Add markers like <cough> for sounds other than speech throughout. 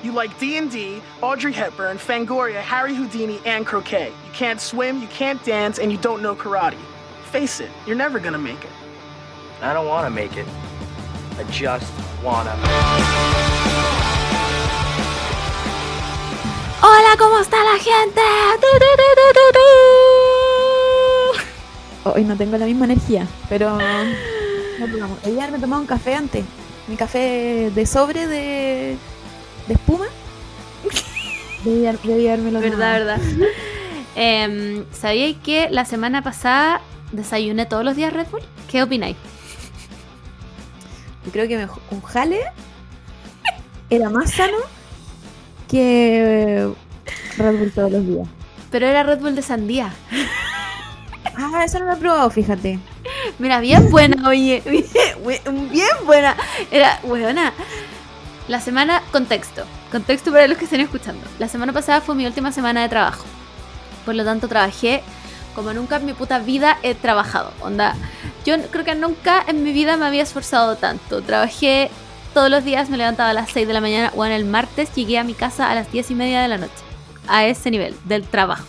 You like D&D, Audrey Hepburn, Fangoria, Harry Houdini, and croquet. You can't swim, you can't dance, and you don't know karate. Face it, you're never gonna make it. I don't want to make it. I just wanna. Hola, ¿cómo está la gente? Tu, tu, tu. Hoy no tengo la misma energía, pero <laughs> no. Ayer me tomaba un café antes. Mi café de sobre de, de espuma. <laughs> Debí, debí habérmelo Verdad, verdad. Em, ¿Sabíais que la semana pasada desayuné todos los días Red Bull? ¿Qué opináis? Yo creo que mejor- un jale era más sano que Red Bull todos los días. Pero era Red Bull de sandía. Ah, eso no lo he probado, fíjate. Mira, bien buena, oye. <laughs> Bien, bien buena. Era, weona. La semana, contexto. Contexto para los que estén escuchando. La semana pasada fue mi última semana de trabajo. Por lo tanto, trabajé como nunca en mi puta vida he trabajado. Onda, yo creo que nunca en mi vida me había esforzado tanto. Trabajé todos los días, me levantaba a las 6 de la mañana. Bueno, el martes llegué a mi casa a las 10 y media de la noche. A ese nivel del trabajo.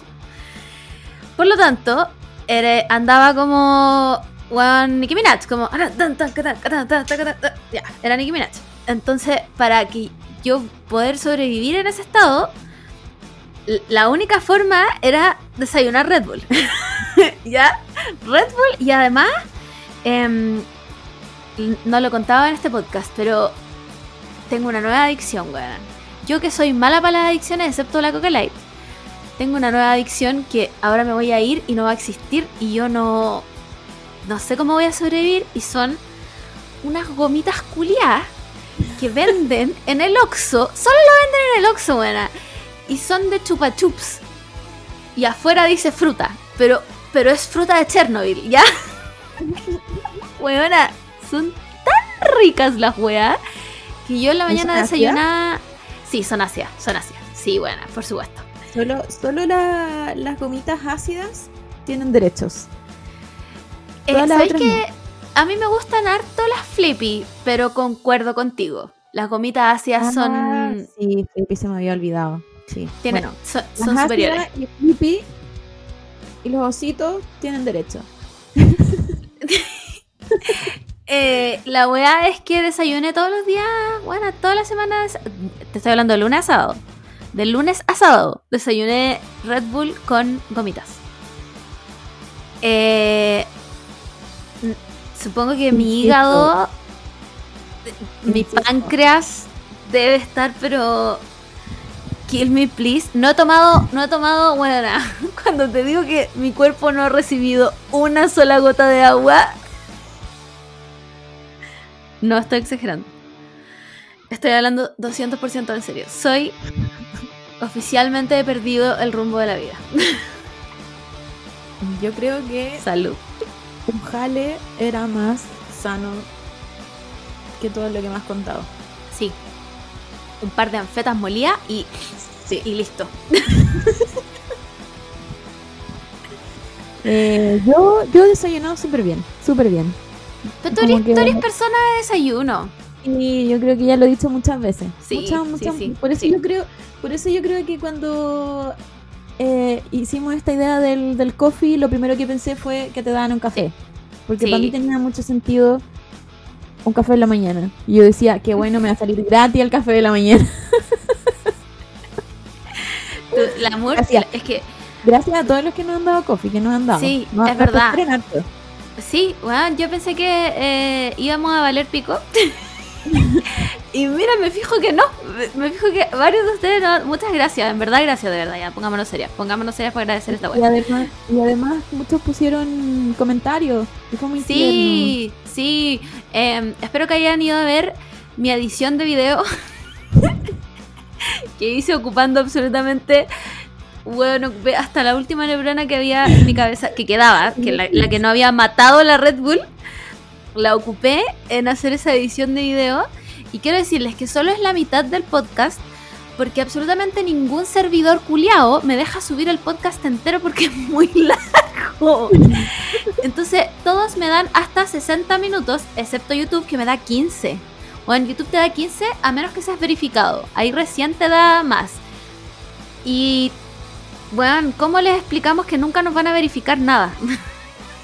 Por lo tanto, era- andaba como Juan Nicki Minaj, como ya, era Nicki Minaj. Entonces, para que yo poder sobrevivir en ese estado, la única forma era desayunar Red Bull. <laughs> ¿Ya? Red Bull y además, em, no lo contaba en este podcast, pero tengo una nueva adicción, weón. Yo que soy mala para las adicciones, excepto la Coca Light, tengo una nueva adicción que ahora me voy a ir y no va a existir y yo no, no sé cómo voy a sobrevivir y son unas gomitas culiadas que venden en el Oxxo, solo lo venden en el Oxxo, buena, y son de chupa chups. Y afuera dice fruta, pero pero es fruta de Chernobyl, ¿ya? <laughs> Weona, son tan ricas las weas que yo en la ¿Y mañana desayunaba. Sí, son ácidas, son ácidas. Sí, buena, por supuesto. Solo, solo la- las gomitas ácidas tienen derechos. Eh, ¿Sabéis que a mí me gustan harto las flippy, pero concuerdo contigo. Las gomitas ácidas Ah, son, Sí, Flippy se me había olvidado. Sí. tienen, Bueno, son, las son ácidas superiores. Y Flippy y los ositos tienen derecho. <laughs> Eh, la weá es que desayuné todos los días, bueno, todas las semanas. Te estoy hablando de lunes a sábado. De lunes a sábado desayuné Red Bull con gomitas. Eh, supongo que mi hígado, mi páncreas debe estar, pero kill me please. No he tomado, no he tomado, bueno, nada. <laughs> Cuando te digo que mi cuerpo no ha recibido una sola gota de agua, no estoy exagerando. Estoy hablando 200% en serio. Soy oficialmente he perdido el rumbo de la vida. <laughs> Yo creo que Salud. Un jale era más sano que todo lo que me has contado. Sí. Un par de anfetas molía y, Sí. y listo. <laughs> Eh, yo, yo he desayunado súper bien, súper bien. Pero tú eres, que- tú eres persona de desayuno. Y yo creo que ya lo he dicho muchas veces. Sí, muchas, sí, muchas. sí, por eso sí. yo creo, por eso yo creo que cuando eh, hicimos esta idea del, del coffee, lo primero que pensé fue que te daban un café. Porque Sí. para mí tenía mucho sentido un café en la mañana. Y yo decía, qué bueno, me va a salir gratis el café de la mañana. <laughs> La es que Gracias a todos los que nos han dado coffee, que nos han dado. Sí, es nos verdad. sí, bueno, yo pensé que eh, íbamos a valer pico. <laughs> y mira, me fijo que no. Me- fijo que varios de ustedes no. Muchas gracias, en verdad, gracias, de verdad. Ya, pongámonos serias. Pongámonos serias para agradecer esta Y wea. además, y además muchos pusieron comentarios. Y fue muy tierno. Sí, sí. Eh, espero que hayan ido a ver mi edición de video <laughs> que hice ocupando absolutamente. Bueno, ocupé hasta la última neurona que había en mi cabeza, que quedaba, que la, la que no había matado la Red Bull, la ocupé en hacer esa edición de video. Y quiero decirles que solo es la mitad del podcast, porque absolutamente ningún servidor culiao me deja subir el podcast entero porque es muy largo. Entonces, todos me dan hasta 60 minutos, excepto YouTube, que me da 15. Bueno, YouTube te da 15 a menos que seas verificado. Ahí recién te da más. Y, bueno, ¿cómo les explicamos que nunca nos van a verificar nada? <laughs>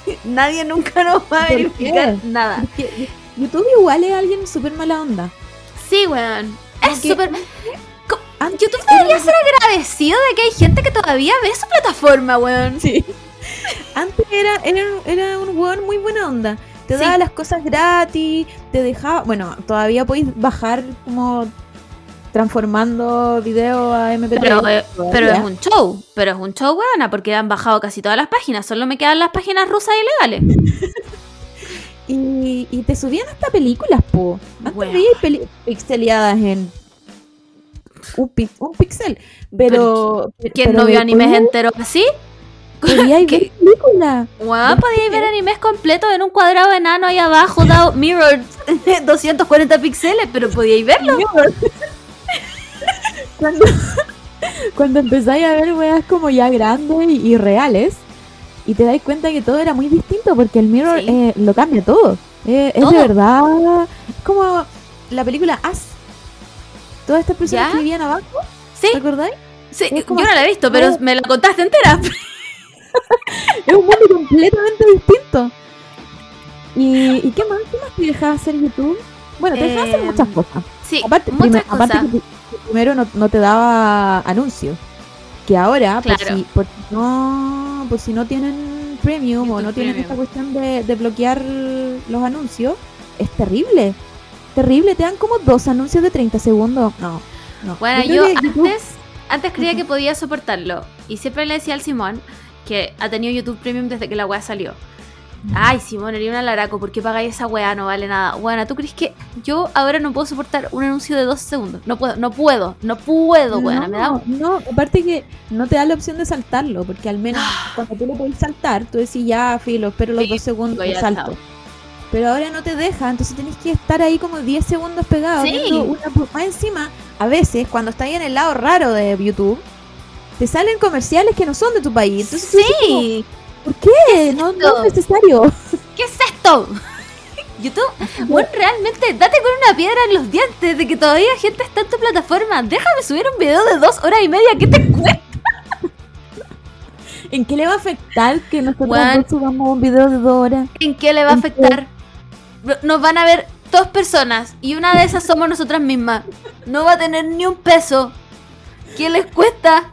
<laughs> Nadie nunca nos va a ¿Por verificar qué? nada. Porque YouTube igual es alguien súper mala onda. Sí, weón. Es súper... Co- Antes YouTube debería ser agradecido de que hay gente que todavía ve su plataforma, weón. Sí. Antes era, era, era un weón muy buena onda. Te Sí. daba las cosas gratis, te dejaba. Bueno, todavía podéis bajar como transformando video a MP3. Pero, eh, pero es un show, pero es un show, weona, porque han bajado casi todas las páginas. Solo me quedan las páginas rusas ilegales. <laughs> y, y te subían hasta películas, po. Antes veías peli- pixeleadas en un, pi- un pixel. Pero. ¿Quién pero no vio animes enteros así? Podíais <laughs> ¿Qué? ver películas. Weón, podíais ver animes completos en un cuadrado enano ahí abajo, dado mirror <laughs> 240 píxeles, pero podíais verlo. Cuando, <laughs> cuando empezáis a ver weas como ya grandes y, y reales y te dais cuenta que todo era muy distinto porque el mirror Sí. eh, lo cambia todo. Eh, es de verdad. Es como la película As. Todas estas personas ¿Ya? que vivían abajo, Sí, ¿te acordáis? sí, yo no la he visto, pero me la contaste entera. <laughs> <laughs> Es un mundo completamente distinto. ¿Y, ¿y qué más? ¿Qué más te dejaba hacer YouTube? Bueno, te dejaba hacer Em, muchas cosas. Sí, Aparte, muchas cosas. aparte que primero no, no te daba anuncios. Que ahora, por, si, por, no, por si no tienen premium o no tienen Premium. esta cuestión de, de bloquear los anuncios, es terrible. Terrible, te dan como dos anuncios de 30 segundos. No, no. Bueno, yo YouTube- antes, antes creía que podía soportarlo. Y siempre le decía al Simón que ha tenido YouTube Premium desde que la weá salió. Ay, Simón, eres una laraco, ¿por qué pagáis esa weá? No vale nada. Bueno, ¿tú crees que yo ahora no puedo soportar un anuncio de dos segundos? No puedo, no puedo, no puedo, weón. me da no, no, aparte que no te da la opción de saltarlo, porque al menos <gasps> cuando tú lo puedes saltar, tú decís ya, filo, espero los Sí, dos segundos y salto. chao. Pero ahora no te deja, entonces tenés que estar ahí como 10 segundos pegado. Sí. una más encima, a veces, cuando estás ahí en el lado raro de YouTube, te salen comerciales que no son de tu país. Entonces, tú ¿por qué? No, no es necesario. ¿qué es esto? <laughs> YouTube, bueno, realmente date con una piedra en los dientes de que todavía gente está en tu plataforma. Déjame subir un video de dos horas y media. ¿Qué te cuesta? ¿En qué le va a afectar que nosotros dos subamos un video de dos horas? ¿En qué le va a afectar? Nos van a ver dos personas y una de esas somos nosotras mismas. No va a tener ni un peso. ¿Qué les cuesta?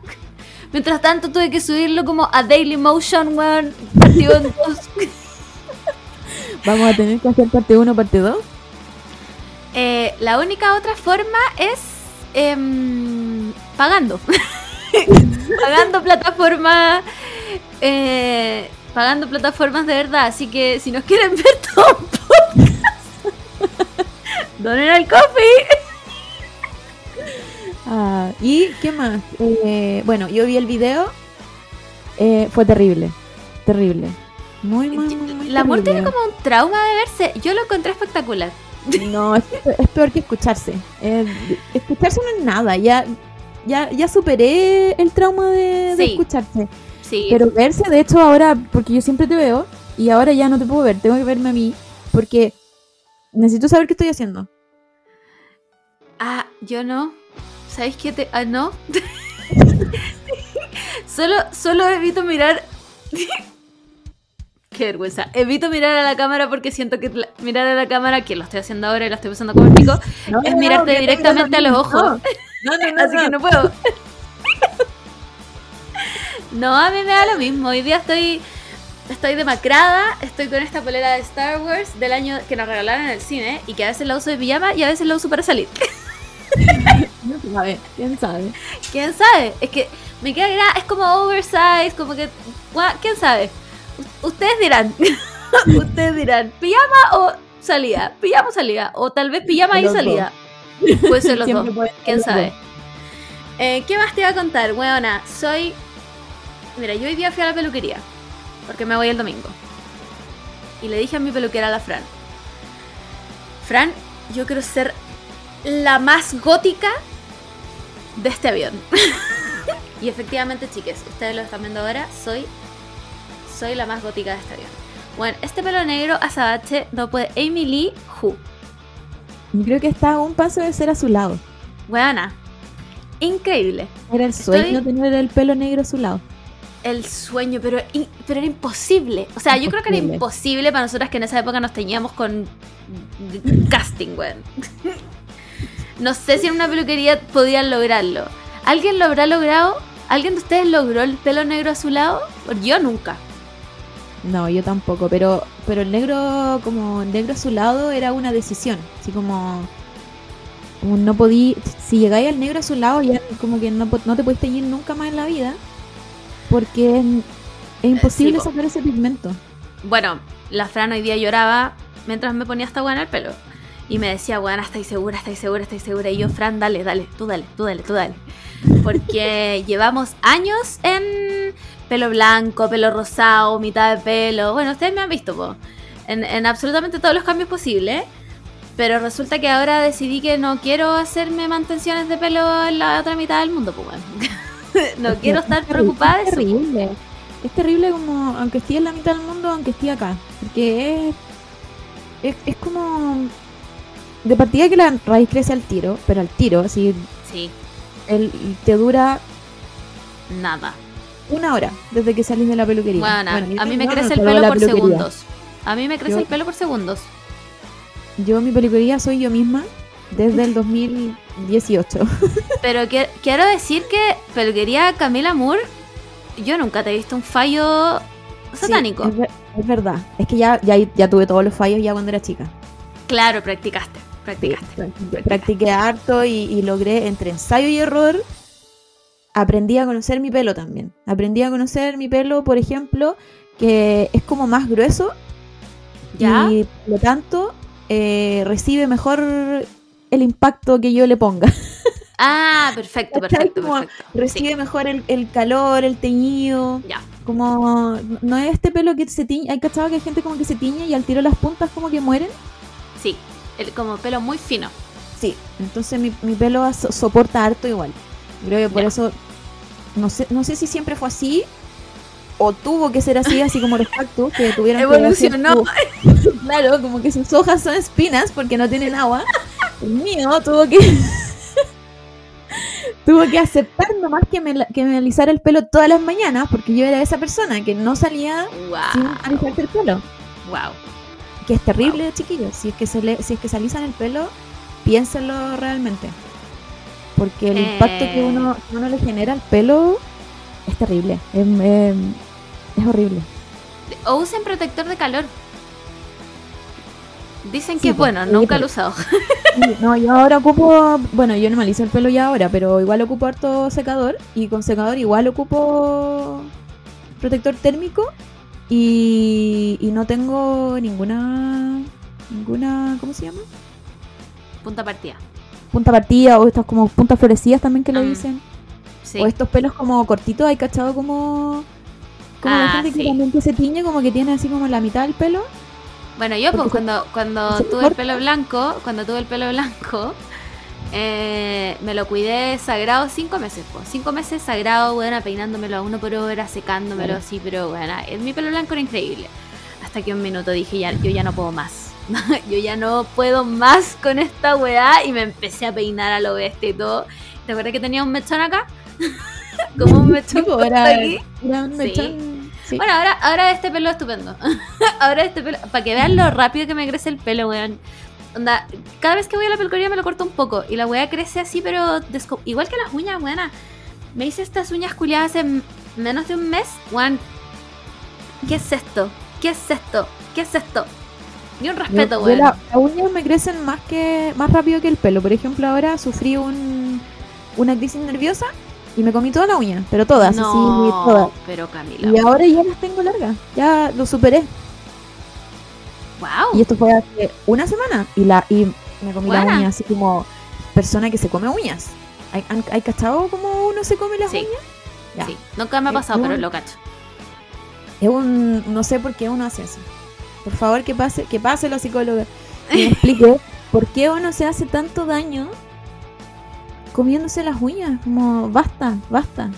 Mientras tanto tuve que subirlo como a Daily Motion, weón. Partido en dos. <laughs> Vamos a tener que hacer parte 1, parte 2. Eh, la única otra forma es em, pagando. <laughs> pagando plataformas. eh, pagando plataformas de verdad. Así que si nos quieren ver todo un podcast, <laughs> donen al coffee. Ah, ¿Y qué más? Eh, bueno, yo vi el video. eh, fue terrible. Terrible. Muy, muy, muy, muy La tiene terrible. como un trauma de verse. Yo lo encontré espectacular. No, es, es peor que escucharse. Eh, escucharse no es nada. Ya, ya, ya superé el trauma de, de Sí. escucharse. Sí. Pero verse, de hecho, ahora, porque yo siempre te veo y ahora ya no te puedo ver, tengo que verme a mí porque necesito saber qué estoy haciendo. Ah, yo no. ¿Sabéis qué te.? Ah, no. <laughs> solo, solo evito mirar. <laughs> Qué vergüenza. Evito mirar a la cámara porque siento que la- mirar a la cámara, que lo estoy haciendo ahora y lo estoy usando como pico, es mirarte directamente a los ojos. No, no, no, <laughs> Así que no puedo. No, a mí me da lo mismo. Hoy día estoy estoy demacrada, estoy con esta polera de Star Wars del año que nos regalaron en el cine y que a veces la uso de pijama y a veces la uso para salir. ¿Quién sabe? ¿Quién sabe? ¿Quién sabe? Es que me queda gra- es como oversize, como que ¿quién sabe? U- ustedes dirán. <laughs> ustedes dirán, ¿pijama o salida? Pijama o salida o tal vez pijama y dos. salida. <laughs> Puede ser los Siempre dos. ¿Quién los sabe? dos. Eh, ¿Qué más te iba a contar, weona? Soy. Mira, yo hoy día fui a la peluquería. Porque me voy el domingo. Y le dije a mi peluquera, la Fran. Fran, yo quiero ser la más gótica de este avión. <laughs> y efectivamente, chiques, ustedes lo están viendo ahora, soy. Soy la más gótica de este avión. Bueno, este pelo negro azabache no puede. Amy Lee Who. Creo que está a un paso de ser azulado. Weona. Increíble. Era el Estoy- sueño tener el pelo negro azulado. El sueño, pero, pero era imposible. O sea, yo creo que era Imposible. para nosotras que en esa época nos teñíamos con casting, weón. <laughs> No sé si en una peluquería podían lograrlo. ¿Alguien lo habrá logrado? ¿Alguien de ustedes logró el pelo negro azulado? Yo nunca. No, yo tampoco, pero pero el negro como negro azulado era una decisión, así como, como no podí, si llegáis al negro azulado ya como que no, no te puedes teñir nunca más en la vida, porque es, es imposible po. sacar ese pigmento. Bueno, la Fran hoy día lloraba mientras me ponía esta en el pelo. Y me decía, weón, estáis segura, estáis segura, estáis segura. Y yo, Fran, dale, dale, tú dale, tú dale, tú dale. Porque <laughs> llevamos años en pelo blanco, pelo rosado, mitad de pelo. Bueno, ustedes me han visto, po. En, en absolutamente todos los cambios posibles. Pero resulta que ahora decidí que no quiero hacerme mantenciones de pelo en la otra mitad del mundo, pues <laughs> bueno. no quiero es estar preocupada de Es eso. terrible. Es terrible como, aunque esté en la mitad del mundo, aunque esté acá. Porque es, es, es como... De partida que la raíz crece al tiro, pero al tiro, así, Sí, el, te dura nada. una hora desde que salís de la peluquería. Bueno, a mí me no crece el pelo por peluquería. segundos. A mí me crece Yo- el pelo por segundos. Yo mi peluquería soy yo misma desde el <laughs> 2018. Pero que- quiero decir que peluquería Camila Moore, yo nunca te he visto un fallo satánico. Sí, es, ver- es verdad. Es que ya, ya, ya tuve todos los fallos ya cuando era chica. Claro, practicaste, practicaste. Practiqué, practiqué harto y, y logré entre ensayo y error. Aprendí a conocer mi pelo también. Aprendí a conocer mi pelo, por ejemplo, que es como más grueso ¿Ya? y por lo tanto eh, recibe mejor el impacto que yo le ponga. Ah, perfecto, perfecto, Como perfecto. recibe Sí, mejor el, el calor, el teñido. ya. Como no es este pelo que se tiñe. Hay cachado que hay gente como que se tiñe y al tiro las puntas como que mueren. Sí, el- como pelo muy fino. Sí. Entonces mi, mi pelo so- soporta harto igual. Creo que por eso. No sé, no sé si siempre fue así. O tuvo que ser así, así como los cactus que tuvieron que hacer Evolucionó. <laughs> claro, como que sus hojas son espinas porque no tienen agua. El mío tuvo que. <laughs> tuvo que aceptar nomás que me, que me alisara el pelo todas las mañanas porque yo era esa persona que no salía sin Wow. alisarse el pelo. Wow. Que es terrible, chiquillos. Si es que se le, si es que se alisan el pelo, piénsenlo realmente. Porque el impacto que Eh. uno, que uno le genera al pelo es terrible. Es, horrible. O usen protector de calor. Dicen que Sí, es pues, bueno, nunca lo he usado. <laughs> No, yo ahora ocupo, bueno, yo no me aliso el pelo ya ahora, pero igual ocupo harto secador y con secador igual ocupo protector térmico y, y no tengo ninguna, ninguna, ¿cómo se llama? Punta partida. Punta partida o estas como puntas florecidas también que le Mm, dicen. Sí. O estos pelos como cortitos, hay cachado como... Como la Ah, gente que también que se tiñe, como que tiene así como la mitad del pelo. Bueno, yo pues cuando, cuando <laughs> tuve el pelo blanco, cuando tuve el pelo blanco, eh, me lo cuidé sagrado cinco meses, pues. Cinco meses sagrado, buena, peinándomelo a uno por hora, secándomelo así, pero bueno, mi pelo blanco era increíble. Hasta que un minuto dije, ya, yo ya no puedo más. <laughs> yo ya no puedo más con esta weá y me empecé a peinar a lo bestia y todo. ¿Te acuerdas que tenía un mechón acá? <laughs> Como un mechón aquí. era un Sí. mechón. sí. Bueno, ahora, ahora este pelo es estupendo. <laughs> ahora este pelo, para que vean lo rápido que me crece el pelo, weón. Onda, cada vez que voy a la peluquería me lo corto un poco y la weá crece así, pero igual que las uñas, weona. Me hice estas uñas culiadas hace menos de un mes, weón. ¿Qué es esto? ¿Qué es esto? ¿Qué es esto? Ni un respeto, weón. la- las uñas me crecen más que más rápido que el pelo. Por ejemplo, ahora sufrí un, una crisis nerviosa y me comí toda la uña, pero todas, así, no, todas. pero Camila. Y ahora ya las tengo largas, ya lo superé. Wow. Y esto fue hace una semana y la y me comí la Buena. uña así como persona que se come uñas. ¿Hay, hay cachado cómo uno se come las Sí. uñas? Ya. Sí, nunca me ha pasado, pero lo cacho. Es un no sé por qué uno hace eso. Por favor, que pase, que pase la psicóloga y me explique <laughs> por qué uno se hace tanto daño comiéndose las uñas. Como basta, basta.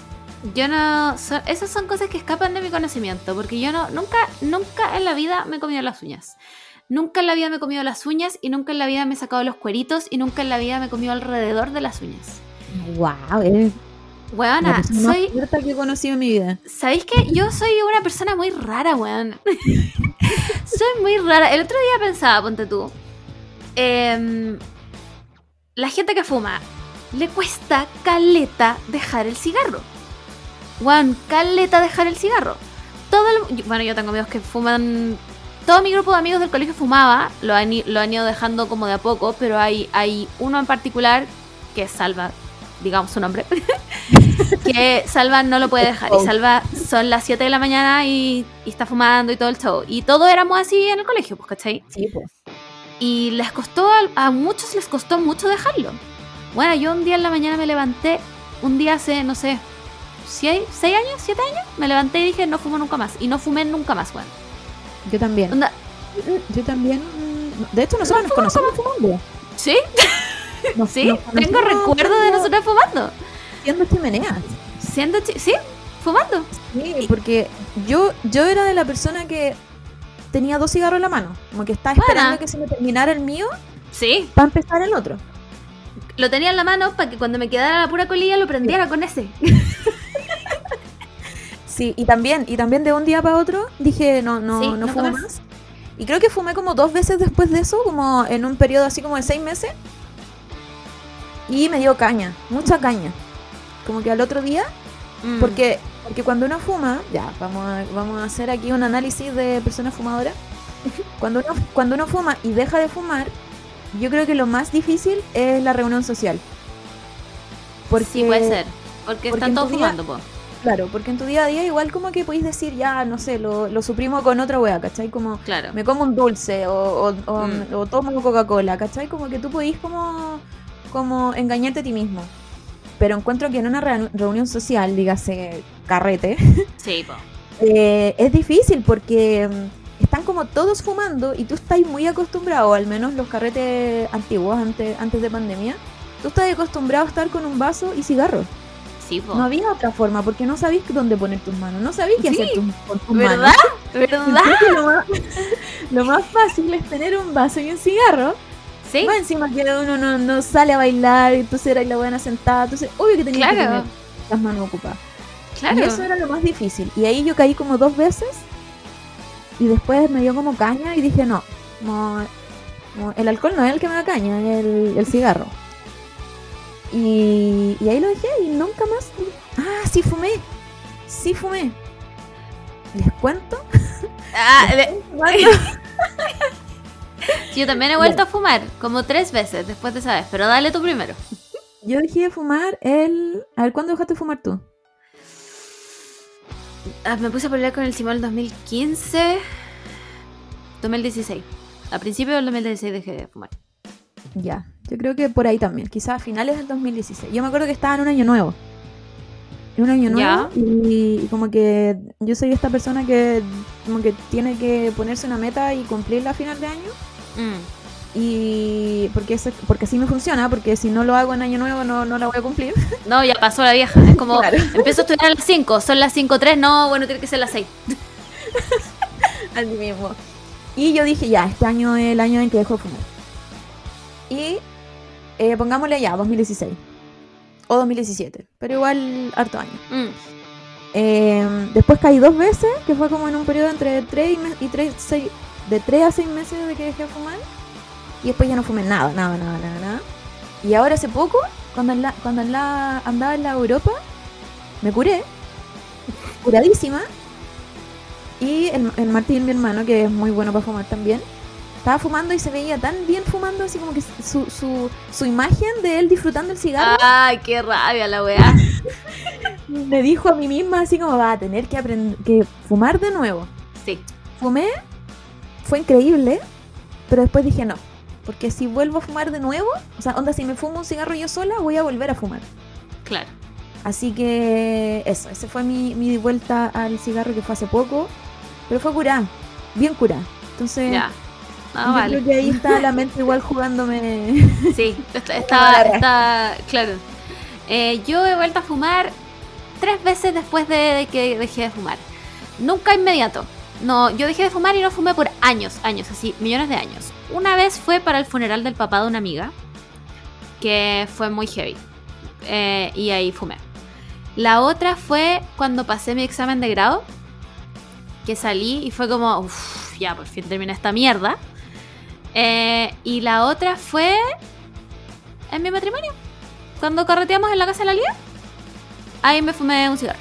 Yo no. esas son cosas que escapan de mi conocimiento. Porque yo no. Nunca, nunca en la vida me he comido las uñas. Nunca en la vida me he comido las uñas y nunca en la vida me he sacado los cueritos y nunca en la vida me he comido alrededor de las uñas. Wow, eres la Weona, más soy. que he conocido en mi vida. ¿Sabéis que yo soy una persona muy rara, weón? <laughs> soy muy rara. El otro día pensaba, ponte tú. em, la gente que fuma le cuesta caleta dejar el cigarro. Weón, caleta dejar el cigarro. Todo el- bueno, yo tengo amigos que fuman. Todo mi grupo de amigos del colegio fumaba, lo han, i- lo han ido dejando como de a poco, pero hay, hay uno en particular que es Salva, digamos su nombre, <laughs> que Salva no lo puede dejar. Y Salva son las 7 de la mañana y, y está fumando y todo el show. Y todos éramos así en el colegio, pues, ¿cachai? Sí, pues. Y les costó, a, a muchos les costó mucho dejarlo. Bueno, yo un día en la mañana me levanté, un día hace, no sé, 6 años, 7 años, me levanté y dije, no fumo nunca más. Y no fumé nunca más, weón. Yo también. Onda, Yo también. De hecho, nosotros nos conocemos fumando. ¿Sí? <laughs> Nos- Sí, nos tengo recuerdo de nosotros fumando. Haciendo chimeneas. Siendo chi- sí, fumando. Sí, porque yo, yo era de la persona que tenía dos cigarros en la mano. Como que estaba esperando Buena. que se me terminara el mío Sí, para empezar el otro. lo tenía en la mano para que cuando me quedara la pura colilla lo prendiera con ese. <laughs> Sí, y también, y también de un día para otro dije no, no, Sí, no no fumo más. Y creo que fumé como dos veces después de eso, como en un periodo así como de seis meses. Y me dio caña, mucha caña. Como que al otro día, Mm. porque, porque cuando uno fuma, ya, vamos a, vamos a hacer aquí un análisis de personas fumadoras. <laughs> Cuando uno, cuando uno fuma y deja de fumar, yo creo que lo más difícil es la reunión social. Porque, sí, puede ser. Porque, porque están todos día- fumando, po. Claro, porque en tu día a día igual como que podéis decir, ya, no sé, lo, lo suprimo con otra wea, ¿cachai? Como Claro. me como un dulce o, o, o- Mm. o tomo Coca-Cola, ¿cachai? Como que tú podís como, como engañarte a ti mismo. Pero encuentro que en una reuni- reunión social, dígase carrete, <laughs> Sí, eh, es difícil porque mm, están como todos fumando y tú estás muy acostumbrado, al menos los carretes antiguos, antes, antes de pandemia, tú estás acostumbrado a estar con un vaso y cigarros. Sí, po. No había otra forma porque no sabís dónde poner tus manos, no sabís qué Sí, hacer tu- con tus ¿Verdad? manos. ¿Verdad? Lo, más, <laughs> lo más fácil es tener un vaso y un cigarro. Sí, Más encima que uno no, no sale a bailar, y entonces era la buena sentada, entonces obvio que tenía que claro. tener las manos ocupadas. Claro. Y eso era lo más difícil. Y ahí yo caí como dos veces y después me dio como caña y dije no, no, no, el alcohol no es el que me da caña, es el, el cigarro. Y, y ahí lo dejé y nunca más. Ah, sí fumé. Sí fumé. ¿Les cuento? Ah, de- ¿Cuándo? <laughs> yo también he vuelto a fumar, como tres veces después de esa vez, pero dale tú primero. Yo dejé de fumar el... A ver, ¿cuándo dejaste de fumar tú? Ah, me puse a pelear con el Simón en el 2015, 2016. A principios del 2016 dejé de fumar. Ya, yo creo que por ahí también, quizás a finales del 2016. Yo me acuerdo que estaba en un año nuevo. En un año nuevo y como que yo soy esta persona que como que tiene que ponerse una meta y cumplirla a final de año. Mm. Y porque eso, porque así me funciona, porque si no lo hago en año nuevo no, no la voy a cumplir. <laughs> No, ya pasó la vieja. Es como, Claro. empiezo a estudiar a las 5, son las 5.3, no, bueno, tiene que ser las 6. <laughs> Así mismo. Y yo dije, ya, este año es el año en que dejo de fumar. Y eh, pongámosle ya, 2016. O 2017. Pero igual harto año. Mm. Eh, después caí dos veces, que fue como en un periodo entre 3 y, y 3, seis- de 3 a 6 meses de que dejé de fumar. Y después ya no fumé nada, nada, nada, nada, nada. Y ahora hace poco, cuando, en la- cuando en la- andaba en la Europa, me curé, curadísima. Y el, el Martín, mi hermano, que es muy bueno para fumar también, estaba fumando y se veía tan bien fumando, así como que su, su, su imagen de él disfrutando el cigarro Ay, qué rabia la weá. <laughs> me dijo a mí misma así como va a tener que aprender que fumar de nuevo. Sí, Fumé, fue increíble, pero después dije no, porque si vuelvo a fumar de nuevo, o sea, onda si me fumo un cigarro yo sola, voy a volver a fumar. claro. Así que eso, ese fue mi, mi vuelta al cigarro que fue hace poco, pero fue curada, bien curada. Entonces, Yo Ah, vale. creo que ahí está la mente igual jugándome. <laughs> Sí, barra. <laughs> está- claro. Eh, yo he vuelto a fumar tres veces después de, de que dejé de fumar. Nunca inmediato. no, yo dejé de fumar y no fumé por años, años, así, millones de años. Una vez fue para el funeral del papá de una amiga, que fue muy heavy. eh, y ahí fumé. La otra fue cuando pasé mi examen de grado, que salí y fue como, uff, ya por fin terminé esta mierda. Eh, y la otra fue en mi matrimonio, cuando carreteamos en la casa de la Lía. Ahí me fumé un cigarro.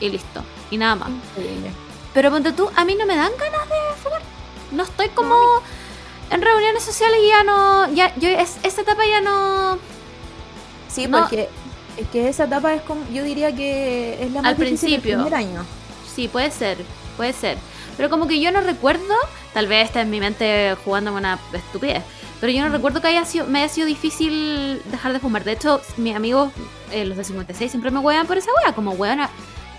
Y listo. Y nada más. Increíble. Pero ponte tú, a mí no me dan ganas de fumar. No estoy como en reuniones sociales y ya no. Ya, yo es- esa etapa ya no. Sí, No. porque es que esa etapa es como, yo diría que es la más Al difícil del principio. primer año. Sí, puede ser. Puede ser. Pero como que yo no recuerdo. Tal vez está en mi mente jugándome una estupidez. Pero yo no recuerdo que haya sido, me haya sido difícil dejar de fumar. De hecho, mis amigos, eh, los de 56, siempre me huevan por esa wea. Como weona,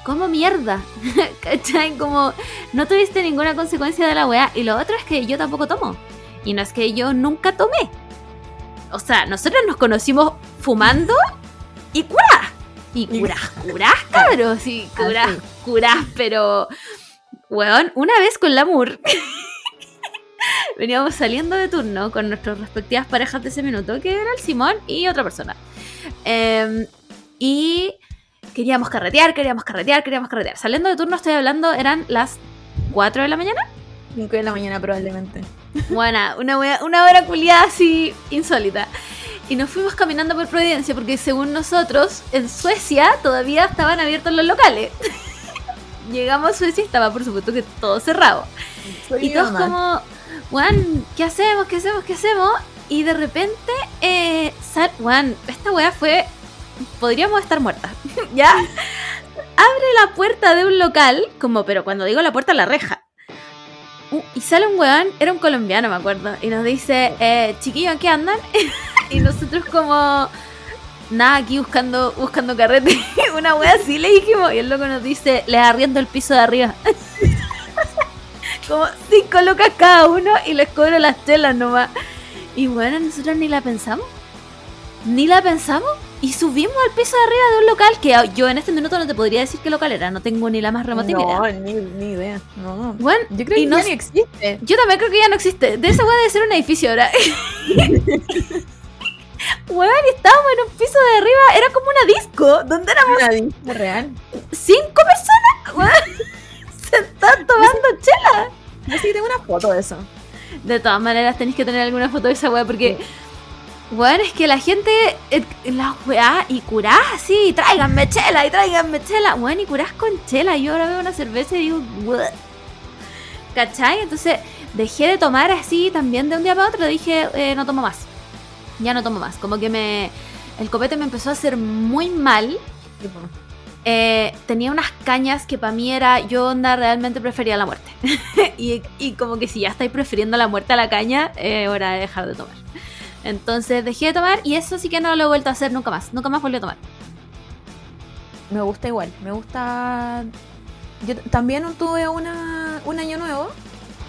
como mierda. <laughs> ¿Cachai? Como no tuviste ninguna consecuencia de la wea. Y lo otro es que yo tampoco tomo. Y no es que yo nunca tomé. O sea, nosotros nos conocimos fumando y curás. Y curás, curás, cabros. Y <laughs> curás, sí. curás, pero. Weón, una vez con la Mur. <laughs> veníamos saliendo de turno con nuestras respectivas parejas de ese minuto, que era el Simón y otra persona. Em, y queríamos carretear, queríamos carretear, queríamos carretear. Saliendo de turno, estoy hablando, eran las 4 de la mañana. 5 de la mañana probablemente. Buena, una, wea- una hora culiada así insólita. Y nos fuimos caminando por Providencia porque según nosotros, en Suecia todavía estaban abiertos los locales. <laughs> Llegamos a Suecia y estaba por supuesto que todo cerrado. Soy Y todos mamá. como, Juan, ¿qué hacemos? ¿Qué hacemos? ¿Qué hacemos? Y de repente, eh, Juan, esta weá fue, podríamos estar muertas. <laughs> ¿Ya? Abre la puerta de un local, como, pero cuando digo la puerta, la reja. Uh, y sale un weón, era un colombiano, me acuerdo, y nos dice, eh, chiquillos, ¿en qué andan? <laughs> y nosotros como, nada, aquí buscando, buscando carrete. <laughs> Una wea así le dijimos, y el loco nos dice, les arriendo el piso de arriba. <laughs> como cinco lucas cada uno y les cobro las telas nomás. Y bueno, nosotros ni la pensamos. Ni la pensamos. Y subimos al piso de arriba de un local que yo en este minuto no te podría decir qué local era. No tengo ni la más remota No, idea. ni, ni idea. No. Bueno, Yo creo y que no ya ni existe. yo también creo que ya no existe. De esa weá debe ser un edificio ahora. <laughs> Weón, y estábamos en un piso de arriba. Era como una disco. Donde éramos Una disco real. cinco personas. Weón, <laughs> sentadas tomando chela. Yo sí tengo una foto de eso. De todas maneras, tenéis que tener alguna foto de esa weá porque. Weón, es que la gente. eh, la weá y curás así, tráiganme chela y tráiganme chela. Weón, y curás con chela. Yo ahora veo una cerveza y digo, "What?". ¿cachai? Entonces dejé de tomar así también de un día para otro. Dije, eh, no tomo más. Ya no tomo más. Como que me. El copete me empezó a hacer muy mal. Eh, tenía unas cañas que para mí era, yo onda realmente prefería la muerte. <laughs> y, y como que si ya estáis prefiriendo la muerte a la caña, eh, hora de dejar de tomar. Entonces dejé de tomar y eso sí que no lo he vuelto a hacer nunca más. Nunca más volví a tomar. Me gusta igual. Me gusta. Yo también tuve una, un año nuevo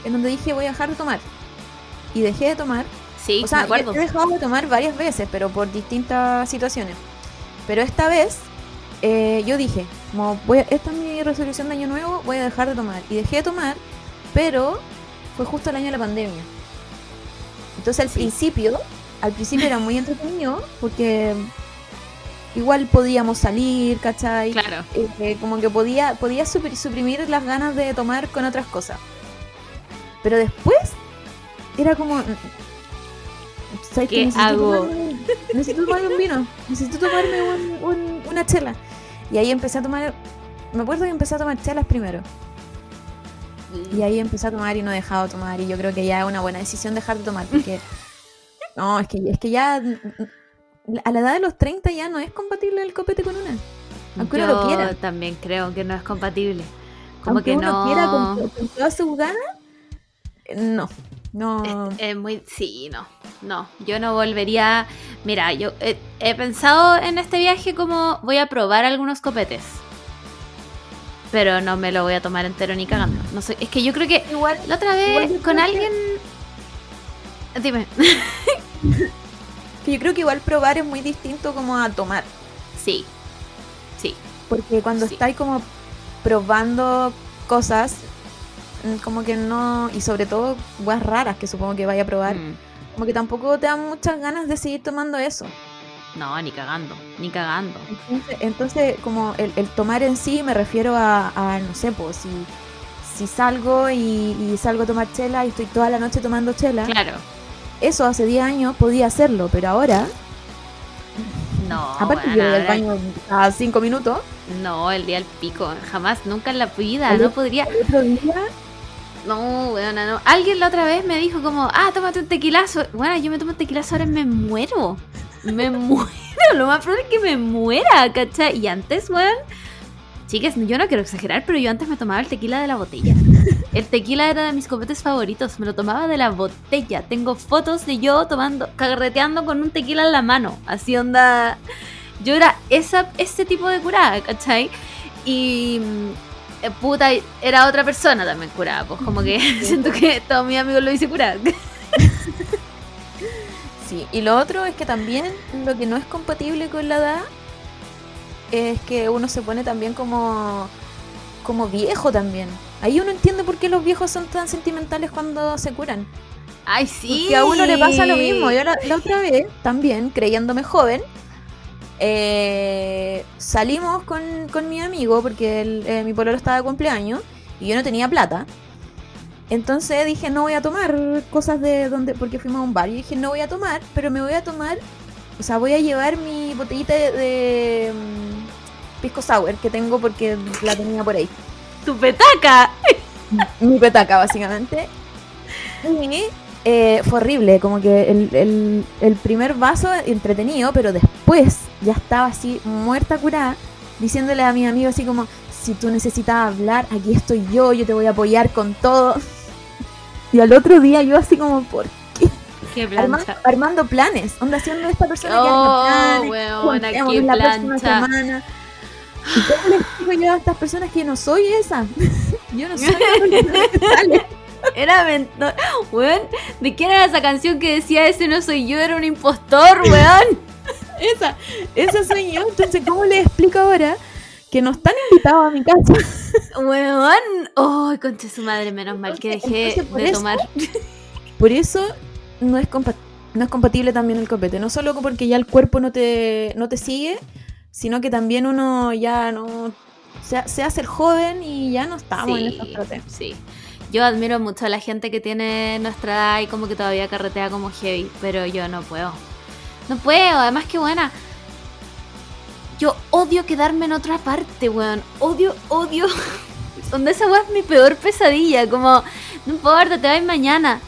en donde dije voy a dejar de tomar. Y dejé de tomar. Sí, O sea, me acuerdo. yo he dejado de tomar varias veces, pero por distintas situaciones. Pero esta vez eh, yo dije, como voy a- esta es mi resolución de año nuevo, voy a dejar de tomar. Y dejé de tomar, pero fue justo el año de la pandemia. Entonces al Sí. principio, al principio era muy entretenido porque igual podíamos salir, ¿cachai? Claro. Eh, como que podía, podía supri- suprimir las ganas de tomar con otras cosas. Pero después era como. ¿Sabes ¿Qué necesito hago? tomarme- necesito tomarme un vino. Necesito tomarme un- un- una chela. Y ahí empecé a tomar. Me acuerdo que empecé a tomar chelas primero. Y ahí empecé a tomar y no he dejado de tomar. Y yo creo que ya es una buena decisión dejar de tomar. Porque. <laughs> no, es que, es que ya. A la edad de los 30 ya no es compatible el copete con una. Aunque uno lo Yo quiera. también creo que no es compatible. Como Aunque que uno no. quiera con, con todas sus ganas, no. No. Es, es muy. Sí, no. No. Yo no volvería. Mira, yo he, he pensado en este viaje como voy a probar algunos copetes. Pero no me lo voy a tomar entero ni cagando. No sé. Es que yo creo que igual, la otra vez con que- alguien. <laughs> Dime. que yo creo que igual probar es muy distinto como a tomar. Sí. Sí. Porque cuando Sí. estáis como probando cosas, mm, como que no, y sobre todo weas raras que supongo que vaya a probar, Mm. como que tampoco te dan muchas ganas de seguir tomando eso. No, ni cagando, ni cagando. Entonces, entonces, como el, el tomar en sí me refiero a, a, no sé, pues si, si salgo y, y salgo a tomar chela y estoy toda la noche tomando chela, Claro. eso hace 10 años podía hacerlo, pero ahora, No, aparte weona, yo voy al ahora- baño a 5 minutos, No, el día del pico. Jamás, nunca en la vida. Al No podría. el otro día, No, weona, no. Alguien la otra vez me dijo como, ah, tómate un tequilazo. Bueno, yo me tomo un tequilazo ahora me muero. Me <laughs> muero. Lo más probable es que me muera, ¿cachai? Y antes, weón. Chicas, yo no quiero exagerar, pero yo antes me tomaba el tequila de la botella. El tequila era de mis copetes favoritos. Me lo tomaba de la botella. Tengo fotos de yo tomando, carreteando con un tequila en la mano. Así onda. Yo era esa, ese tipo de curada, ¿cachai? Y. eh, Puta, era otra persona también curada. Pues como que <laughs> siento que todos mis amigos lo hice curar. <laughs> sí. Y lo otro es que también lo que no es compatible con la edad es que uno se pone también como, como viejo también. Ahí uno entiende por qué los viejos son tan sentimentales cuando se curan. Ay, sí. Porque a uno le pasa lo mismo. Yo la, la otra vez, también, creyéndome joven, eh, salimos con, con mi amigo porque el- eh, mi pololo estaba de cumpleaños y yo no tenía plata. Entonces dije, no voy a tomar cosas de donde, porque fuimos a un bar. Y dije, no voy a tomar, pero me voy a tomar, o sea, voy a llevar mi botellita de, de, mm, pisco sour que tengo porque la tenía por ahí Tu petaca. mi petaca, básicamente. Y eh, fue horrible, como que el, el- el primer vaso entretenido, pero después ya estaba así muerta curada, diciéndole a mi amigo así como, si tú necesitas hablar, aquí estoy yo, yo te voy a apoyar con todo. <laughs> Y al otro día yo así como, ¿por Qué Arma- plancha. armando planes, onda haciendo esta persona que Oh, haga planes, weona, qué la próxima plancha. semana. ¿Y cómo les explico yo a estas personas que no soy esa? <laughs> yo no soy <laughs> la persona que sale. Era mentor. Weón, ¿de quién era esa canción que decía ese no soy yo? Era un impostor, weón. <laughs> Esa, esa soy yo. Entonces, ¿cómo les explico ahora que no están invitados a mi casa? Weón. Ay, concha su madre, menos mal que dejé Entonces, de eso- tomar. <laughs> Por eso no es, no es compatible también el copete. No solo porque ya el cuerpo no te, no te sigue, sino que también uno ya no se, se hace el joven y ya no estamos en esos trotes. sí. Yo admiro mucho a la gente que tiene nuestra edad y como que todavía carretea como heavy, pero yo no puedo. No puedo, además que buena. Yo odio quedarme en otra parte, weón. Odio, odio. <laughs> Donde esa weá es mi peor pesadilla. Como, no importa, te vas mañana.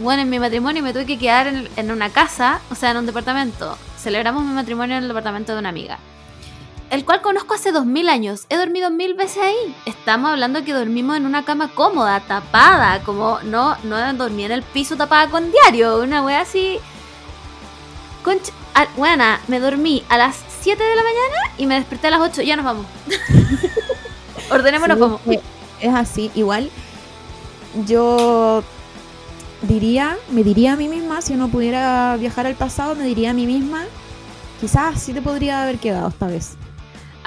Bueno, en mi matrimonio me tuve que quedar en una casa, o sea, en un departamento. Celebramos mi matrimonio en el departamento de una amiga el cual conozco hace dos mil años. He dormido mil veces ahí. Estamos hablando que dormimos en una cama cómoda, tapada, como no, no dormí en el piso tapada con diario, una wea así. Concha, a- buena, me dormí a las 7 de la mañana y me desperté a las 8, ya nos vamos. <laughs> Ordenémonos Sí, como. Es así. Igual, yo diría, me diría a mí misma, si uno pudiera viajar al pasado, me diría a mí misma, quizás sí te podría haber quedado esta vez.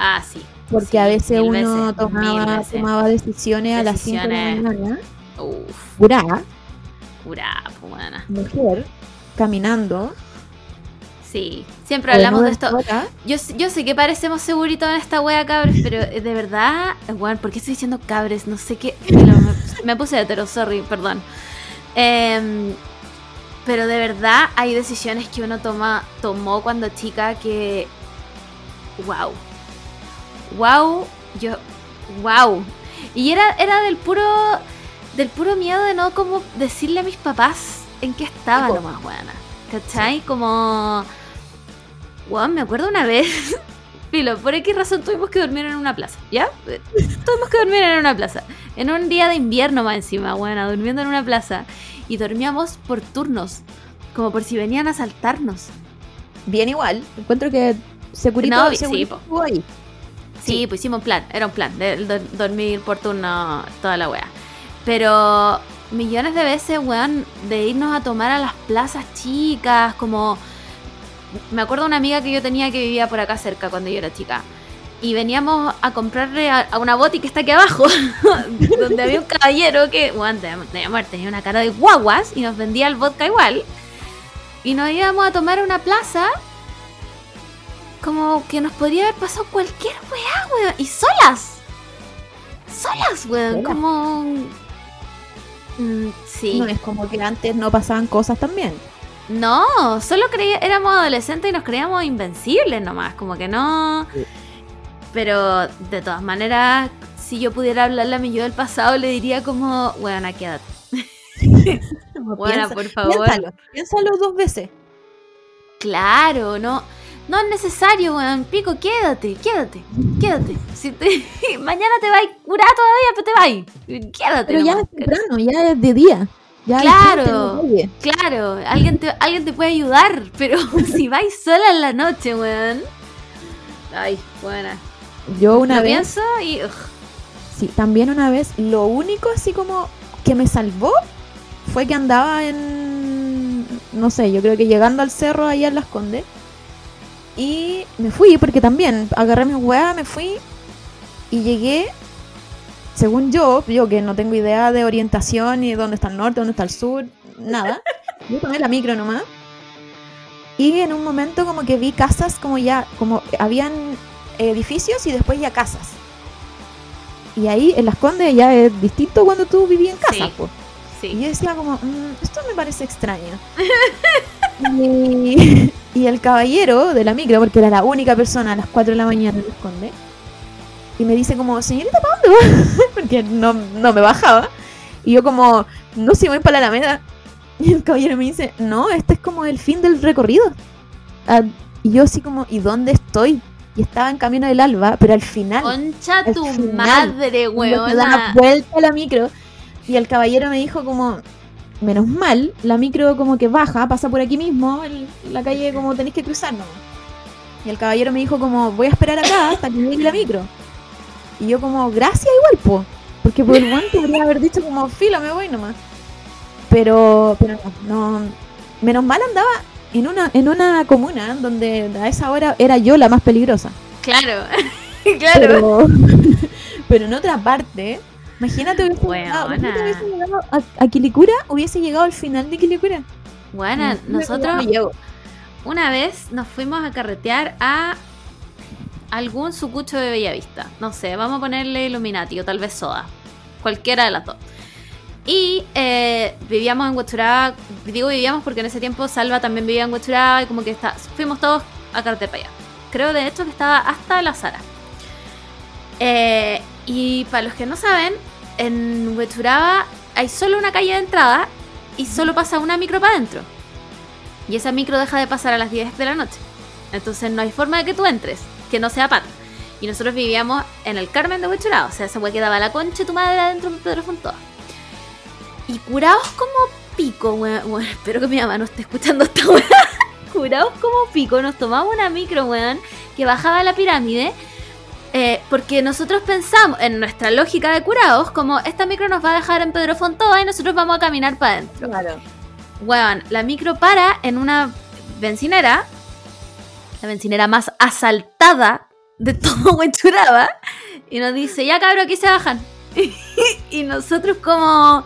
Ah, sí. Porque Sí, a veces uno veces, tomaba, veces. tomaba decisiones, a las 5 de la mañana, Uf, curada, curá, pues, buena. mujer, caminando. Sí, siempre hablamos de esto. Yo, yo sé que parecemos seguritos en esta wea cabres, pero eh, de verdad, bueno, ¿por qué estoy diciendo cabres? No sé qué. me puse hetero, sorry, perdón. Em, pero de verdad hay decisiones que uno toma, tomó cuando chica que. ¡Wow! ¡Wow! Yo. ¡Wow! Y era, era del puro. Del puro miedo de no como decirle a mis papás en qué estaba Sí, po. nomás, buena. ¿Cachai? Como. Weón, me acuerdo una vez. <laughs> Filo, por X razón tuvimos que dormir en una plaza, ¿ya? Tuvimos que dormir en una plaza. En un día de invierno más encima, buena, durmiendo en una plaza. Y dormíamos por turnos. Como por si venían a asaltarnos. Bien igual. Encuentro que Securito, No, sí, po. ahí. Sí, pues hicimos un plan, era un plan, de, de dormir por turno toda la wea. Pero millones de veces, weón, de irnos a tomar a las plazas chicas, como... Me acuerdo de una amiga que yo tenía que vivía por acá cerca cuando yo era chica. y veníamos a comprarle a, a una boti que está aquí abajo, <laughs> donde había un caballero que, bueno, tenía una cara de guaguas y nos vendía el vodka igual. Y nos íbamos a tomar a una plaza como que nos podría haber pasado cualquier weá, weón. Y solas. Solas, weón. Como... Mm, sí. No es como que antes no pasaban cosas también. No, solo creía, éramos adolescentes y nos creíamos invencibles nomás, como que no. Sí. Pero de todas maneras, si yo pudiera hablarle a mi yo del pasado, le diría como, bueno, quédate. Bueno, por favor. Piénsalo, piénsalo dos veces. Claro, no. No es necesario, weón. Pico, quédate, quédate, quédate. Si te- <laughs> mañana te vas a curar todavía, pero te vas. Quédate. Pero ya es temprano, ya es de día. Ya Claro. Claro, alguien te, alguien te puede ayudar, <laughs> pero <laughs> si vais sola en la noche, weón. Ay, buena. Yo una Lo vez, pienso y. ugh. sí, también una vez, lo único así como que me salvó fue que andaba en, no sé, yo creo que llegando al cerro allá en Las Condes. Y me fui, porque también agarré mi weá, me fui y llegué, según yo, yo que no tengo idea de orientación ni de dónde está el norte, dónde está el sur, nada. <laughs> Yo tomé la micro nomás. Y en un momento como que vi casas como ya, como habían edificios y después ya casas. Y ahí en Las Condes ya es distinto cuando tú vivías en casa. Sí. Y Sí. yo decía como, "Mm, esto me parece extraño. <laughs> y, <laughs> y el caballero de la micro, porque era la única persona a las 4 de la mañana en Las Condes, y me dice como, señorita, ¿para dónde va? <laughs> porque no, no me bajaba. Y yo como, no sé, voy para la Alameda. <laughs> Y el caballero me dice, no, este es como el fin del recorrido. Ah, y yo así como, ¿y dónde estoy? Y estaba en Camino del Alba, pero al final... Concha al tu final, madre, cuando te da vuelta a la micro y el caballero me dijo como menos mal la micro como que baja pasa por aquí mismo la calle como tenéis que cruzar nomás. y el caballero me dijo como voy a esperar acá hasta que llegue la micro y yo como gracias igual po porque por el guante podría haber dicho como filo me voy nomás pero pero no, no menos mal andaba en una en una comuna donde a esa hora era yo la más peligrosa Claro. <laughs> claro. pero, <laughs> pero en otra parte, imagínate hubiese llegado, hubiese llegado a, a Quilicura, hubiese llegado al final de Quilicura. Imagínate nosotros una vez nos fuimos a carretear a algún sucucho de Bellavista. No sé, vamos a ponerle Illuminati o tal vez Soda. Cualquiera de las dos. Y eh, vivíamos en Huachuraba. Digo vivíamos porque en ese tiempo Salva también vivía en Huachuraba y como que está, fuimos todos a carretear para allá. Creo de hecho que estaba hasta la Sara. Eh, y para los que no saben, en Huachuraba hay solo una calle de entrada y solo pasa una micro para adentro. Y esa micro deja de pasar a las 10 de la noche. Entonces no hay forma de que tú entres, que no sea pata. Y nosotros vivíamos en el Carmen de Huechuraba. O sea, esa wea quedaba la concha de tu madre adentro de Pedro Fontoa. Y curados como pico, weón. Bueno, espero que mi mamá no esté escuchando esta weá. <laughs> curados como pico. Nos tomamos una micro, weón, que bajaba la pirámide. Eh, porque nosotros pensamos, en nuestra lógica de curados, como esta micro nos va a dejar en Pedro Fontoa y nosotros vamos a caminar para adentro. Claro. Weón, la micro para en una bencinera, la bencinera más asaltada de todo <laughs> Huechuraba, y nos dice, ya cabrón, aquí se bajan. <laughs> y nosotros como,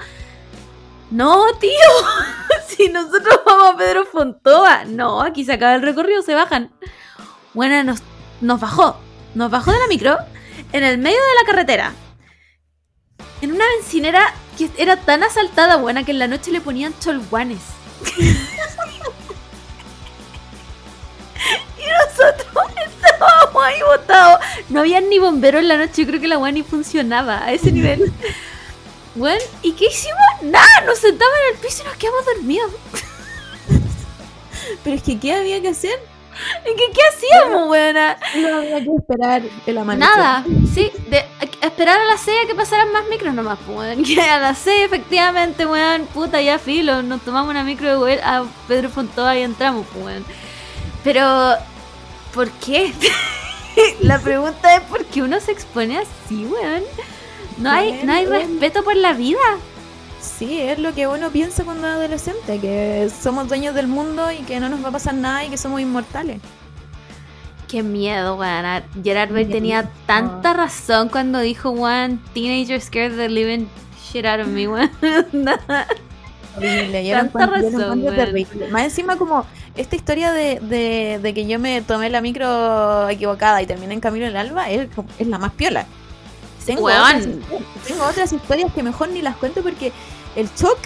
no, tío, <laughs> si nosotros vamos a Pedro Fontoa, no, aquí se acaba el recorrido, se bajan. Bueno, nos, nos bajó, nos bajó de la micro en el medio de la carretera. En una bencinera que era tan asaltada, buena, que en la noche le ponían cholguanes. <laughs> y nosotros estábamos ahí botados. No había ni bombero en la noche, yo creo que la weá ni funcionaba a ese nivel. <laughs> Bueno, ¿y qué hicimos? Nada, nos sentamos en el piso y nos quedamos dormidos. <laughs> Pero es que, ¿qué había que hacer? <laughs> ¿Y qué, qué hacíamos, weona? No había que esperar el amanecer. Nada, sí, de, a- esperar a las 6 a que pasaran más micros nomás, pues, weón. <laughs> Que a las 6, efectivamente, weón, puta, ya filo, nos tomamos una micro de weón a Pedro Fontoa y entramos, pues, weón. Pero, ¿por qué? <laughs> La pregunta es por qué uno se expone así, weón. No hay, no hay respeto por la vida. Sí, es lo que uno piensa cuando es adolescente, que somos dueños del mundo y que no nos va a pasar nada y que somos inmortales. Qué miedo, weón. Gerard Way tenía tanta razón cuando dijo, weón, teenager scared the living shit out of me, weón. <laughs> Horrible, yo Tanta razón, terrible. Más encima como esta historia de, de, de que yo me tomé la micro equivocada y terminé en Camino del Alba es, es la más piola. Tengo Weón. otras, tengo otras historias que mejor ni las cuento porque el shock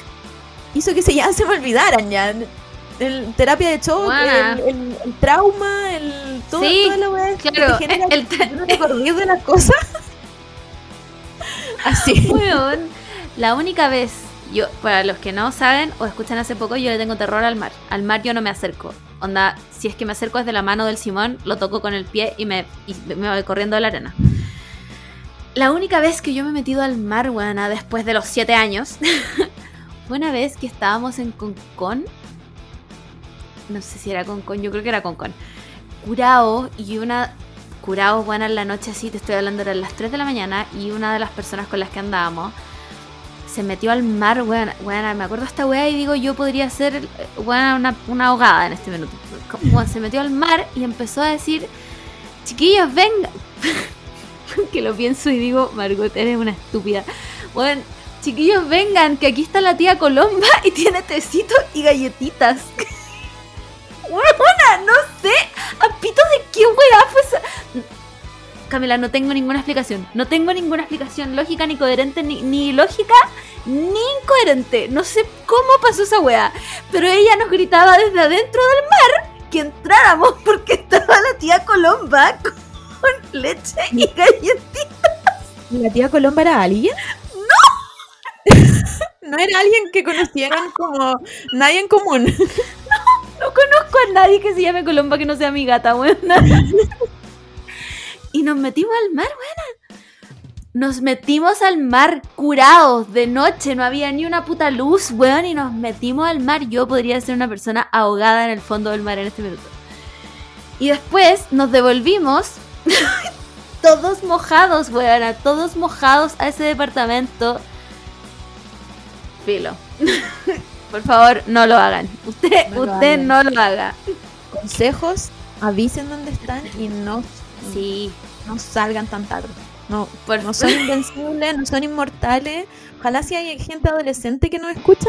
hizo que se ya se me olvidaran ya. El terapia de shock, el, el- el trauma, el todo, Sí, toda la weá que te genera el acordás de las cosas. <laughs> Así. Weón, la única vez, yo, para los que no saben o escuchan hace poco, yo le tengo terror al mar. Al mar yo no me acerco. Onda, si es que me acerco desde la mano del Simón, lo toco con el pie y me, y me voy corriendo a la arena. La única vez que yo me he metido al mar, weona, después de los siete años, <laughs> fue una vez que estábamos en Concón. No sé si era Concón, yo creo que era Concón. Curao y una curados, buena en la noche, así te estoy hablando, eran las 3 de la mañana y una de las personas con las que andábamos se metió al mar, weón, me acuerdo esta weá y digo, yo podría ser, weón, una, una ahogada en este minuto. Se metió al mar y empezó a decir, chiquillos, vengan. <laughs> <laughs> que lo pienso y digo, Margot, eres una estúpida. Bueno, chiquillos, vengan, que aquí está la tía Colomba y tiene tecito y galletitas. <laughs> Weona, no sé, a de qué weá fue esa. Camila, no tengo ninguna explicación. No tengo ninguna explicación lógica, ni coherente, ni, ni lógica, ni incoherente. No sé cómo pasó esa weá. Pero ella nos gritaba desde adentro del mar que entráramos <laughs> porque estaba la tía Colomba con leche y galletitas. ¿La tía Colomba era alguien? ¡No! <laughs> no era alguien que conocieran como nadie en común. <laughs> No conozco a nadie que se llame Colomba que no sea mi gata, weona. y nos metimos al mar, weona. Nos metimos al mar curados de noche, no había ni una puta luz, weón, y nos metimos al mar. Yo podría ser una persona ahogada en el fondo del mar en este minuto. Y después nos devolvimos, <laughs> todos mojados, weona, todos mojados a ese departamento. Filo. <laughs> Por favor, no lo hagan. Usted, No lo usted hagan. no lo haga. Consejos, avisen dónde están y no, Sí, no salgan tan tarde. No, por no son invencibles, no son inmortales. Ojalá si hay gente adolescente que nos escucha,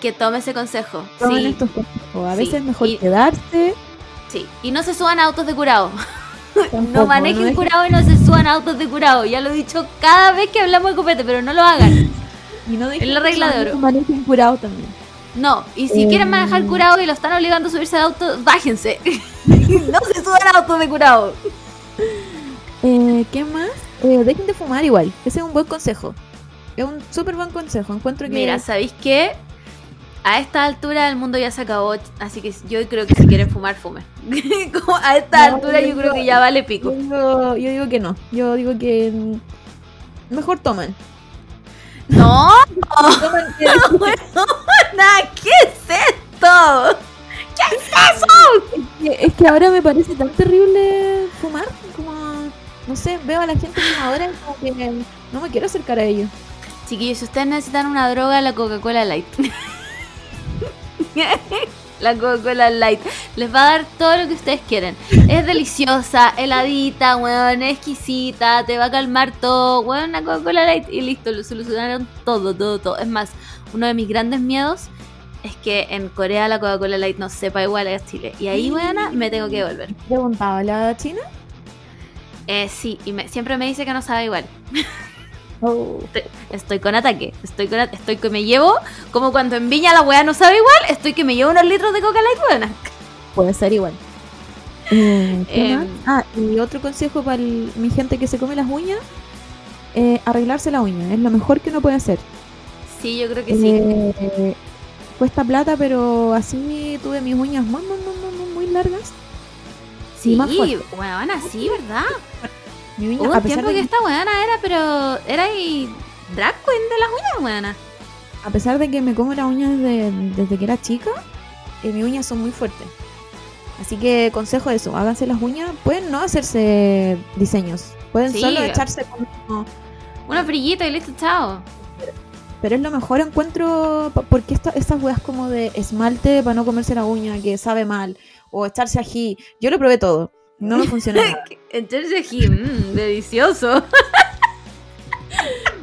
que tome ese consejo. tomen Sí, estos consejos. A Sí, veces es mejor y- quedarse. sí. Y no se suban a autos de curado. Tampoco, No manejen curado y no se suban a autos de curado. Ya lo he dicho cada vez que hablamos de copete, pero no lo hagan. y no dejen Es la regla de oro. manejen curado también. No, y si Eh. quieren manejar curado y lo están obligando a subirse al auto, bájense. <laughs> no se suban a autos de curado. <laughs> Eh, ¿Qué más? Eh, dejen de fumar igual. Ese es un buen consejo. Es un súper buen consejo. Encuentro que. Mira, ¿sabéis qué? A esta altura el mundo ya se acabó, así que yo creo que si quieren fumar, fumen. <laughs> A esta No, altura yo yo creo que ya vale yo, pico. digo, yo digo que no. Yo digo que. Mejor toman. No, <laughs> Toman que- <laughs> Nada, ¿qué es esto? ¿Qué es eso? que- es que ahora me parece tan terrible fumar. Como. No sé, veo a la gente fumadora y como que no me quiero acercar a ellos. Chiquillos, si ustedes necesitan una droga, la Coca-Cola Light. <laughs> la Coca-Cola Light les va a dar todo lo que ustedes quieren. Es deliciosa, heladita, weón, exquisita, te va a calmar todo, weón, una Coca-Cola Light y listo, lo solucionaron todo, todo, todo. Es más, uno de mis grandes miedos es que en Corea la Coca-Cola Light no sepa igual a Chile. Y ahí, weona, me tengo que devolver. Preguntaba la china. Eh, sí, y me- siempre me dice que no sabe igual. <laughs> Oh. Estoy, estoy con ataque. Estoy con, estoy que me llevo, como cuando en Viña la weá no sabe igual, estoy que me llevo unos litros de coca light. Puede ser igual. Eh, ¿qué Em. Ah, y otro consejo para el- mi gente que se come las uñas: eh, arreglarse la uña. Es lo mejor que uno puede hacer. Sí, yo creo que sí. Eh, cuesta plata, pero así tuve mis uñas muy, muy, muy, muy, muy, muy largas. Sí, más fuerte. weona, sí, ¿verdad? Mi uña, Hubo a, un pesar tiempo de que esta weona era, pero era y drag queen de las uñas, weona. a pesar de que me como las uñas desde, desde que era chica, eh, mis uñas son muy fuertes. Así que consejo eso, háganse las uñas. Pueden no hacerse diseños. Pueden Sí. solo echarse como Una frillita y listo, chao. Pero es lo mejor encuentro, porque esta- estas weas como de esmalte para no comerse la uña, que sabe mal, o echarse ají, yo lo probé todo. No me funcionó nada. Entonces dije, mmm, delicioso. <laughs>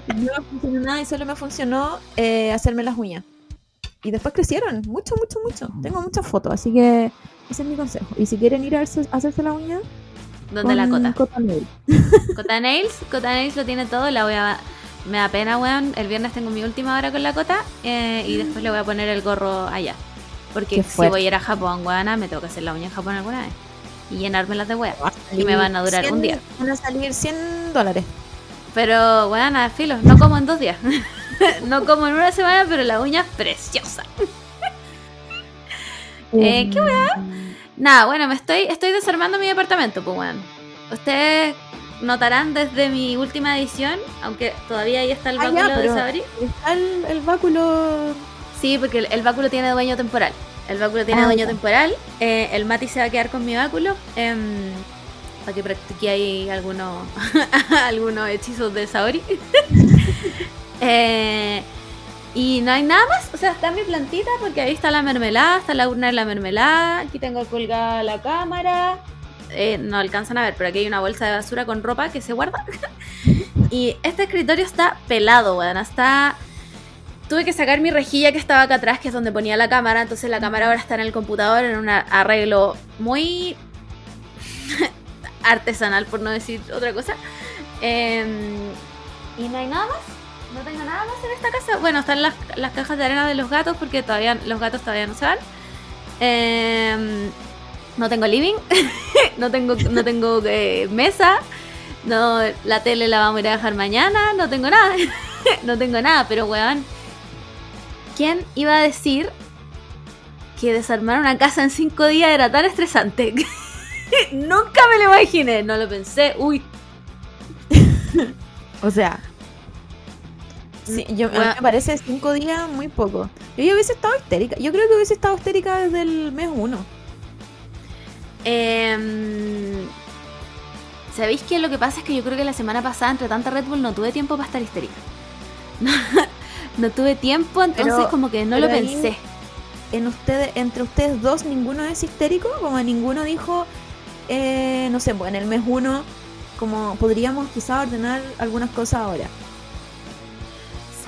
No me funcionó nada y solo me funcionó eh, hacerme las uñas. Y después crecieron, mucho, mucho, mucho. Tengo muchas fotos, así que ese es mi consejo. Y si quieren ir a hacerse, a hacerse la uña, ¿Dónde la con cota? Nail. <laughs> Cota Nails, Cota Nails lo tiene todo, la voy a... Me da pena, weón. El viernes tengo mi última hora con la Cota eh, y después le voy a poner el gorro allá. Porque si voy a ir a Japón, weona, me tengo que hacer la uña en Japón alguna vez. Y llenármelas de weas. Y me van a durar 100 un día. Van a salir 100 dólares. Pero, weona, filo, no como en dos días. <laughs> no como en una semana, pero la uña es preciosa. <laughs> Eh, ¿qué Nada, bueno, me estoy, estoy desarmando mi departamento, pues weón. Ustedes notarán desde mi última edición, aunque todavía ahí está el Ah, báculo ya, de Sabri. Está el, el báculo. Sí, porque el, el báculo tiene dueño temporal. El báculo tiene Ah, dueño temporal. Eh, el Mati se va a quedar con mi báculo. em, para que practique ahí algunos <laughs> algunos hechizos de Saori. <laughs> Eh, y no hay nada más. O sea, está mi plantita porque ahí está la mermelada, está la urna de la mermelada. Aquí tengo colgada la cámara. Eh, no alcanzan a ver, pero aquí hay una bolsa de basura con ropa que se guarda. <laughs> y este escritorio está pelado, weón. Está tuve que sacar mi rejilla que estaba acá atrás, que es donde ponía la cámara. Entonces la cámara ahora está en el computador en un arreglo muy <laughs> artesanal, por no decir otra cosa. Em, y no hay nada más. No tengo nada más en esta casa. Bueno, están las, las cajas de arena de los gatos, porque todavía los gatos todavía no se van. Em, no tengo living. <laughs> no tengo, no tengo eh, mesa. No, la tele la vamos a ir a dejar mañana. No tengo nada. <laughs> no tengo nada, pero weón. ¿Quién iba a decir que desarmar una casa en cinco días era tan estresante? <laughs> Nunca me lo imaginé, no lo pensé. Uy, <laughs> O sea. Sí, yo, a mí me parece cinco días muy poco. Yo hubiese estado histérica. Yo creo que hubiese estado histérica desde el mes uno. Em, ¿Sabéis que lo que pasa es que yo creo que la semana pasada, entre tanta Red Bull, no tuve tiempo para estar histérica? <laughs> No, tuve tiempo, entonces Pero- como que no lo ahí- pensé. En ustedes, entre ustedes dos, ninguno es histérico. Como ninguno dijo, eh, no sé, pues en el mes uno, como podríamos quizá ordenar algunas cosas ahora.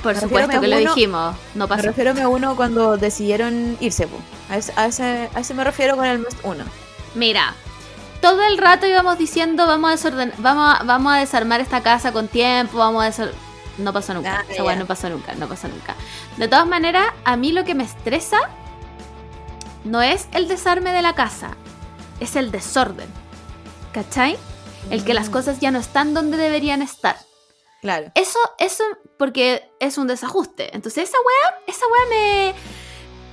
Por me supuesto que lo dijimos, no Me pasó. refiero a uno cuando decidieron irse. A ese, a, ese, a ese me refiero con el mes uno. Mira, todo el rato íbamos diciendo vamos a desorden vamos a, vamos a desarmar esta casa con tiempo, vamos a No pasó nunca, Ah, esa weá no pasó nunca, no pasó nunca. De todas maneras, a mí lo que me estresa no es el desarme de la casa, es el desorden. ¿Cachai? El que las Mm. cosas ya no están donde deberían estar. Claro. Eso, eso, porque es un desajuste. Entonces esa weá, esa weá me...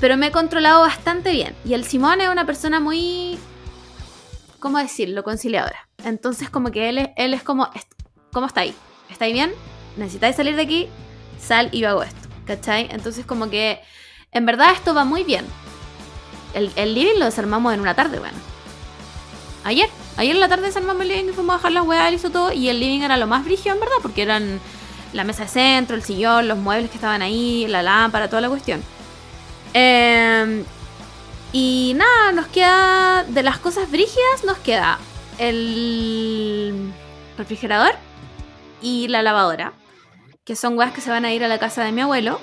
Pero me he controlado bastante bien. Y el Simón es una persona muy... ¿Cómo decirlo? Conciliadora. Entonces como que él es, él es como... ¿Cómo está ahí? ¿Está ahí bien? ¿Necesitáis salir de aquí? Sal y yo hago esto. ¿Cachai? Entonces como que... En verdad esto va muy bien. El, living lo desarmamos en una tarde, bueno. Ayer. Ayer en la tarde desarmamos el living y fuimos a dejar las weas, hizo todo. Y el living era lo más brígido, en verdad, porque eran la mesa de centro, el sillón, los muebles que estaban ahí, la lámpara, toda la cuestión. Eh, y nada, nos queda. De las cosas brígidas, nos queda el refrigerador y la lavadora. Que son weas que se van a ir a la casa de mi abuelo.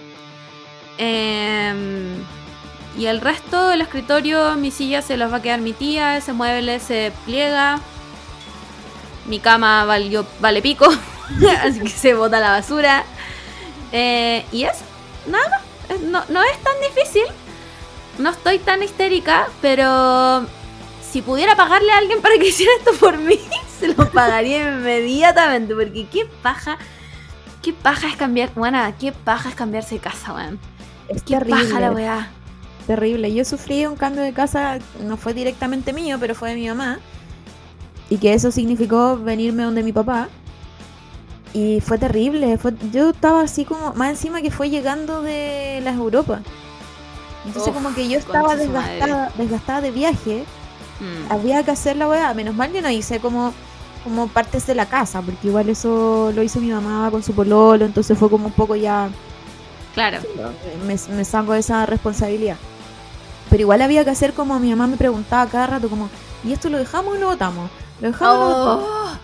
Eh, y el resto del escritorio, mi silla se los va a quedar mi tía, ese mueble se pliega. Mi cama valió, vale pico, <laughs> así que se bota la basura. Eh, y eso, nada más. No, no es tan difícil. No estoy tan histérica, pero si pudiera pagarle a alguien para que <laughs> hiciera esto por mí, se lo pagaría inmediatamente. Porque qué paja, qué paja es cambiar, bueno, qué paja es cambiarse de casa, weón. Es Qué terrible. paja la weá. terrible. Yo sufrí un cambio de casa, no fue directamente mío, pero fue de mi mamá. Y que eso significó venirme donde mi papá. Y fue terrible. Fue, yo estaba así como, más encima que fue llegando de las Europa. Entonces Uf, como que yo estaba desgastada, desgastada de viaje. Mm. Había que hacer la weá. Menos mal yo no hice como, como partes de la casa, porque igual eso lo hizo mi mamá con su pololo. Entonces fue como un poco ya Claro. me, me saco de esa responsabilidad. Pero igual había que hacer como mi mamá me preguntaba cada rato, como, ¿y esto lo dejamos o lo botamos? Lo dejamos. Oh,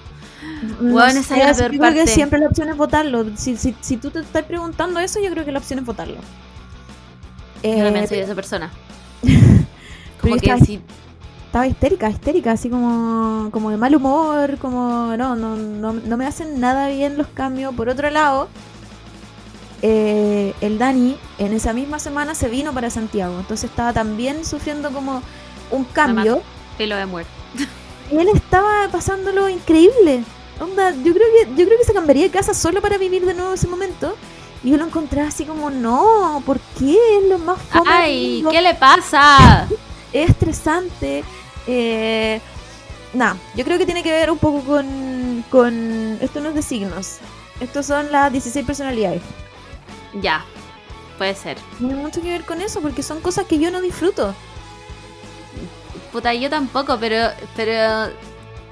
No Weón, esa es la sé, peor yo creo que siempre la opción es votarlo. Si, si, si tú te estás preguntando eso, yo creo que la opción es votarlo. yo Eh, también soy esa persona. <laughs> Como que estaba, si estaba histérica, histérica, así como, como de mal humor, como no, no, no, no me hacen nada bien los cambios. Por otro lado, eh, el Dani en esa misma semana se vino para Santiago, entonces estaba también sufriendo como un cambio. filo de muerte. Y él estaba pasándolo increíble. Onda, yo creo que yo creo que se cambiaría de casa solo para vivir de nuevo ese momento. Y yo lo encontré así como, no, ¿por qué? Es lo más fome Ay, ¿qué le pasa? <laughs> Es estresante. Eh, Nada, yo creo que tiene que ver un poco con, con... Esto no es de signos. Estos son las 16 personalidades. Ya, puede ser. Tiene mucho que ver con eso, porque son cosas que yo no disfruto. Puta, yo tampoco, pero, pero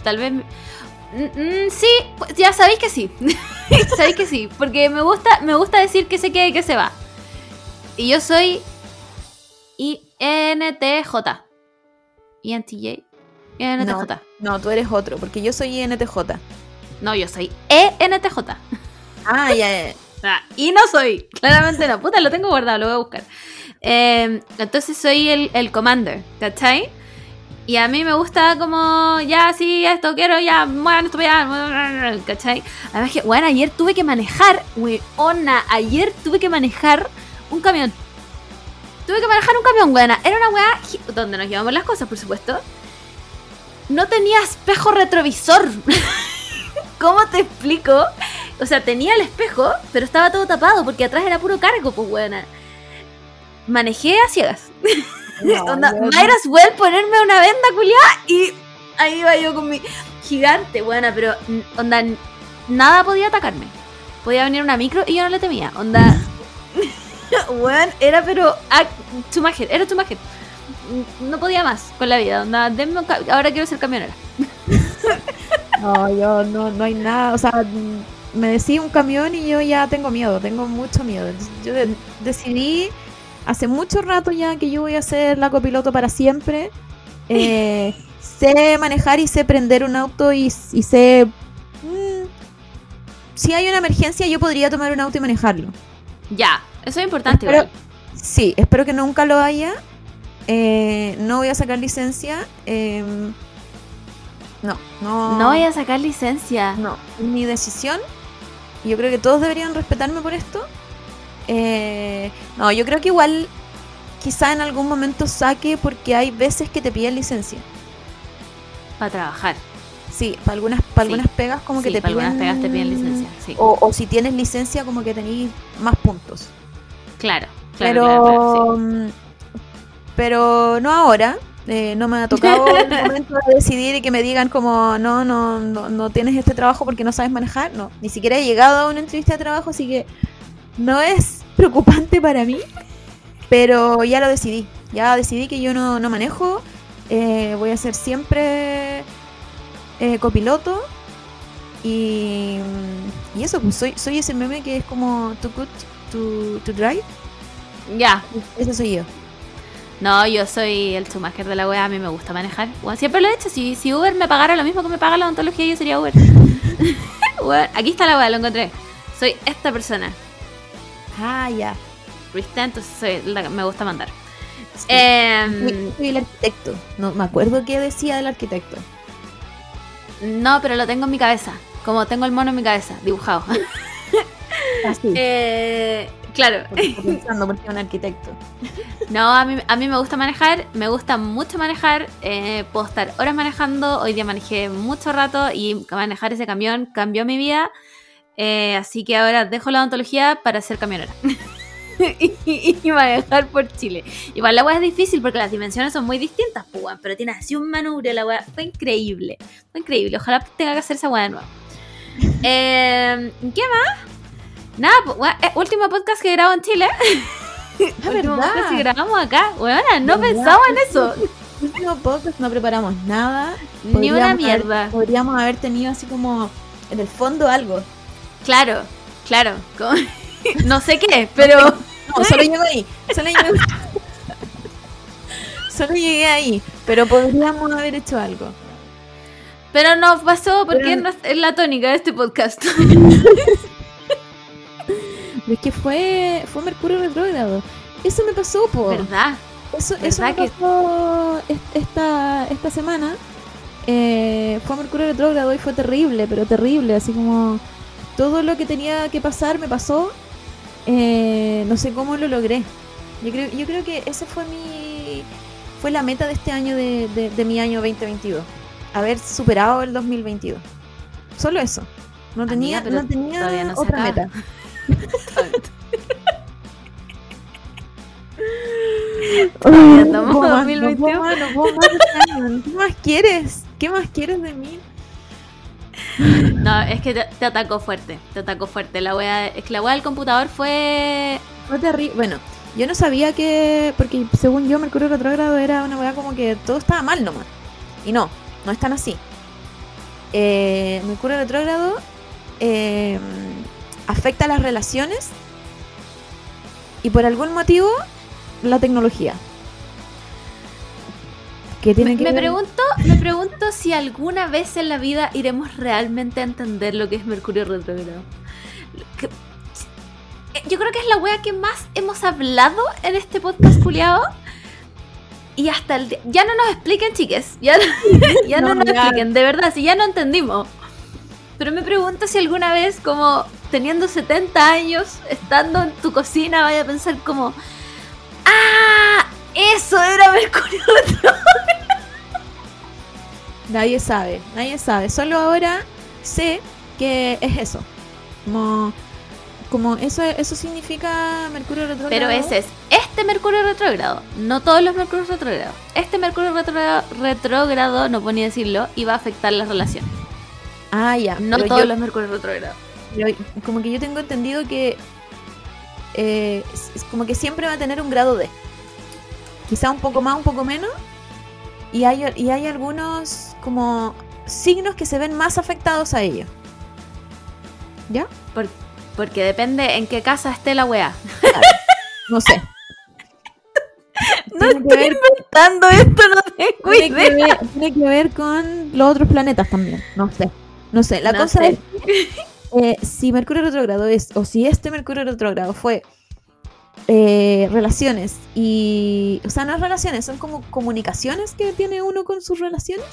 tal vez... Mm, sí, ya sabéis que sí. <laughs> sabéis que sí, porque me gusta, me gusta decir que se queda y que se va. Y yo soy INTJ. INTJ. INTJ. No, tú eres otro, porque yo soy INTJ. No, yo soy ENTJ. Ah, ya, ya. <laughs> Ah, y no soy, claramente no. Puta, lo tengo guardado, lo voy a buscar. Eh, entonces soy el, el commander, ¿cachai? Y a mí me gusta como, ya, sí, esto quiero, ya, bueno, esto ya, ¿cachai? Además que, bueno, ayer tuve que manejar, weona, ayer tuve que manejar un camión. Tuve que manejar un camión, weona. Era una weá donde nos llevamos las cosas, por supuesto. No tenía espejo retrovisor. <laughs> ¿Cómo te explico? O sea, tenía el espejo, pero estaba todo tapado porque atrás era puro cargo, pues buena. Manejé a ciegas. No, <laughs> Onda, yo- might as well ponerme una venda culiada y ahí iba yo con mi gigante, buena, pero onda, nada podía atacarme. Podía venir una micro y yo no le temía. Onda, <laughs> weón, era pero ah, too much, era much. No podía más con la vida. Onda, denme ahora quiero ser camionera. <laughs> No, yo no, no hay nada. O sea, me decía un camión y yo ya tengo miedo, tengo mucho miedo. Entonces, Yo de- decidí hace mucho rato ya que yo voy a ser la copiloto para siempre. <laughs> Eh, sé manejar y sé prender un auto y, y sé. mm, si hay una emergencia, yo podría tomar un auto y manejarlo. Ya, eso es importante. Espero-. Sí, espero que nunca lo haya. Eh, no voy a sacar licencia. em, no, no. No voy a sacar licencia. No, es mi decisión. Yo creo que todos deberían respetarme por esto. Eh, no, yo creo que igual quizá en algún momento saque porque hay veces que te piden licencia. Para trabajar. Sí, para algunas, para Sí. algunas pegas como que te para piden... algunas pegas te piden licencia. Sí. O, o si tienes licencia como que tenéis más puntos. Claro, claro, pero, claro, claro, sí. mm, pero no ahora. eh, no me ha tocado <laughs> el momento de decidir y que me digan como no, no, no, no tienes este trabajo porque no sabes manejar. No, ni siquiera he llegado a una entrevista de trabajo, así que no es <laughs> preocupante para mí. Pero ya lo decidí. Ya decidí que yo no, no manejo. eh, voy a ser siempre eh, copiloto. Y, y eso, pues soy, soy ese meme que es como too good to, to drive. Ya. Ese soy yo. No, yo soy el chumacher de la wea, a mí me gusta manejar. Bueno, siempre lo he hecho. Si, si Uber me pagara lo mismo que me paga la odontología, yo sería Uber. <laughs> Bueno, aquí está la wea, lo encontré. Soy esta persona. Ah, ya. ¿Viste? Entonces soy la que me gusta mandar. Em, soy el arquitecto. No me acuerdo qué decía del arquitecto. no, pero lo tengo en mi cabeza. Como tengo el mono en mi cabeza, dibujado. <laughs> Así. Eh, claro. <laughs> pensando porque un arquitecto. No, a mí, a mí me gusta manejar, me gusta mucho manejar, eh, puedo estar horas manejando, hoy día manejé mucho rato y manejar ese camión cambió mi vida, eh, así que ahora dejo la odontología para ser camionera <laughs> y, y manejar por Chile. Igual la weá es difícil porque las dimensiones son muy distintas, pues, pero tiene así un manubrio, la weá fue increíble, fue increíble, ojalá tenga que hacer esa weá de nuevo. <laughs> Eh, ¿Qué más? Nada, pues, eh, último podcast que grabo en Chile. Ah, <laughs> Último ¿verdad? podcast que grabamos acá. Weona, no ¿Verdad? pensaba en eso. <laughs> Último podcast no preparamos nada. Ni una mierda. haber- podríamos haber tenido así como en el fondo algo. Claro, claro. como- <laughs> No sé qué, pero. No, solo llego ahí. Solo llego, solo llegué ahí. Pero podríamos haber hecho algo. Pero nos pasó porque Pero- no es la tónica de este podcast. Es que fue, fue Mercurio retrógrado. Eso me pasó, por. ¿Verdad? Eso, ¿Verdad eso me que- pasó es- esta, esta semana. Eh, fue Mercurio retrógrado y fue terrible, pero terrible. Así como todo lo que tenía que pasar me pasó. Eh, no sé cómo lo logré. Yo creo, yo creo que ese fue mi fue la meta de este año de, de- de mi año 2022. Haber superado el 2022. Solo eso. No tenía, Amiga, pero no tenía no otra acaba. meta. <laughs> No no 2021. puedo más, no puedo más este año. ¿Qué más quieres? ¿Qué más quieres de mí? No, es que te, te atacó fuerte. Te atacó fuerte. La wea, es que la wea del computador fue. Fue terrible. Bueno, yo no sabía que. Porque según yo, Mercurio retrógrado era una weá como que todo estaba mal nomás. Y no, no es tan así. Eh, Mercurio retrógrado eh, afecta las relaciones y por algún motivo la tecnología. Tiene Me, que me ver- pregunto, me pregunto si alguna vez en la vida iremos realmente a entender lo que es Mercurio retrógrado. Eh, Yo creo que es la wea que más hemos hablado en este podcast culiado. Y hasta el día. Ya no nos expliquen, chiques. Ya, <laughs> ya no, No, nos ya. expliquen, de verdad, si ya no entendimos. Pero me pregunto si alguna vez, como teniendo 70 años, estando en tu cocina, vaya a pensar como. ¡Ah! Eso era Mercurio <laughs> retrógrado. Nadie sabe, nadie sabe. Solo ahora sé que es eso. Como, como eso, eso significa Mercurio retrógrado. Pero ese es este Mercurio retrógrado, no todos los Mercurios retrógrados. Este Mercurio retrógrado, no ni decirlo, y va a afectar las relaciones. Ah, ya. No todos yo- los Mercurios retrógrados. Pero como que yo tengo entendido que eh, es- como que siempre va a tener un grado de. Quizá un poco más, un poco menos. Y hay, y hay algunos como signos que se ven más afectados a ello. ¿Ya? Porque depende en qué casa esté la weá. No sé. No Tiene que ver Dando esto, no tengo tiene que, ver, tiene que ver con los otros planetas también. No sé. No sé. La No cosa sé. es eh, si Mercurio retrógrado es, o si este Mercurio retrógrado fue eh, relaciones y. O sea, no es relaciones, son como comunicaciones que tiene uno con sus relaciones.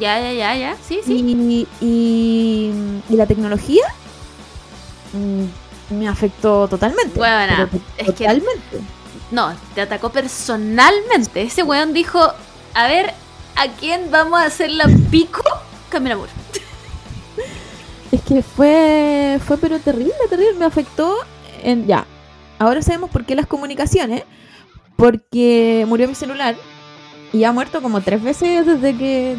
Ya, ya, ya, ya. Sí, sí. Y, y, y la tecnología mm, me afectó totalmente. Buena, Pero es que- totalmente. No, te atacó personalmente. Ese weón dijo, a ver, ¿a quién vamos a hacer la pico? Camila Moore. Es que fue, fue pero terrible, terrible. Me afectó en, ya. Ahora sabemos por qué las comunicaciones. Porque murió mi celular. Y ha muerto como tres veces desde que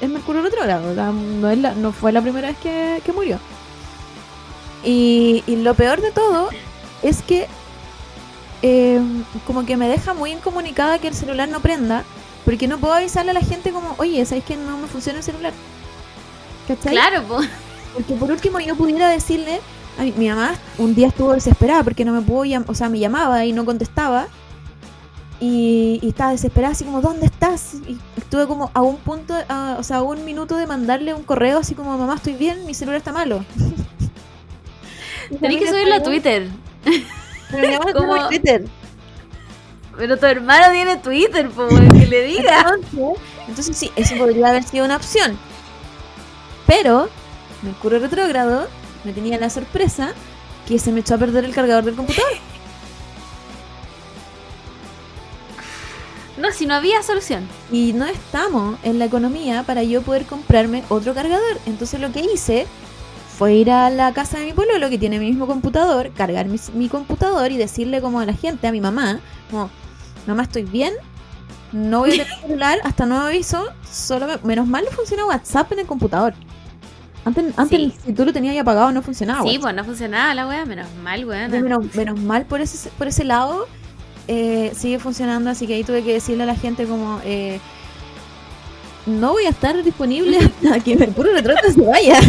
es Mercurio retrógrado. No, es la- no fue la primera vez que, que murió. Y, y lo peor de todo es que eh, como que me deja muy incomunicada que el celular no prenda. Porque no puedo avisarle a la gente como, oye, ¿sabes que no me funciona el celular? ¿Cachai? Claro, po. Porque por último yo pudiera decirle, a mi, mi mamá un día estuvo desesperada porque no me pudo llamar, o sea, me llamaba y no contestaba. Y, y estaba desesperada, así como, ¿dónde estás? Y estuve como a un punto, a- o sea, a un minuto de mandarle un correo así como, mamá, estoy bien, mi celular está malo. <laughs> Tenés que subirlo a Twitter. Pero mi mamá <laughs> no Como- tiene Twitter. Pero tu hermano tiene Twitter, po, weón, que le diga. Entonces, entonces sí, eso podría haber sido una opción. Pero, Mercurio retrógrado me tenía la sorpresa que se me echó a perder el cargador del computador. No, si no había solución. Y no estamos en la economía para yo poder comprarme otro cargador. Entonces lo que hice fue ir a la casa de mi pololo, que tiene mi mismo computador, cargar mi, mi computador y decirle como a la gente, a mi mamá, como, mamá, estoy bien, no voy a tener <laughs> celular hasta nuevo aviso, solo me- menos mal le funciona WhatsApp en el computador. Antes, antes Sí. si tú lo tenías ya apagado, no funcionaba. sí, pues no funcionaba la weá, menos mal. Entonces, menos, menos mal por ese, por ese lado eh, sigue funcionando, así que ahí tuve que decirle a la gente como eh, no voy a estar disponible <laughs> hasta que Mercurio Retrógrado se vaya. <laughs>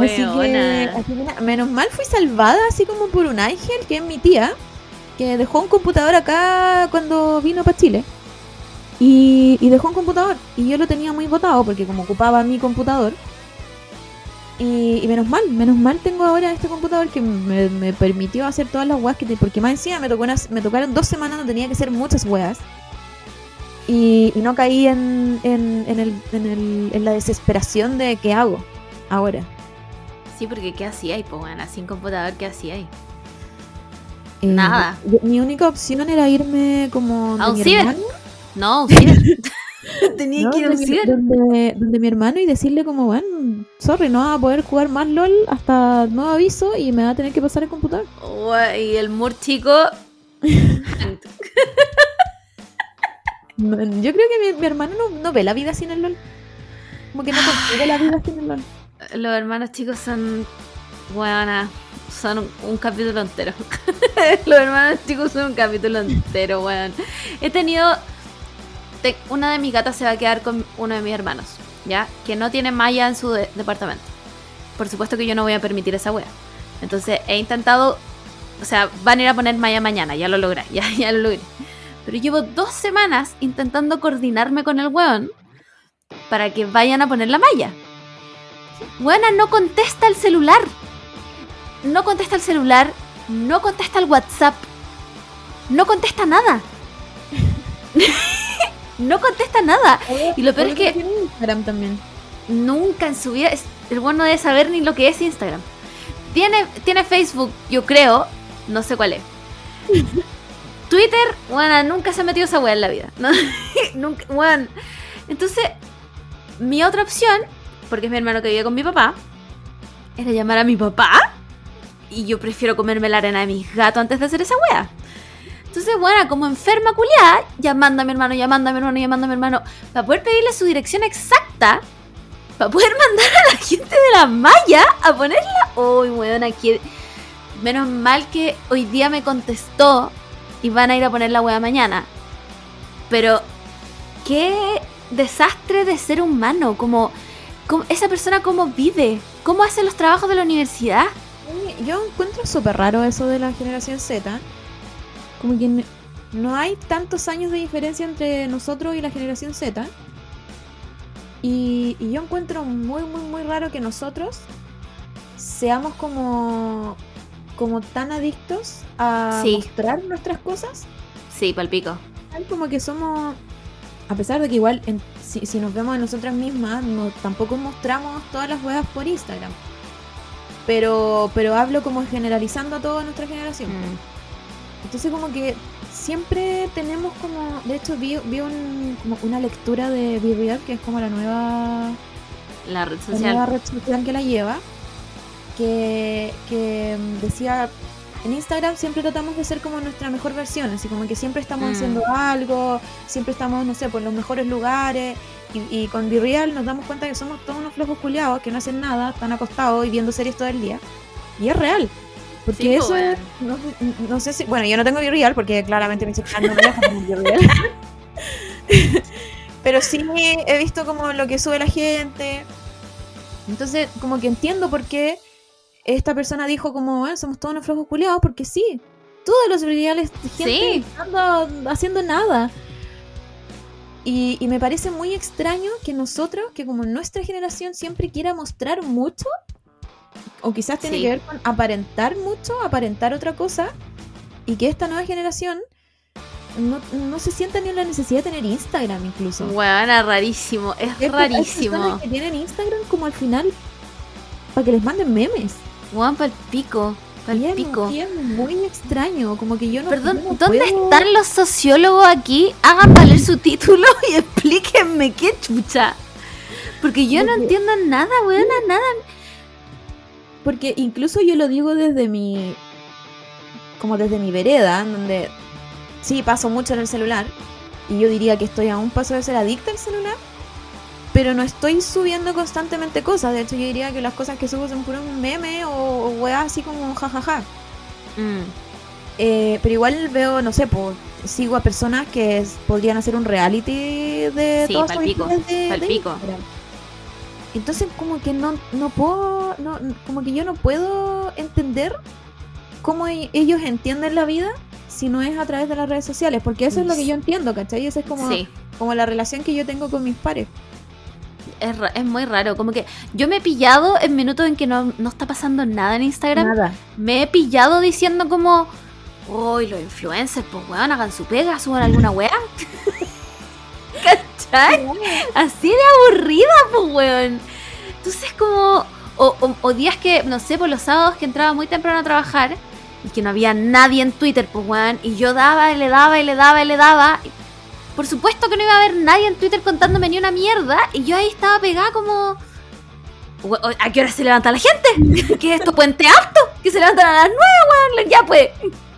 Así que, así que menos mal fui salvada así como por un ángel que es mi tía, que dejó un computador acá cuando vino para Chile. Y, y dejó un computador. Y yo lo tenía muy botado porque como ocupaba mi computador. Y, y menos mal, menos mal tengo ahora este computador que me, me permitió hacer todas las weas que te, Porque más encima me, tocó unas- me tocaron dos semanas donde tenía que hacer muchas weas. Y, y no caí en, en, en, el, en, el, en la desesperación de qué hago ahora. Sí, porque ¿qué hacía ahí, pues sin computador, ¿qué hacía ahí? Eh, Nada. Mi única opción era irme como... A un mi ciber. hermano, <laughs> No. Tenía ¿no? que ir a un donde, donde, mi hermano y decirle como, bueno, sorry, no vas a poder jugar más LOL hasta nuevo aviso y me va a tener que pasar el computador. Y el mur chico. <laughs> Yo creo que mi, mi hermano no, no ve la vida sin el LOL. Como que no concibe la vida sin el LOL. Los hermanos chicos son. Buena. Son un, un capítulo entero. <laughs> Los hermanos chicos son un capítulo entero, weón. He tenido. Una de mis gatas se va a quedar con uno de mis hermanos, ¿ya? Que no tiene malla en su de- departamento. Por supuesto que yo no voy a permitir esa wea. Entonces he intentado. O sea, van a ir a poner malla mañana, ya lo logré, <laughs> ya, ya lo logré. Pero llevo dos semanas intentando coordinarme con el weón para que vayan a poner la malla. Buena, no contesta el celular. No contesta el celular. No contesta el WhatsApp. No contesta nada. <laughs> no contesta nada. Y lo peor es que- Tiene Instagram también. Nunca en su vida. es- el bueno no debe saber ni lo que es Instagram. Tiene, tiene Facebook, yo creo. No sé cuál es. <laughs> Twitter, bueno, nunca se ha metido esa weá en la vida. ¿no? <laughs> nunca, bueno. Entonces, mi otra opción, porque es mi hermano que vive con mi papá, era llamar a mi papá. Y yo prefiero comerme la arena de mis gatos antes de hacer esa weá. Entonces, bueno, como enferma culiada, llamando a mi hermano, llamando a mi hermano, llamando a mi hermano, para poder pedirle su dirección exacta, para poder <laughs> mandar a la gente de la malla a ponerla. Uy, weón, aquí. Menos mal que hoy día me contestó y van a ir a poner la wea mañana. Pero, qué desastre de ser humano. Como, como esa persona cómo vive, cómo hace los trabajos de la universidad. Yo encuentro súper raro eso de la generación Z. Como que no hay tantos años de diferencia entre nosotros y la generación Z. Y, y yo encuentro muy, muy, muy raro que nosotros seamos como, como tan adictos a Sí. mostrar nuestras cosas. Sí, palpico. Como que somos, a pesar de que igual en- si, si nos vemos a nosotras mismas, no, tampoco mostramos todas las weas por Instagram. Pero, pero hablo como generalizando a toda nuestra generación. Mm. Entonces como que siempre tenemos como, de hecho vi, vi un- como una lectura de Be Real, que es como la nueva, La red la nueva social. red social que la lleva, que, que decía, en Instagram siempre tratamos de ser como nuestra mejor versión, así como que siempre estamos Mm. haciendo algo, siempre estamos, no sé, por los mejores lugares, y, y con Be Real nos damos cuenta que somos todos unos flojos culiados que no hacen nada, están acostados y viendo series todo el día, y es real. Porque Sí, pues, eso no, no sé si. Bueno, yo no tengo Be Real porque claramente mi celular no me deja tener Be Real. Pero sí he visto como lo que sube la gente. Entonces, como que entiendo por qué esta persona dijo como, bueno, somos todos unos flojos culiados, porque sí. Todos los reales de gente Sí. ando haciendo nada. Y, y me parece muy extraño que nosotros, que como nuestra generación siempre quiera mostrar mucho, o quizás tiene Sí. que ver con aparentar mucho, aparentar otra cosa, y que esta nueva generación no, no se sienta ni en la necesidad de tener Instagram incluso. Weona, rarísimo. Es hay rarísimo. que tienen Instagram como al final para que les manden memes. Weón, pal pico. Es, y es muy extraño, como que yo no Perdón, no ¿dónde puedo- están los sociólogos aquí? Hagan valer su título <laughs> y explíquenme qué chucha. Porque yo no entiendo nada, weona, nada. Porque incluso yo lo digo desde mi. como desde mi vereda, en donde sí paso mucho en el celular. Y yo diría que estoy a un paso de ser adicta al celular. Pero no estoy subiendo constantemente cosas. De hecho, yo diría que las cosas que subo son puros meme o, o weas así como jajaja. Mm, Eh, pero igual veo, no sé, pues sigo a personas que podrían hacer un reality de Sí, todas sus palpico, de, de palpico. Instagram. Entonces como que no, no puedo, no, como que yo no puedo entender cómo e- ellos entienden la vida si no es a través de las redes sociales, porque eso es lo que yo entiendo, ¿cachai? Eso es como, sí. como la relación que yo tengo con mis pares. Es, es muy raro. Como que yo me he pillado en minutos en que no, no está pasando nada en Instagram. Nada. Me he pillado diciendo como. Uy, los influencers, pues weón, hagan su pega, suban alguna weá. <laughs> ¿Cachai? Así de aburrida, pues weón. Entonces como. O, o- o días que, no sé, por los sábados que entraba muy temprano a trabajar y que no había nadie en Twitter, pues weón. Y yo daba y le daba y le daba y le daba. por supuesto que no iba a haber nadie en Twitter contándome ni una mierda. Y yo ahí estaba pegada como. "We- o- ¿A qué hora se levanta la gente? <laughs> ¿Qué es esto? ¿Puente alto? Que se levantan a las nueve, weón. Ya pues.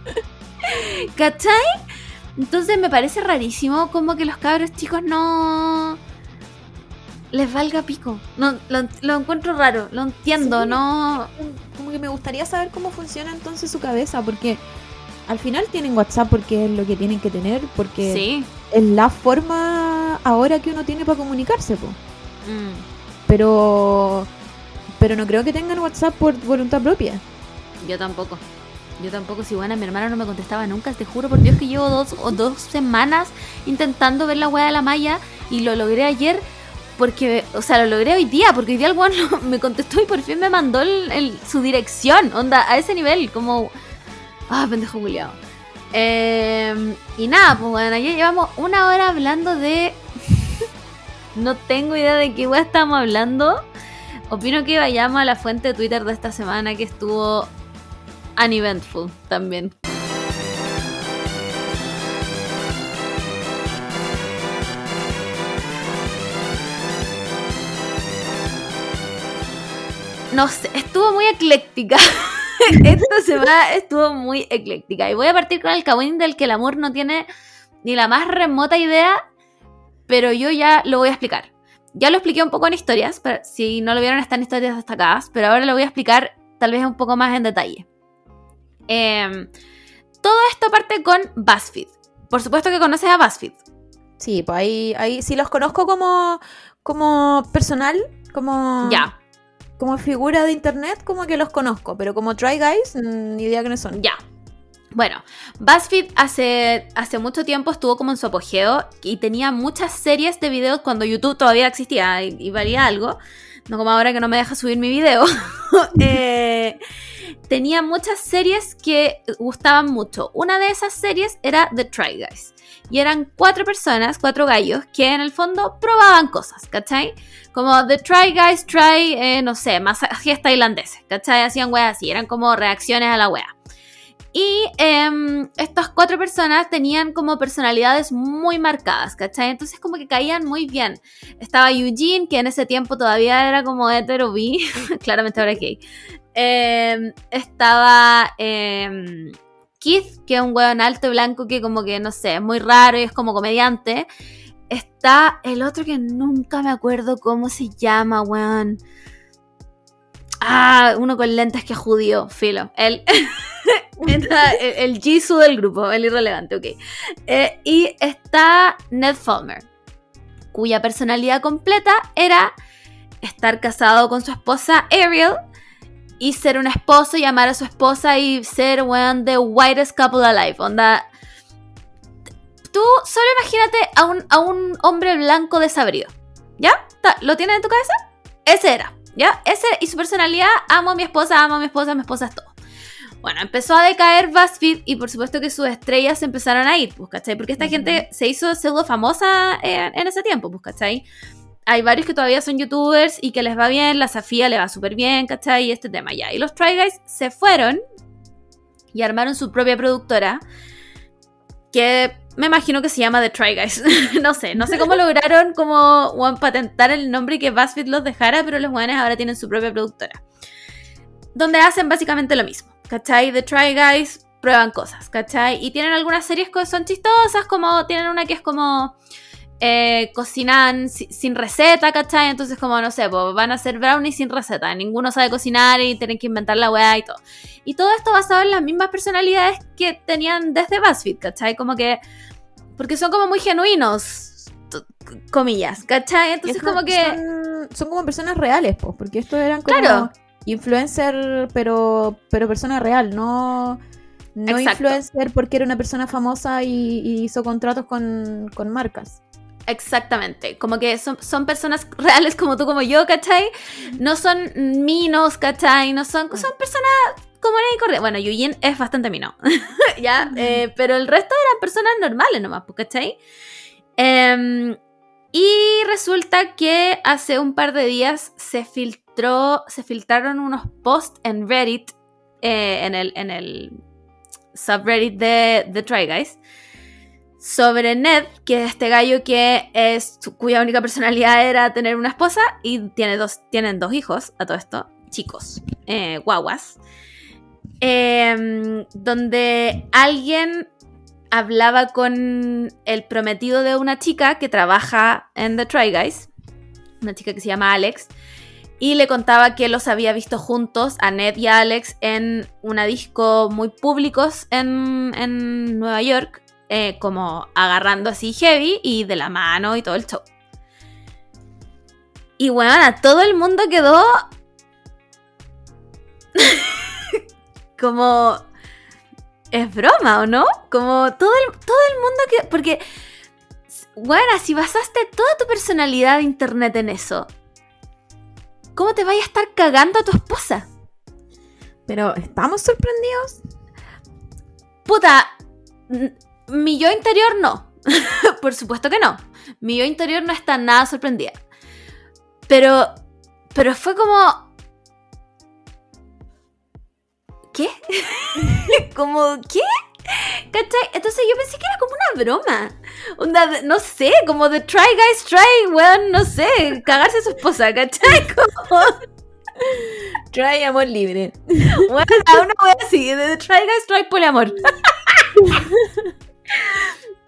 <laughs> ¿Cachai? Entonces me parece rarísimo como que los cabros chicos no. Les valga pico. No, lo, lo encuentro raro, lo entiendo, Sí. no. Como que me gustaría saber cómo funciona entonces su cabeza, porque al final tienen WhatsApp porque es lo que tienen que tener, porque Sí. es la forma ahora que uno tiene para comunicarse, po. Mm. Pero pero no creo que tengan WhatsApp por voluntad propia. Yo tampoco. Yo tampoco, si buena, mi hermano no me contestaba nunca, te juro por Dios que llevo dos o dos semanas intentando ver la weá de la malla y lo logré ayer porque, o sea, lo logré hoy día, porque hoy día el weón <laughs> me contestó y por fin me mandó su dirección, onda, a ese nivel, como... Ah, pendejo culiao. Eh, y nada, pues bueno, ya llevamos una hora hablando de... <laughs> no tengo idea de qué weá estamos hablando. Opino que vayamos a la fuente de Twitter de esta semana que estuvo uneventful también. No sé, estuvo muy ecléctica. <laughs> Esta semana estuvo muy ecléctica. Y voy a partir con el Kawin del que el amor no tiene ni la más remota idea, pero yo ya lo voy a explicar. Ya lo expliqué un poco en historias, pero si no lo vieron están historias destacadas, pero ahora lo voy a explicar tal vez un poco más en detalle. Em, todo esto parte con BuzzFeed. Por supuesto que conoces a BuzzFeed. Sí, pues ahí, ahí sí los conozco como, como personal, como, Ya, como figura de internet, como que los conozco, pero como Try Guys, mm, ni idea quiénes son. ya. Bueno, BuzzFeed hace, hace mucho tiempo estuvo como en su apogeo y tenía muchas series de videos cuando YouTube todavía existía y, y valía algo. No como ahora que no me deja subir mi video. <laughs> Eh, tenía muchas series que gustaban mucho. Una de esas series era The Try Guys. Y eran cuatro personas, cuatro gallos, que en el fondo probaban cosas, ¿cachai? Como The Try Guys Try, eh, no sé, masajes tailandeses, ¿cachai? Hacían weas así, eran como reacciones a la wea. Y em, estas cuatro personas tenían como personalidades muy marcadas, ¿cachai? Entonces como que caían muy bien. Estaba Eugene, que en ese tiempo todavía era como hetero bi, <laughs> claramente ahora es gay. Em, estaba em, Keith, que es un weón alto y blanco que como que, no sé, es muy raro y es como comediante. Está el otro que nunca me acuerdo cómo se llama, weón. Ah, uno con lentes que es judío, filo. Él. <laughs> Está el, el Jisoo del grupo, el irrelevante, ok. Eh, y está Ned Fulmer, cuya personalidad completa era estar casado con su esposa Ariel y ser un esposo y amar a su esposa y ser, weón, the whitest couple alive. Onda. Tú solo imagínate a un, a un hombre blanco desabrido. ¿Ya? ¿Lo tienes en tu cabeza? Ese era. ¿Ya? Ese y su personalidad, amo a mi esposa, amo a mi esposa, mi esposa es todo. Bueno, empezó a decaer BuzzFeed y por supuesto que sus estrellas empezaron a ir, pues, ¿cachai? Porque esta gente se hizo pseudo famosa en, en ese tiempo, pues, ¿cachai? Hay varios que todavía son youtubers y que les va bien, la Safía le va súper bien, ¿cachai? Y este tema ya. Y los Try Guys se fueron y armaron su propia productora que me imagino que se llama The Try Guys. <laughs> no sé, no sé cómo lograron como patentar el nombre que BuzzFeed los dejara, pero los buenos ahora tienen su propia productora. Donde hacen básicamente lo mismo, ¿cachai? The Try Guys prueban cosas, ¿cachai? Y tienen algunas series que son chistosas, como tienen una que es como eh, cocinan si- sin receta, ¿cachai? Entonces como, no sé, pues, van a hacer brownies sin receta, ninguno sabe cocinar y tienen que inventar la weá y todo. Y todo esto basado en las mismas personalidades que tenían desde BuzzFeed, ¿cachai? Como que, porque son como muy genuinos, comillas, ¿cachai? Entonces como que... Son, son como personas reales, pues, porque estos eran como Claro. influencer, pero, pero persona real, no, no Exacto. influencer porque era una persona famosa y, y hizo contratos con, con marcas. Exactamente, como que son, son personas <laughs> reales como tú, como yo, ¿cachai? No son minos, ¿cachai? No son, son personas comunes y corrientes. Bueno, Yuyin es bastante mino, <laughs> ¿ya? Eh, pero el resto eran personas normales nomás, pues, ¿cachai? Em, y resulta que hace un par de días se filtró, se filtraron unos posts en Reddit, eh, en, el, en el subreddit de, de Try Guys, sobre Ned, que es este gallo que es cuya única personalidad era tener una esposa y tiene dos, tienen dos hijos a todo esto, chicos, eh, guaguas, em, donde alguien hablaba con el prometido de una chica que trabaja en The Try Guys, una chica que se llama Alex, y le contaba que los había visto juntos, a Ned y a Alex, en una disco muy públicos en, en Nueva York, eh, como agarrando así heavy y de la mano y todo el show. Y bueno, todo el mundo quedó <laughs> como... Es broma, ¿o no? Como todo el, todo el mundo que... Porque, bueno, si basaste toda tu personalidad de internet en eso, ¿cómo te vaya a estar cagando a tu esposa? Pero, ¿estamos sorprendidos? Puta, mi yo interior no. <laughs> Por supuesto que no. Mi yo interior no está nada sorprendida. Pero. Pero fue como. ¿Qué? <laughs> como, ¿qué? ¿Cachai? Entonces yo pensé que era como una broma. Onda, no sé, como de try guys, try, weón, no sé, cagarse a su esposa, ¿cachai? <laughs> Como. Try amor libre. Bueno, una wea así, de try guys, try poliamor.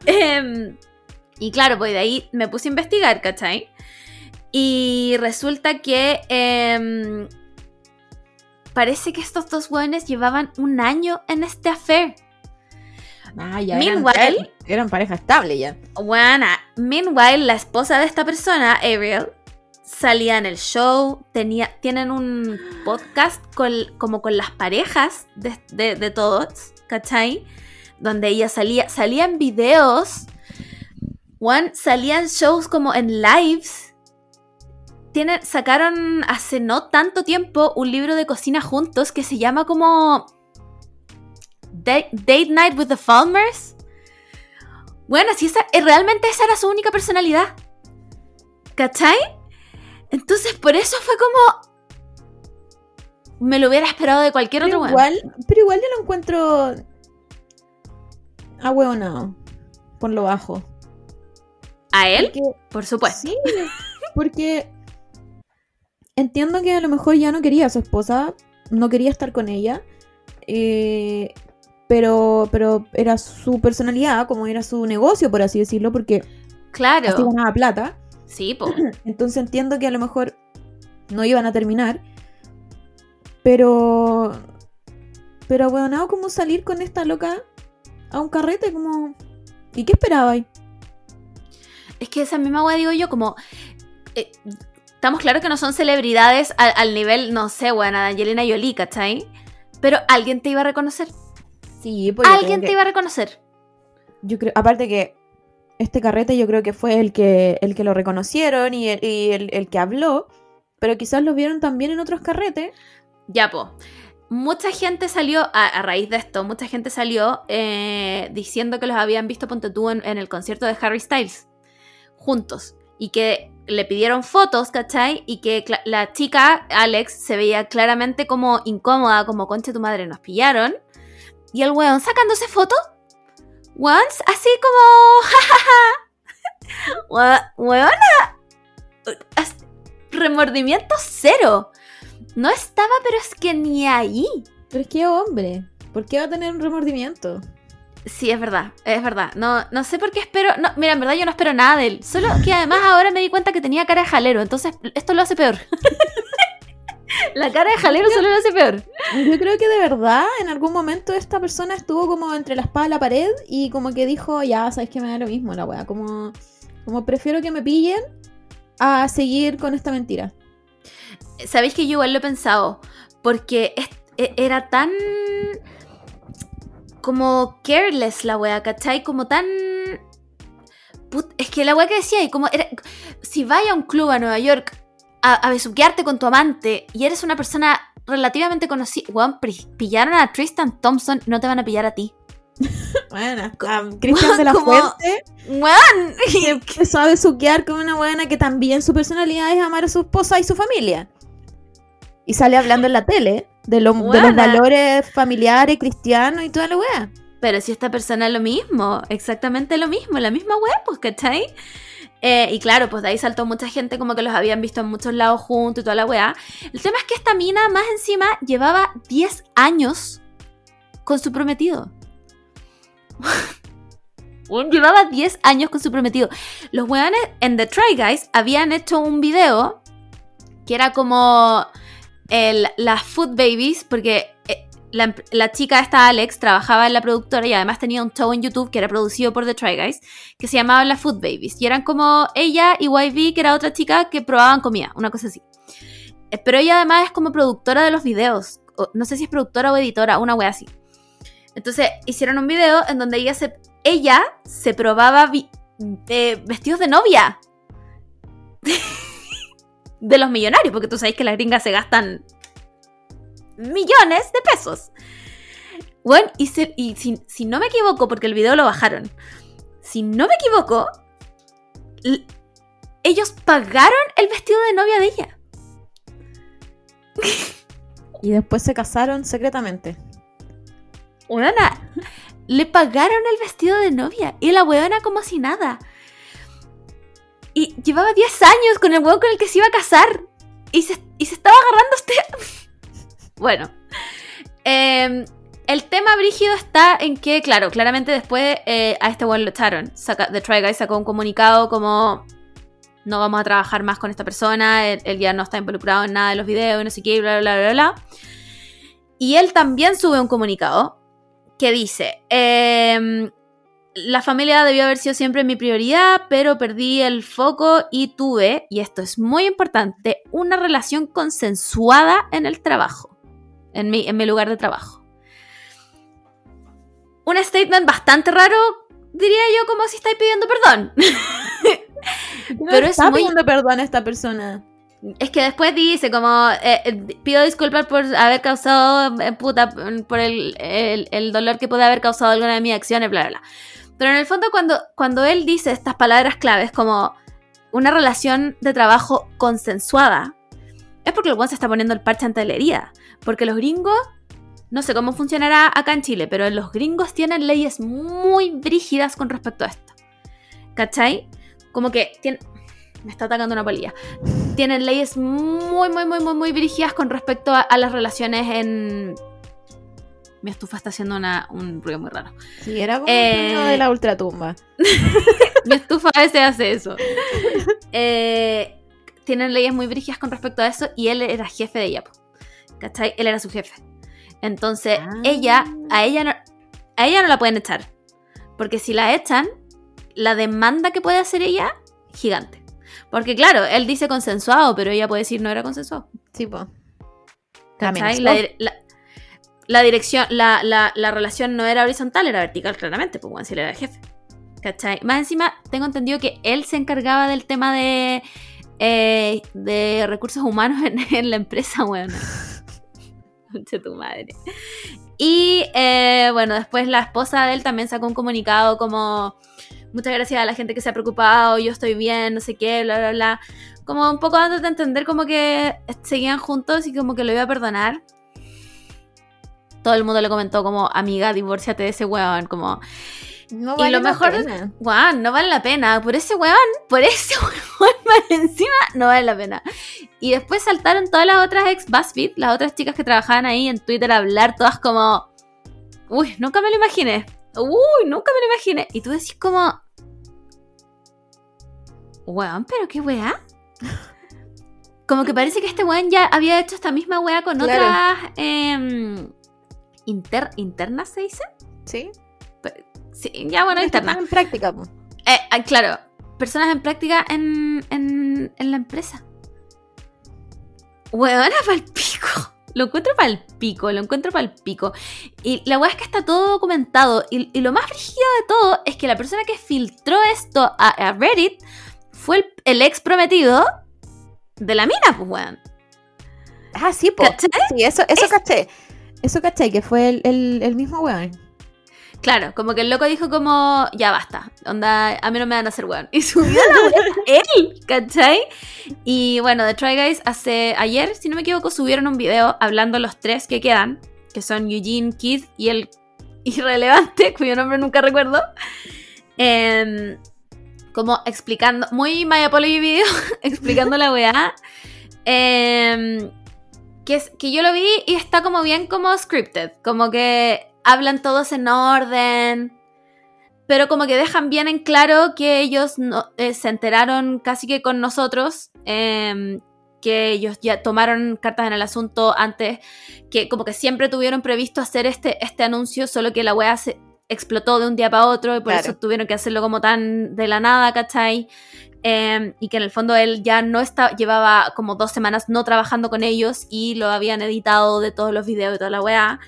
Em, y claro, pues de ahí me puse a investigar, ¿cachai? Y resulta que em, parece que estos dos jóvenes llevaban un año en este affair. Ah, ya Meanwhile- eran, eran pareja estable ya. Bueno, meanwhile, la esposa de esta persona, Ariel, salía en el show, tenía, tienen un podcast con- como con las parejas de, de- de todos, ¿cachai? Donde ella salía, salía en videos, One, salían shows como en lives. Tienen, sacaron hace no tanto tiempo un libro de cocina juntos que se llama como Date, Date Night with the Falmers. Bueno, si esa, eh, realmente esa era su única personalidad. ¿Cachai? Entonces por eso fue como... Me lo hubiera esperado de cualquier Pero otro igual, pero igual yo lo encuentro. Ah, no. Por lo bajo. A él, Porque, por supuesto. sí, porque entiendo que a lo mejor ya no quería a su esposa, no quería estar con ella, eh, pero, pero era su personalidad, como era su negocio, por así decirlo, porque así Claro. ganaba plata. Sí, po. <clears throat> Entonces entiendo que a lo mejor no iban a terminar. Pero. Pero, bueno, como salir con esta loca a un carrete, como. ¿Y qué esperaba ahí? Es que esa misma weá digo yo, como. eh, estamos claros que no son celebridades al, al nivel, no sé, weón, de Angelina Jolie, ¿cachai? Pero alguien te iba a reconocer. Sí, pues alguien te que- iba a reconocer. Yo creo, aparte que este carrete yo creo que fue el que, el que lo reconocieron y, el, y el- el que habló, pero quizás lo vieron también en otros carretes. Ya, po. Mucha gente salió, a, raíz de esto, mucha gente salió eh, diciendo que los habían visto, ponte en, el concierto de Harry Styles, juntos. Y que le pidieron fotos, ¿cachai? Y que la chica, Alex, se veía claramente como incómoda, como concha tu madre, nos pillaron. Y el weón sacándose fotos, weón, así como, <laughs> Weona, remordimiento cero. No estaba, pero es que ni ahí. Pero es que hombre, ¿por qué va a tener un remordimiento? Sí, es verdad, es verdad. No, no sé por qué espero. No, mira, en verdad yo no espero nada de él. Solo que además ahora me di cuenta que tenía cara de jalero, entonces esto lo hace peor. <laughs> La cara de jalero solo lo hace peor. Yo creo que de verdad en algún momento esta persona estuvo como entre la espada y la pared y como que dijo, ya, sabes que me da lo mismo la wea, como, como prefiero que me pillen a seguir con esta mentira. Sabéis que yo igual lo he pensado. Porque e- era tan. como careless la wea, ¿cachai? Como tan. es que la weá que decía, y como era, si vaya a un club a Nueva York a, besuquearte con tu amante y eres una persona relativamente conocida, weón, pillaron a Tristan Thompson, no te van a pillar a ti. Bueno, Cristian de la Como- Fuente <laughs> que <laughs> empezó a besuquear con una buena que también su personalidad es amar a su esposa y su familia. Y sale hablando en la tele de, lo- de los valores familiares, cristianos y toda la wea. Pero si esta persona es lo mismo, exactamente lo mismo, la misma web, pues, ¿cachai? Eh, y claro, pues de ahí saltó mucha gente como que los habían visto en muchos lados juntos y toda la weá. El tema es que esta mina, más encima, llevaba 10 años con su prometido. <laughs> Weón, llevaba 10 años con su prometido. Los weones en The Try Guys habían hecho un video que era como las Food Babies, porque eh, la, chica esta Alex trabajaba en la productora y además tenía un show en YouTube que era producido por The Try Guys que se llamaba las Food Babies y eran como ella y YB que era otra chica que probaban comida, una cosa así. Eh, Pero ella además es como productora de los videos, no sé si es productora o editora, una wea así. Entonces hicieron un video en donde ella se, probaba eh, vestidos de novia. <laughs> de los millonarios, porque tú sabes que las gringas se gastan millones de pesos. Bueno, y, si, no me equivoco, porque el video lo bajaron, si no me equivoco, ellos pagaron el vestido de novia de ella. Y después se casaron secretamente. Weona, le pagaron el vestido de novia. Y la weona como si nada. Y llevaba 10 años con el weón con el que se iba a casar. Y se, y se estaba agarrando usted. <laughs> bueno. em, el tema brígido está en que, claro, claramente después eh, a este weón lo echaron. Saca- The Try Guys sacó un comunicado como no vamos a trabajar más con esta persona, él, él ya no está involucrado en nada de los videos, no sé qué, bla, bla, bla, bla. Y él también sube un comunicado que dice, em, la familia debió haber sido siempre mi prioridad, pero perdí el foco y tuve, y esto es muy importante, una relación consensuada en el trabajo, en mi, en mi lugar de trabajo. Un statement bastante raro, diría yo, como si estáis pidiendo perdón. <laughs> Pero es está muy- pidiendo perdón a esta persona. Es que después dice como eh, eh, pido disculpas por haber causado eh, puta por el, el- dolor que puede haber causado alguna de mis acciones, bla bla bla. Pero en el fondo cuando, cuando él dice estas palabras claves como una relación de trabajo consensuada, es porque el se está poniendo el parche ante la herida. Porque los gringos, no sé cómo funcionará acá en Chile, pero los gringos tienen leyes muy brígidas con respecto a esto. ¿Cachai? Como que tienen... Me está atacando una polilla tienen leyes muy, muy, muy, muy, muy dirigidas con respecto a, a las relaciones en... Mi estufa está haciendo una, un ruido muy raro. Sí, era como Eh, el de la ultratumba. <laughs> Mi estufa a veces hace eso. Eh, tienen leyes muy brígidas con respecto a eso y él era jefe de ella. ¿Cachai? Él era su jefe. Entonces, Ah. ella, a ella, no, a ella no la pueden echar. Porque si la echan, la demanda que puede hacer ella, gigante. Porque claro, él dice consensuado, pero ella puede decir no era consensuado. Sí. ¿Cachai? Amenazó. La, la- la dirección, la, la- la relación no era horizontal, era vertical, claramente, pues bueno, si él era el jefe. ¿Cachai? Más encima, tengo entendido que él se encargaba del tema de, eh, de recursos humanos en, <laughs> en la empresa, bueno. <laughs> Concha tu madre. Y eh, bueno, después la esposa de él también sacó un comunicado como muchas gracias a la gente que se ha preocupado, yo estoy bien, no sé qué, bla, bla, bla. Como un poco dándote a entender como que seguían juntos y como que lo iba a perdonar. Todo el mundo le comentó como, amiga, divórciate de ese weón, como, No Y vale lo la mejor- pena. Juan, no vale la pena. Por ese weón, por ese <laughs> weón más encima, no vale la pena. Y después saltaron todas las otras ex BuzzFeed, las otras chicas que trabajaban ahí en Twitter a hablar, todas como, uy, nunca me lo imaginé. Uy, nunca me lo imaginé. Y tú decís como, weón, pero qué weá. <laughs> Como que parece que este weón ya había hecho esta misma weá con Claro. otras em, inter- internas, ¿se dice? Sí. Sí, ya bueno, internas. En práctica. Eh, ah, claro, personas en práctica en, en, en la empresa. Huevona pa'l pico. Lo encuentro para el pico, lo encuentro para el pico. Y la weá es que está todo documentado. Y, y lo más rígido de todo es que la persona que filtró esto a, a Reddit fue el, el ex prometido de la mina, pues weón. Ah, sí. ¿Cachai? Sí, eso, eso caché. Eso caché, que fue el, el, el mismo weón. Claro, como que el loco dijo como, ya basta, onda, a mí no me van a hacer weón. Y subió <laughs> la weá él, ¿cachai? Y bueno, The Try Guys hace, ayer, si no me equivoco, subieron un video hablando los tres que quedan, que son Eugene, Keith y el irrelevante, <laughs> cuyo nombre nunca recuerdo. Em, como explicando, muy My Apology video, <laughs> explicando la weá. Em, que, es, que yo lo vi y está como bien como scripted, como que hablan todos en orden, pero como que dejan bien en claro que ellos no- eh, se enteraron casi que con nosotros, em, que ellos ya tomaron cartas en el asunto antes, que como que siempre tuvieron previsto hacer este, este anuncio, solo que la weá se explotó de un día para otro y por Claro. eso tuvieron que hacerlo como tan de la nada, ¿cachai? Em, y que en el fondo él ya no estaba, llevaba como dos semanas no trabajando con ellos y lo habían editado de todos los videos y toda la weá.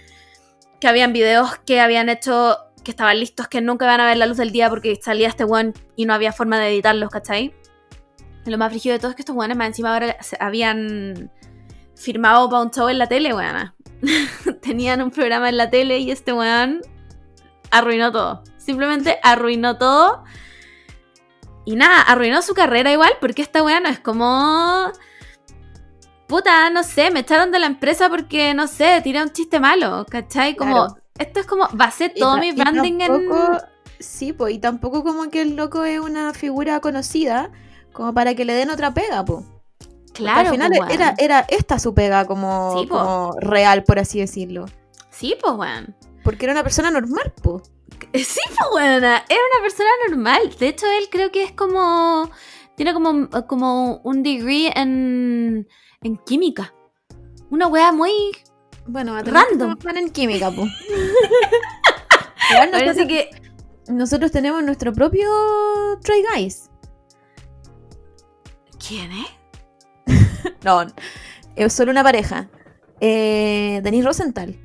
Que habían videos que habían hecho que estaban listos que nunca iban a ver la luz del día porque salía este one y no había forma de editarlos, ¿cachai? Y lo más frígido de todo es que estos weones más encima ahora habían firmado para un show en la tele, weona. <laughs> Tenían un programa en la tele y este weón arruinó todo. Simplemente arruinó todo. Y nada, arruinó su carrera igual, porque esta weá no es como. Puta, no sé, me echaron de la empresa porque, no sé, tiré un chiste malo, ¿cachai? Como, Claro. esto es como, basé todo mi branding tampoco- en. Sí, pues, y tampoco como que el loco es una figura conocida como para que le den otra pega, pues. Claro, Al final pues, weón. era, era esta su pega como, Sí, po. como real, por así decirlo. Sí, pues, weón. Porque era una persona normal, pues. Sí, pues, weona. Era una persona normal. De hecho, él creo que es como. Tiene como, como un degree en. En química. Una weá muy. Bueno, Random. trabajar en química, pues. <laughs> Igual Parece nosotros, que. nosotros tenemos nuestro propio Try Guys. ¿Quién es? <laughs> No, es solo una pareja. Eh, Denise Rosenthal,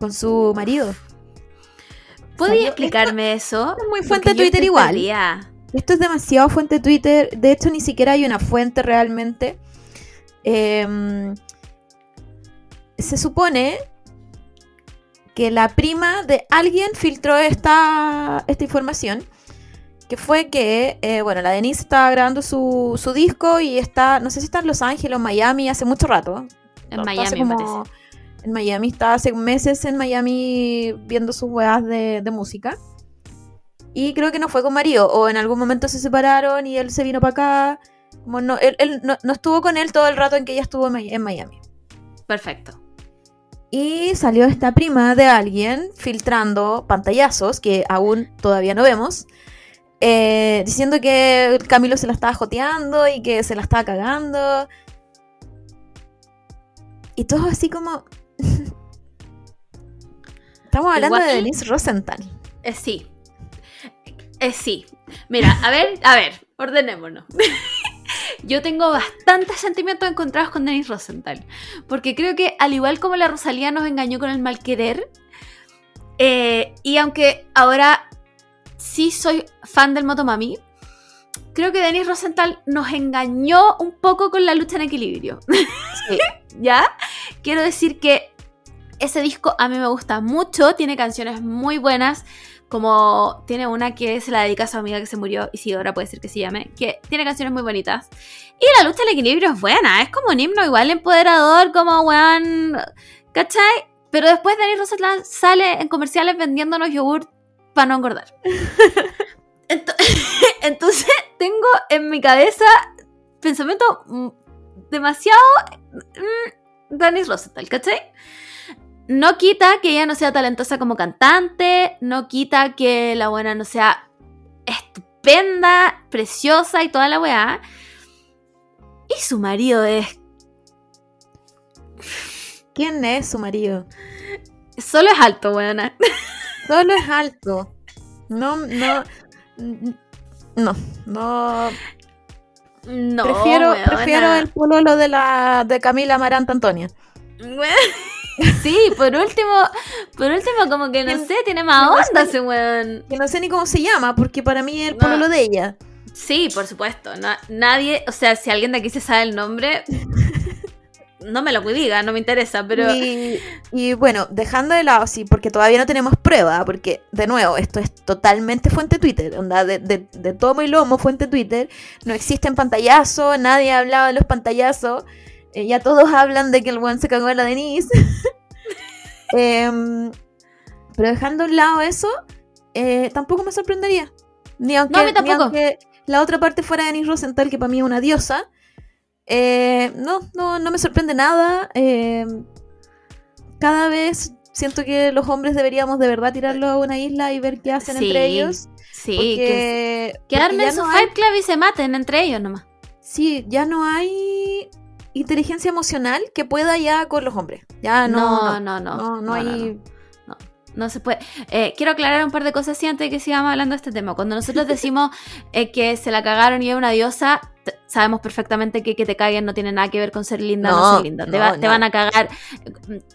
con su marido. ¿Podría explicarme eso? es muy fuente Twitter igual. Esto es demasiado fuente Twitter. De hecho, ni siquiera hay una fuente realmente. Em, se supone que la prima de alguien filtró esta, esta información. Que fue que, eh, bueno, la Denise estaba grabando su, su disco y está, no sé si está en Los Ángeles o Miami hace mucho rato. En Miami, me parece. En Miami, está hace meses en Miami viendo sus weas de, de música. Y creo que no fue con marido, o en algún momento se separaron y él se vino para acá. Como no, él, él no, no estuvo con él todo el rato en que ella estuvo en Mi- en Miami. Perfecto. Y salió esta prima de alguien filtrando pantallazos que aún todavía no vemos. eh, diciendo que Camilo se la estaba joteando y que se la estaba cagando. Y todo así como. <laughs> Estamos hablando de Denise Rosenthal. Eh, sí. Eh, sí. Mira, a ver, a ver, ordenémonos. <laughs> Yo tengo bastantes sentimientos encontrados con Denise Rosenthal. Porque creo que, al igual como la Rosalía nos engañó con el mal querer, eh, y aunque ahora sí soy fan del Motomami, creo que Denise Rosenthal nos engañó un poco con la lucha en equilibrio. Sí. <laughs> ¿Ya? Quiero decir que ese disco a mí me gusta mucho, tiene canciones muy buenas, como tiene una que se la dedica a su amiga que se murió, Isidora puede ser que se llame, que tiene canciones muy bonitas. Y la lucha del equilibrio es buena, es como un himno igual empoderador, como weón, ¿cachai? Pero después Dani Rosenthal sale en comerciales vendiéndonos yogur para no engordar. <laughs> Ento- <laughs> Entonces tengo en mi cabeza pensamiento mm, demasiado mm, Dani Rosenthal, ¿cachai? No quita que ella no sea talentosa como cantante, no quita que la buena no sea estupenda, preciosa y toda la weá. Y su marido es. ¿Quién es su marido? Solo es alto, weona. Solo es alto. No, no. No, no. No, prefiero, weona. prefiero el pololo de la de Camila Maranta Antonia. Sí, por último, por último, como que no sé, tiene más onda ese weón. Que no sé ni cómo se llama, porque para mí es el No. pololo de ella. Sí, por supuesto. na- nadie, o sea, si alguien de aquí se sabe el nombre, <laughs> no me lo diga, no me interesa, pero. Y, y bueno, dejando de lado, sí, porque todavía no tenemos prueba, porque de nuevo, esto es totalmente fuente Twitter, onda, de, de, de tomo y lomo, fuente Twitter, no existen pantallazos, nadie ha hablado de los pantallazos, eh, ya todos hablan de que el buen se cagó en la Denise. <laughs> Em, pero dejando a un lado eso, eh, tampoco me sorprendería. Ni aunque, No, a mí ni aunque la otra parte fuera Denise Rosenthal, que para mí es una diosa. Eh, no, no, no me sorprende nada. eh, cada vez siento que los hombres deberíamos de verdad tirarlo a una isla y ver qué hacen Sí, entre ellos. Sí, que, Porque, que porque armen ya su no hay- Club y se maten entre ellos nomás. Sí, ya no hay inteligencia emocional que pueda ya con los hombres. Ya no, no, no, no. no, no hay. No se puede. Eh, quiero aclarar un par de cosas así antes de que sigamos hablando de este tema. Cuando nosotros <laughs> decimos eh, que se la cagaron y es una diosa, sabemos perfectamente que que te caguen no tiene nada que ver con ser linda o no, No, ser linda. Te, no, va- te no. van a cagar.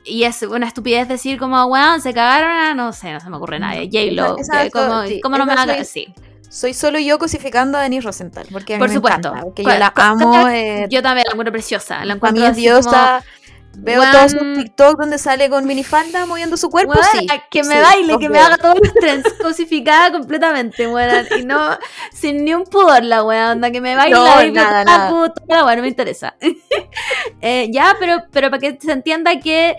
Y es una estupidez decir como, weón, se cagaron a, no sé, no se me ocurre nada. J-Lo. ¿Cómo, sí, cómo no me van a cagar? Sí. Soy solo yo cosificando a Denise Rosenthal. Porque a mí Por me supuesto. encanta, porque Pues, yo la amo. eh, Yo también la encuentro preciosa. La encuentro así diosa. Veo todos sus TikTok donde sale con minifalda moviendo su cuerpo. Sí. que me sí, baile, que me haga todos los trends, <laughs> cosificada completamente, weón. Y no, <laughs> sin ni un pudor la weón, onda, que me baile No, ahí, nada, puta, nada. puta, la weón, no me interesa. <laughs> Eh, ya, pero, pero para que se entienda que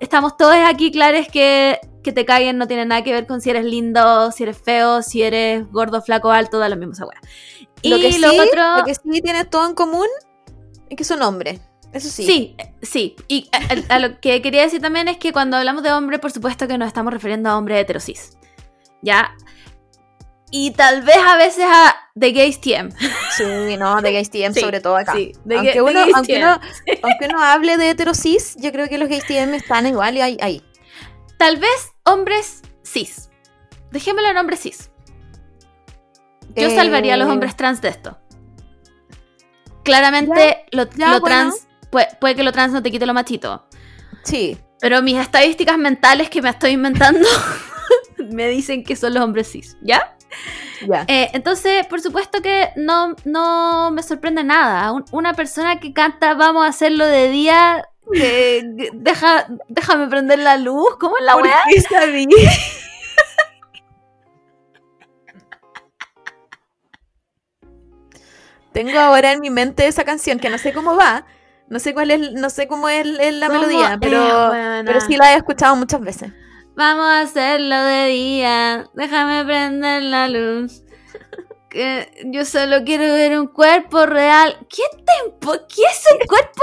estamos todos aquí claros que que te caguen no tiene nada que ver con si eres lindo, si eres feo, si eres gordo, flaco, alto, da lo mismo esa. Y Lo que, lo sí, otro. lo que sí tiene todo en común es que son hombres. Eso sí. Sí, eh, sí. Y a, a- a lo que quería decir también es que cuando hablamos de hombre, por supuesto que nos estamos refiriendo a hombre heterosis. ¿Ya? Y tal vez a veces a The Gays TM. Sí, no, de gays TM Sí, sobre todo acá. sí, de aunque, uno, gays aunque, uno, aunque uno hable de heterosis, yo creo que los gays TM están igual y ahí. ahí. Tal vez hombres cis. Dejémoslo en hombres cis. Yo Eh, salvaría a los hombres trans de esto. Claramente lo, ya, lo bueno. trans. Puede, puede que lo trans no te quite lo machito. Sí. Pero mis estadísticas mentales que me estoy inventando <laughs> me dicen que son los hombres cis, ¿ya? Eh, entonces, por supuesto que no, no me sorprende nada. Un- una persona que canta Vamos a hacerlo de día, deja, déjame prender la luz, ¿cómo es la ¿Por weá? Tengo ahora en mi mente esa canción que no sé cómo va. No sé cuál es, no sé cómo es, es la ¿Cómo melodía, pero, pero sí la he escuchado muchas veces. Vamos a hacerlo de día, déjame prender la luz. Que yo solo quiero ver un cuerpo real. ¿Qué tempo? ¿Qué es un cuerpo?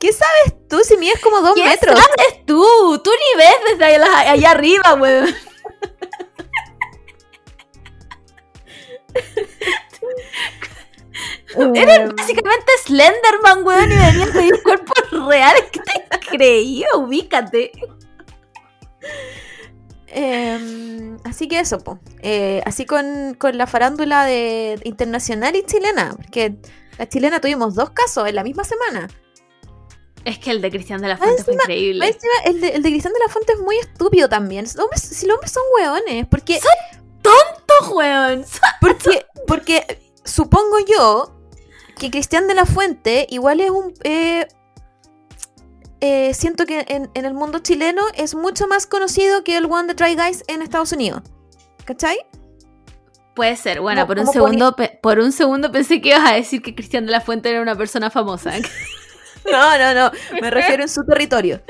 ¿Qué sabes tú si mides como dos ¿Qué metros? sabes tú? Tú ni ves desde allá, allá arriba, weón. <laughs> Eres básicamente Slenderman, weón, y venías pedir cuerpos reales. ¿Qué te creía? Ubícate. Eh, así que eso, po. Eh, así con, con la farándula de internacional y chilena, porque la chilena tuvimos dos casos en la misma semana. Es que el de Cristian de la Fuente fue increíble. encima, el de, el de Cristian de la Fuente es muy estúpido también. Los hombres- si los hombres son hueones, porque, ¡Tonto, weón! <laughs> porque, porque supongo yo que Cristian de la Fuente igual es un... eh, eh, siento que en, en el mundo chileno es mucho más conocido que el One de Try Guys en Estados Unidos. ¿Cachai? Puede ser. Bueno, por un segundo, por un segundo pensé que ibas a decir que Cristian de la Fuente era una persona famosa. <laughs> <laughs> No, no, no. Me <laughs> refiero en su territorio.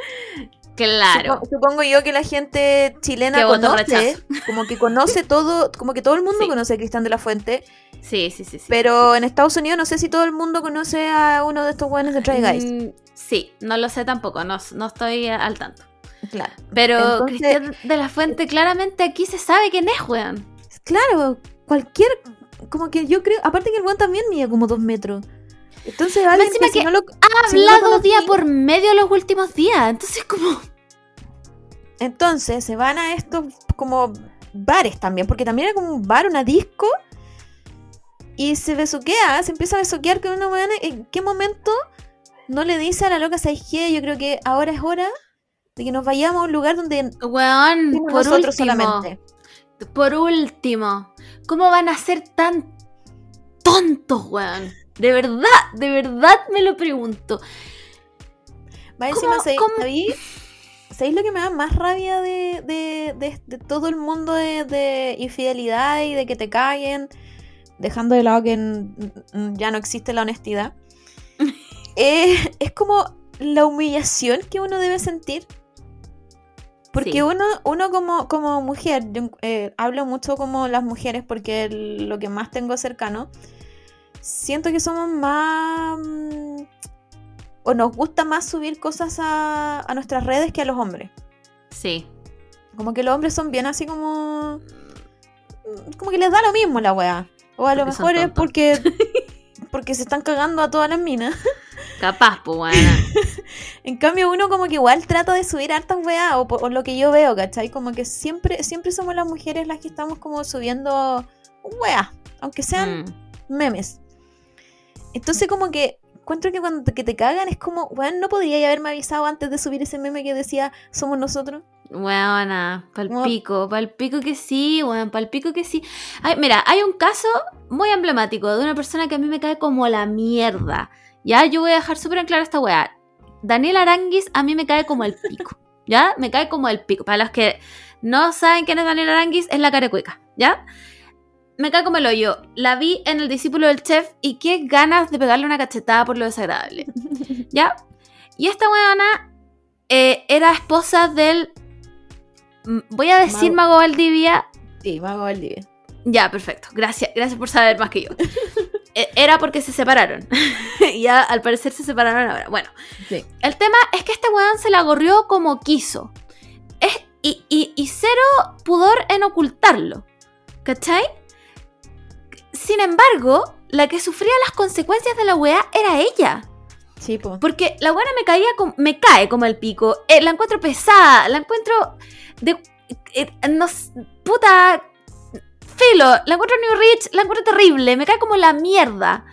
claro. Supo- Supongo yo que la gente chilena conoce, como que conoce todo, como que todo el mundo Sí. conoce a Cristian de la Fuente, Sí, sí, sí. sí. pero en Estados Unidos no sé si todo el mundo conoce a uno de estos buenos de Try Guys. Mm, sí, no lo sé tampoco. No, no estoy al tanto. Claro. Pero Entonces- Cristian de la Fuente, claramente aquí se sabe quién es, weón. Claro, cualquier, como que yo creo, aparte que el buen también mide como dos metros. Entonces, encima que si no lo- Ha si no lo hablado día por medio los últimos días. Entonces, como. Entonces se van a estos como bares también, porque también era como un bar, una disco, y se besuquea, se empieza a besuquear con una buena. ¿En qué momento no le dice a la loca, ¿sabes qué? Yo creo que ahora es hora de que nos vayamos a un lugar donde Weón, por nosotros último. solamente. Por último, ¿cómo van a ser tan tontos, weón? De verdad, de verdad me lo pregunto. Va ¿Cómo- encima, ¿sabéis, lo que me da más rabia de, de- de- de todo el mundo de, de infidelidad y de que te caguen? Dejando de lado que ya no existe la honestidad. <laughs> Eh, es como la humillación que uno debe sentir. Porque Sí. uno, uno como, como mujer, yo, eh, hablo mucho como las mujeres porque lo que más tengo cercano, siento que somos más... mm, o nos gusta más subir cosas a, a nuestras redes que a los hombres. Sí. Como que los hombres son bien así como... Como que les da lo mismo la weá. O a lo Porque mejor es porque, <laughs> porque se están cagando a todas las minas. Capaz, pues, weón. <laughs> En cambio, uno como que igual trata de subir hartas weas, o, por- o lo que yo veo, ¿cachai? Como que siempre, siempre somos las mujeres las que estamos como subiendo weas, aunque sean Mm. memes. Entonces como que encuentro que cuando te, que te cagan es como, weón, no podría haberme avisado antes de subir ese meme que decía, somos nosotros. Weona, palpico, palpico que sí, weón, palpico que sí. Ay, mira, hay un caso muy emblemático de una persona que a mí me cae como la mierda. Ya, yo voy a dejar súper en claro esta weá. Daniel Aranguis a mí me cae como el pico. ¿Ya? Me cae como el pico. Para los que no saben quién es Daniel Aranguis, es la carecueca. ¿Ya? Me cae como el hoyo. La vi en El discípulo del chef y qué ganas de pegarle una cachetada por lo desagradable. <laughs> ¿Ya? Y esta weona eh, era esposa del. mm, Voy a decir Mago. Mago Valdivia. Sí, Mago Valdivia. Ya, perfecto. Gracias, gracias por saber más que yo. <laughs> Eh, Era porque se separaron. <laughs> ya al parecer se separaron ahora. Bueno, Sí. el tema es que este weón se la gorrió como quiso. Es, y, y- y cero pudor en ocultarlo. ¿Cachai? Sin embargo, la que sufría las consecuencias de la weá era ella. Sí, po. Porque la buena me caía com- me cae como el pico. Eh, la encuentro pesada, la encuentro de eh, no puta filo, la encuentro New Rich, la encuentro terrible, me cae como la mierda.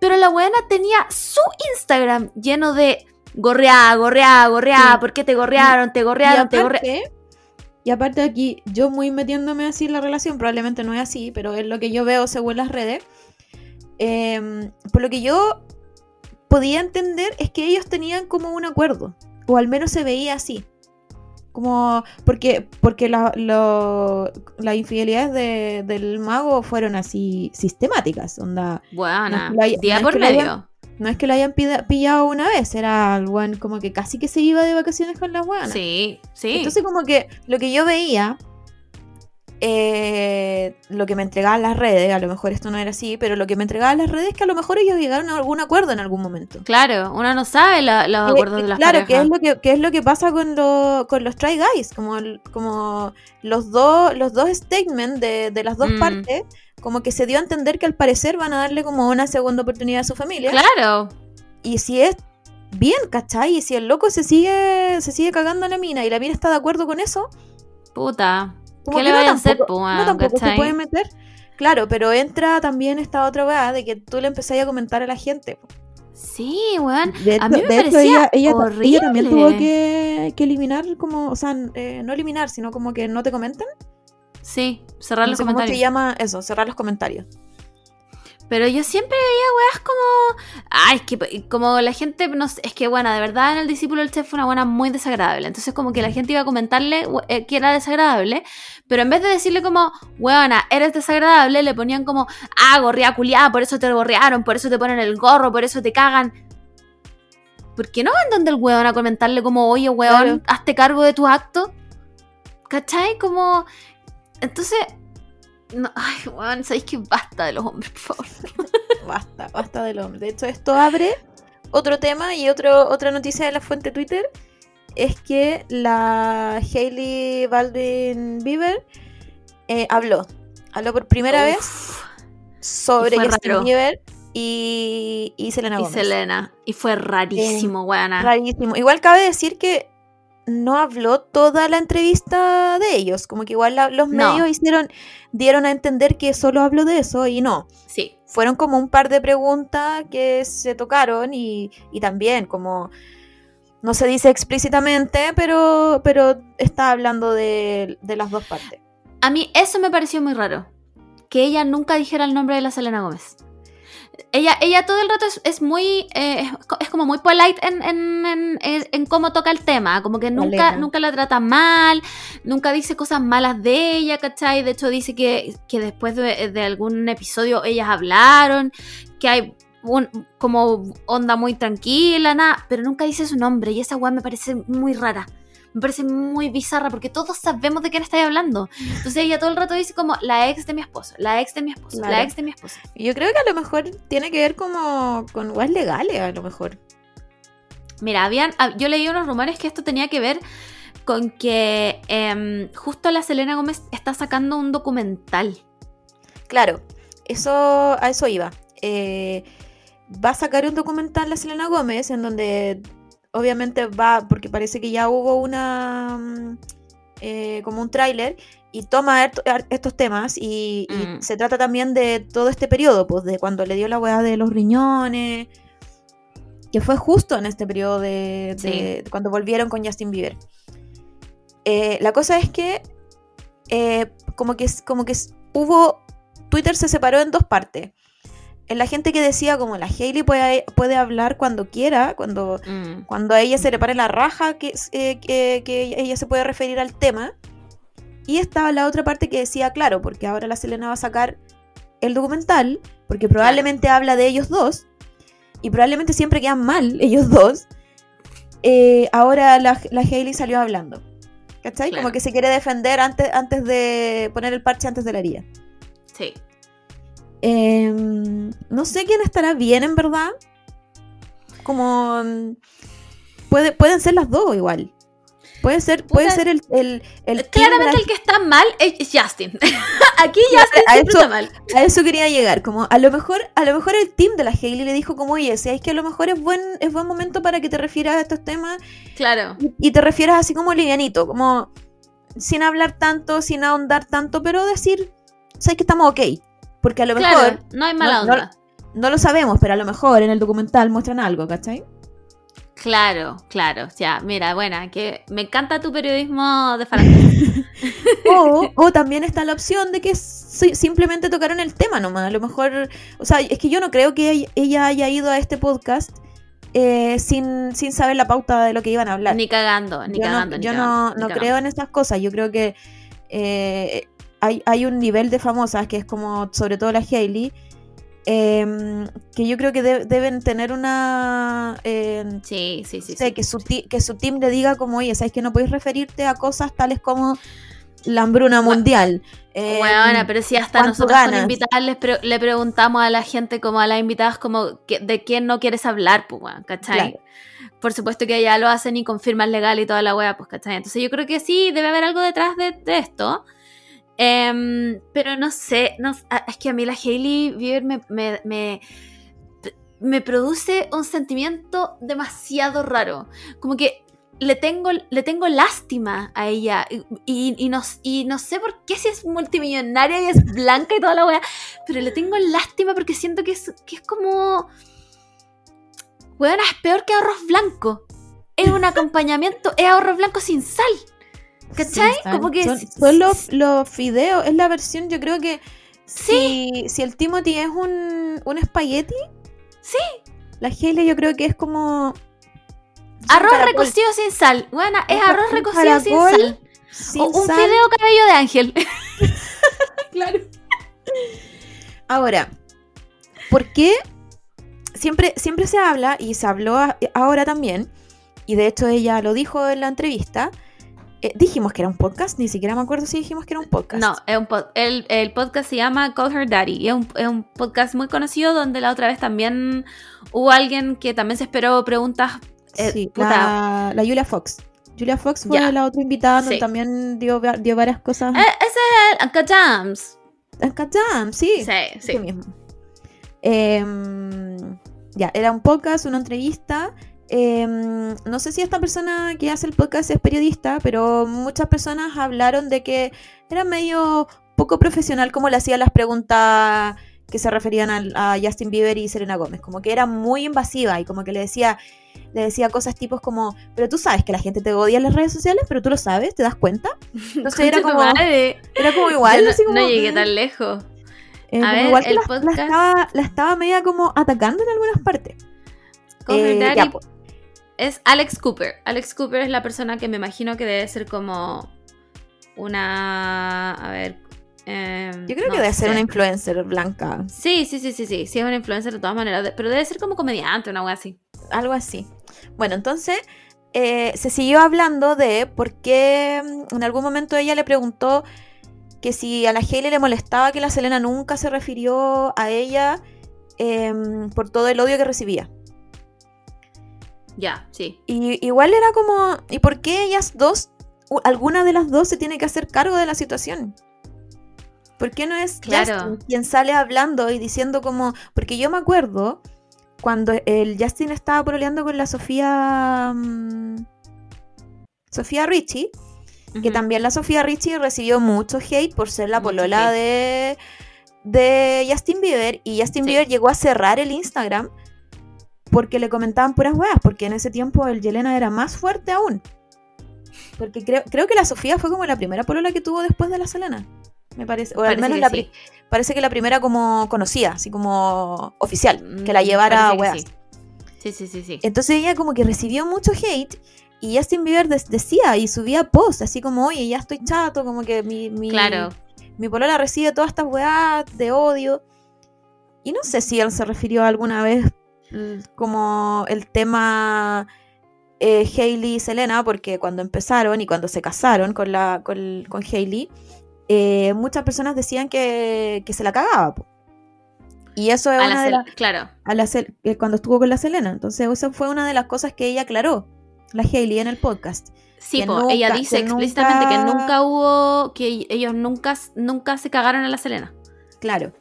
Pero la buena tenía su Instagram lleno de gorreada, gorreada, gorreada, Sí. ¿por qué te gorrearon? Te gorrearon, te gorrearon. Y aparte aquí, yo muy metiéndome así en la relación, probablemente no es así, pero es lo que yo veo según las redes. em, por lo que yo podía entender es que ellos tenían como un acuerdo, o al menos se veía así. Como, porque, porque la- lo- las infidelidades de- del mago fueron así sistemáticas, onda. Buena, No es que la haya- día no por medio. No es que lo hayan pillado una vez, era el como que casi que se iba de vacaciones con las buenas. Sí, sí. Entonces como que lo que yo veía, eh, lo que me entregaban las redes, a lo mejor esto no era así, pero lo que me entregaban las redes es que a lo mejor ellos llegaron a algún acuerdo en algún momento. claro, uno no sabe la- los Eh, acuerdos eh, de las claro, que parejas. es, lo que, que es lo que pasa con, lo- con los Try Guys, como, como los, dos los dos statements de, de las dos Mm. partes, como que se dio a entender que al parecer van a darle como una segunda oportunidad a su familia. Claro, Y si es bien, ¿cachai? Y si el loco se sigue, se sigue cagando a la mina y la mina está de acuerdo con eso, puta. como ¿Qué que le no a hacer, tampoco, no se puede meter. Claro, pero entra también esta otra weá de que tú le empezás a comentar a la gente. Sí, weón. De A mí me hecho, parecía ella, ella, ella también tuvo horrible. que, que eliminar como, o sea, eh, no eliminar, sino como que no te comenten. Sí, cerrar No los sé ¿Cómo se comentarios. llama eso? Cerrar los comentarios. Pero yo siempre veía weas como. Ay, es que como la gente. No sé, es que bueno, de verdad en el discípulo del chef fue una buena muy desagradable. Entonces, como que la gente iba a comentarle eh, que era desagradable. Pero en vez de decirle como, weona, eres desagradable, le ponían como, ah, gorrea culiada, por eso te gorrearon, por eso te ponen el gorro, por eso te cagan. ¿Por qué no van donde el weón a comentarle como, oye, weón, Claro. hazte cargo de tus actos? ¿Cachai? Como. Entonces. No, ay, weón, sabéis que basta de los hombres, por favor. <laughs> Basta, basta del hombre. De hecho, esto abre otro tema y otro, otra noticia de la fuente Twitter. Es que la Hailey Baldwin Bieber eh, habló. Habló por primera vez sobre Justin. Bieber y, y Selena Y. Selena. Y fue rarísimo, weona. Rarísimo. Igual cabe decir que no habló toda la entrevista de ellos. Como que igual la- los No. medios hicieron, dieron a entender que solo habló de eso y no. Sí. fueron como un par de preguntas que se tocaron y, y también como no se dice explícitamente, pero, pero está hablando de, de las dos partes. A mí eso me pareció muy raro. Que ella nunca dijera el nombre de la Selena Gómez. Ella, ella todo el rato es, es muy. eh, es, co- es como muy polite en, en, en- en- cómo toca el tema. Como que nunca, nunca la trata mal, nunca dice cosas malas de ella, ¿cachai? De hecho, dice que, que después de, de algún episodio ellas hablaron, que hay un- como onda muy tranquila, nada, pero nunca dice su nombre. Y esa weá me parece muy rara. Me parece muy bizarra porque todos sabemos de quién estáis hablando. Entonces ella todo el rato dice como la ex de mi esposo, la ex de mi esposo, Claro. la ex de mi esposo. Yo creo que a lo mejor tiene que ver como con weas legales, a lo mejor. Mira, habían, ah, yo leí unos rumores que esto tenía que ver con que em, justo la Selena Gómez está sacando un documental. Claro, eso a eso iba. Eh, va a sacar un documental la Selena Gómez en donde obviamente va, porque parece que ya hubo una mm, eh, como un tráiler y toma estos temas y, y Mm. se trata también de todo este periodo, pues de cuando le dio la weá de los riñones, que fue justo en este periodo de, de- cuando volvieron con Justin Bieber. Eh, la cosa es que eh, como que como que hubo Twitter se separó en dos partes. En la gente que decía como la Hailey puede, puede hablar cuando quiera, cuando, Mm, cuando a ella se le pare la raja, que, eh, que, que ella se puede referir al tema. Y estaba la otra parte que decía, claro, porque ahora la Selena va a sacar el documental, porque probablemente habla de ellos dos, y probablemente siempre quedan mal <laughs> ellos dos. eh, ahora la, la Hailey salió hablando. ¿Cachai? Claro. Como que se quiere defender antes, antes de poner el parche antes de la herida. sí. Em, no sé quién estará bien, en verdad. Como. mm, Puede, pueden ser las dos igual. Puede ser, puede Puta, ser el, el, Claramente la- el que está mal es es Justin. <laughs> Aquí Justin a siempre eso- está mal. A eso quería llegar. Como a lo mejor, a lo mejor el team de la Hailey le dijo como, oye, si es que a lo mejor es buen, es buen momento para que te refieras a estos temas Claro. y, y te refieras así como livianito, como sin hablar tanto, sin ahondar tanto, pero decir, sabes que estamos ok. Porque a lo Claro, mejor no hay mala no- onda. no lo sabemos, pero a lo mejor en el documental muestran algo, ¿cachai? Claro, claro. Ya, mira, buena, que me encanta tu periodismo de <laughs> farándula. O, o también está la opción de que si- simplemente tocaron el tema nomás. A lo mejor, o sea, es que yo no creo que ella- haya ido a este podcast eh, sin, sin saber la pauta de lo que iban a hablar. Ni cagando, ni yo cagando. no, ni yo cagando, no, no cagando. creo en estas cosas. Yo creo que eh, hay, hay un nivel de famosas que es como, sobre todo la Hailey, em, que yo creo que de- deben tener una... em, Sí, sí, sí. no sé, sí. que, su que su team le diga como, oye, ¿sabes que no podéis referirte a cosas tales como la hambruna mundial? Eh, Bueno, pero si hasta ¿cuánto nosotros con invitadas les pre- le preguntamos a la gente, como a las invitadas, como que- de quién no quieres hablar, pues, weón, ¿cachai? Claro. Por supuesto que ya lo hacen y confirman legal y toda la wea, pues, ¿cachai? Entonces yo creo que sí, debe haber algo detrás de, de esto. Em, pero no sé, no, es que a mí la Hailey Bieber me, me, me, me produce un sentimiento demasiado raro. Como que le tengo, le tengo lástima a ella. Y, no, y no sé por qué si es multimillonaria y es blanca y toda la wea. Pero le tengo lástima porque siento que es, que es como. Weona, es peor que arroz blanco. Es un <laughs> acompañamiento, es arroz blanco sin sal. ¿Cachai? Sí, Como que son, los, los fideos, es la versión, yo creo que Sí. si, si el Timothy es un, un espagueti, Sí. la Hailey yo creo que es como... Arroz recocido sin sal. Buena, es arroz recocido sin sal. sin O un sal. fideo cabello de ángel. <laughs> Claro. Ahora, ¿por qué siempre, siempre se habla, y se habló ahora también, y de hecho ella lo dijo en la entrevista, eh, dijimos que era un podcast, ni siquiera me acuerdo si dijimos que era un podcast. No, es un pod- el, el podcast se llama Call Her Daddy. Y es un, es un podcast muy conocido donde la otra vez también hubo alguien que también se esperó preguntas. eh, sí, puta, la, la Julia Fox. Julia Fox fue la otra invitada, donde Sí. también dio, dio varias cosas. eh, ese es el Uncle Jams. Uncut Jam, sí. Sí, sí. mismo. Em, ya, era un podcast, una entrevista. Em, no sé si esta persona que hace el podcast es periodista, pero muchas personas hablaron de que era medio poco profesional como le hacía las preguntas que se referían al- a, Justin Bieber y Selena Gómez, como que era muy invasiva y como que le decía, le decía cosas tipos como, pero tú sabes que la gente te odia en las redes sociales, pero tú lo sabes, ¿te das cuenta? <laughs> Entonces era como, madre. era como igual, no, así como, no llegué tan lejos. eh, A ver, igual el la, la podcast- estaba, la estaba media como atacando en algunas partes. Cover Eh, Daddy ya, po. es Alex Cooper. Alex Cooper es la persona que me imagino que debe ser como una. A ver. em, Yo creo no que debe ser una influencer blanca, Sí, sí, sí, sí, sí. Sí, es una influencer de todas maneras. Pero debe ser como comediante, una wea así. algo así. Bueno, entonces eh, se siguió hablando de por qué mm, en algún momento ella le preguntó que si a la Hailey le molestaba que la Selena nunca se refirió a ella em, por todo el odio que recibía. Ya, sí. Y igual era como, ¿y por qué ellas dos, alguna de las dos se tiene que hacer cargo de la situación? ¿Por qué no es Claro. Justin quien sale hablando y diciendo como, porque yo me acuerdo cuando el Justin estaba pololeando con la Sofía mm, Sofía Richie, que también la Sofía Richie recibió mucho hate por ser la Mucho polola hate. de de Justin Bieber y Justin Sí. Bieber llegó a cerrar el Instagram porque le comentaban puras weas, porque en ese tiempo el Yelena era más fuerte aún. Porque creo, creo que la Sofía fue como la primera polola que tuvo después de la Selena. Me parece. O al menos que la sí. parece que la primera como conocida, así como oficial, que la Mm, llevara a weas. Sí, sí, sí, sí. Entonces ella como que recibió mucho hate y Justin Bieber decía y subía posts así como, oye, ya estoy chato, como que mi, mi, Claro. mi polola recibe todas estas weas de odio. Y no sé si él se refirió alguna vez como el tema eh, Hailey y Selena, porque cuando empezaron y cuando se casaron con, la, con, con Hailey, eh, muchas personas decían que, que se la cagaba. po. Y eso es A una la de Claro. a la eh, cuando estuvo con la Selena. Entonces, eso fue una de las cosas que ella aclaró, la Hailey, en el podcast. Sí, que po, nunca- ella dice que explícitamente que nunca- nunca hubo, que ellos nunca, nunca se cagaron a la Selena. Claro.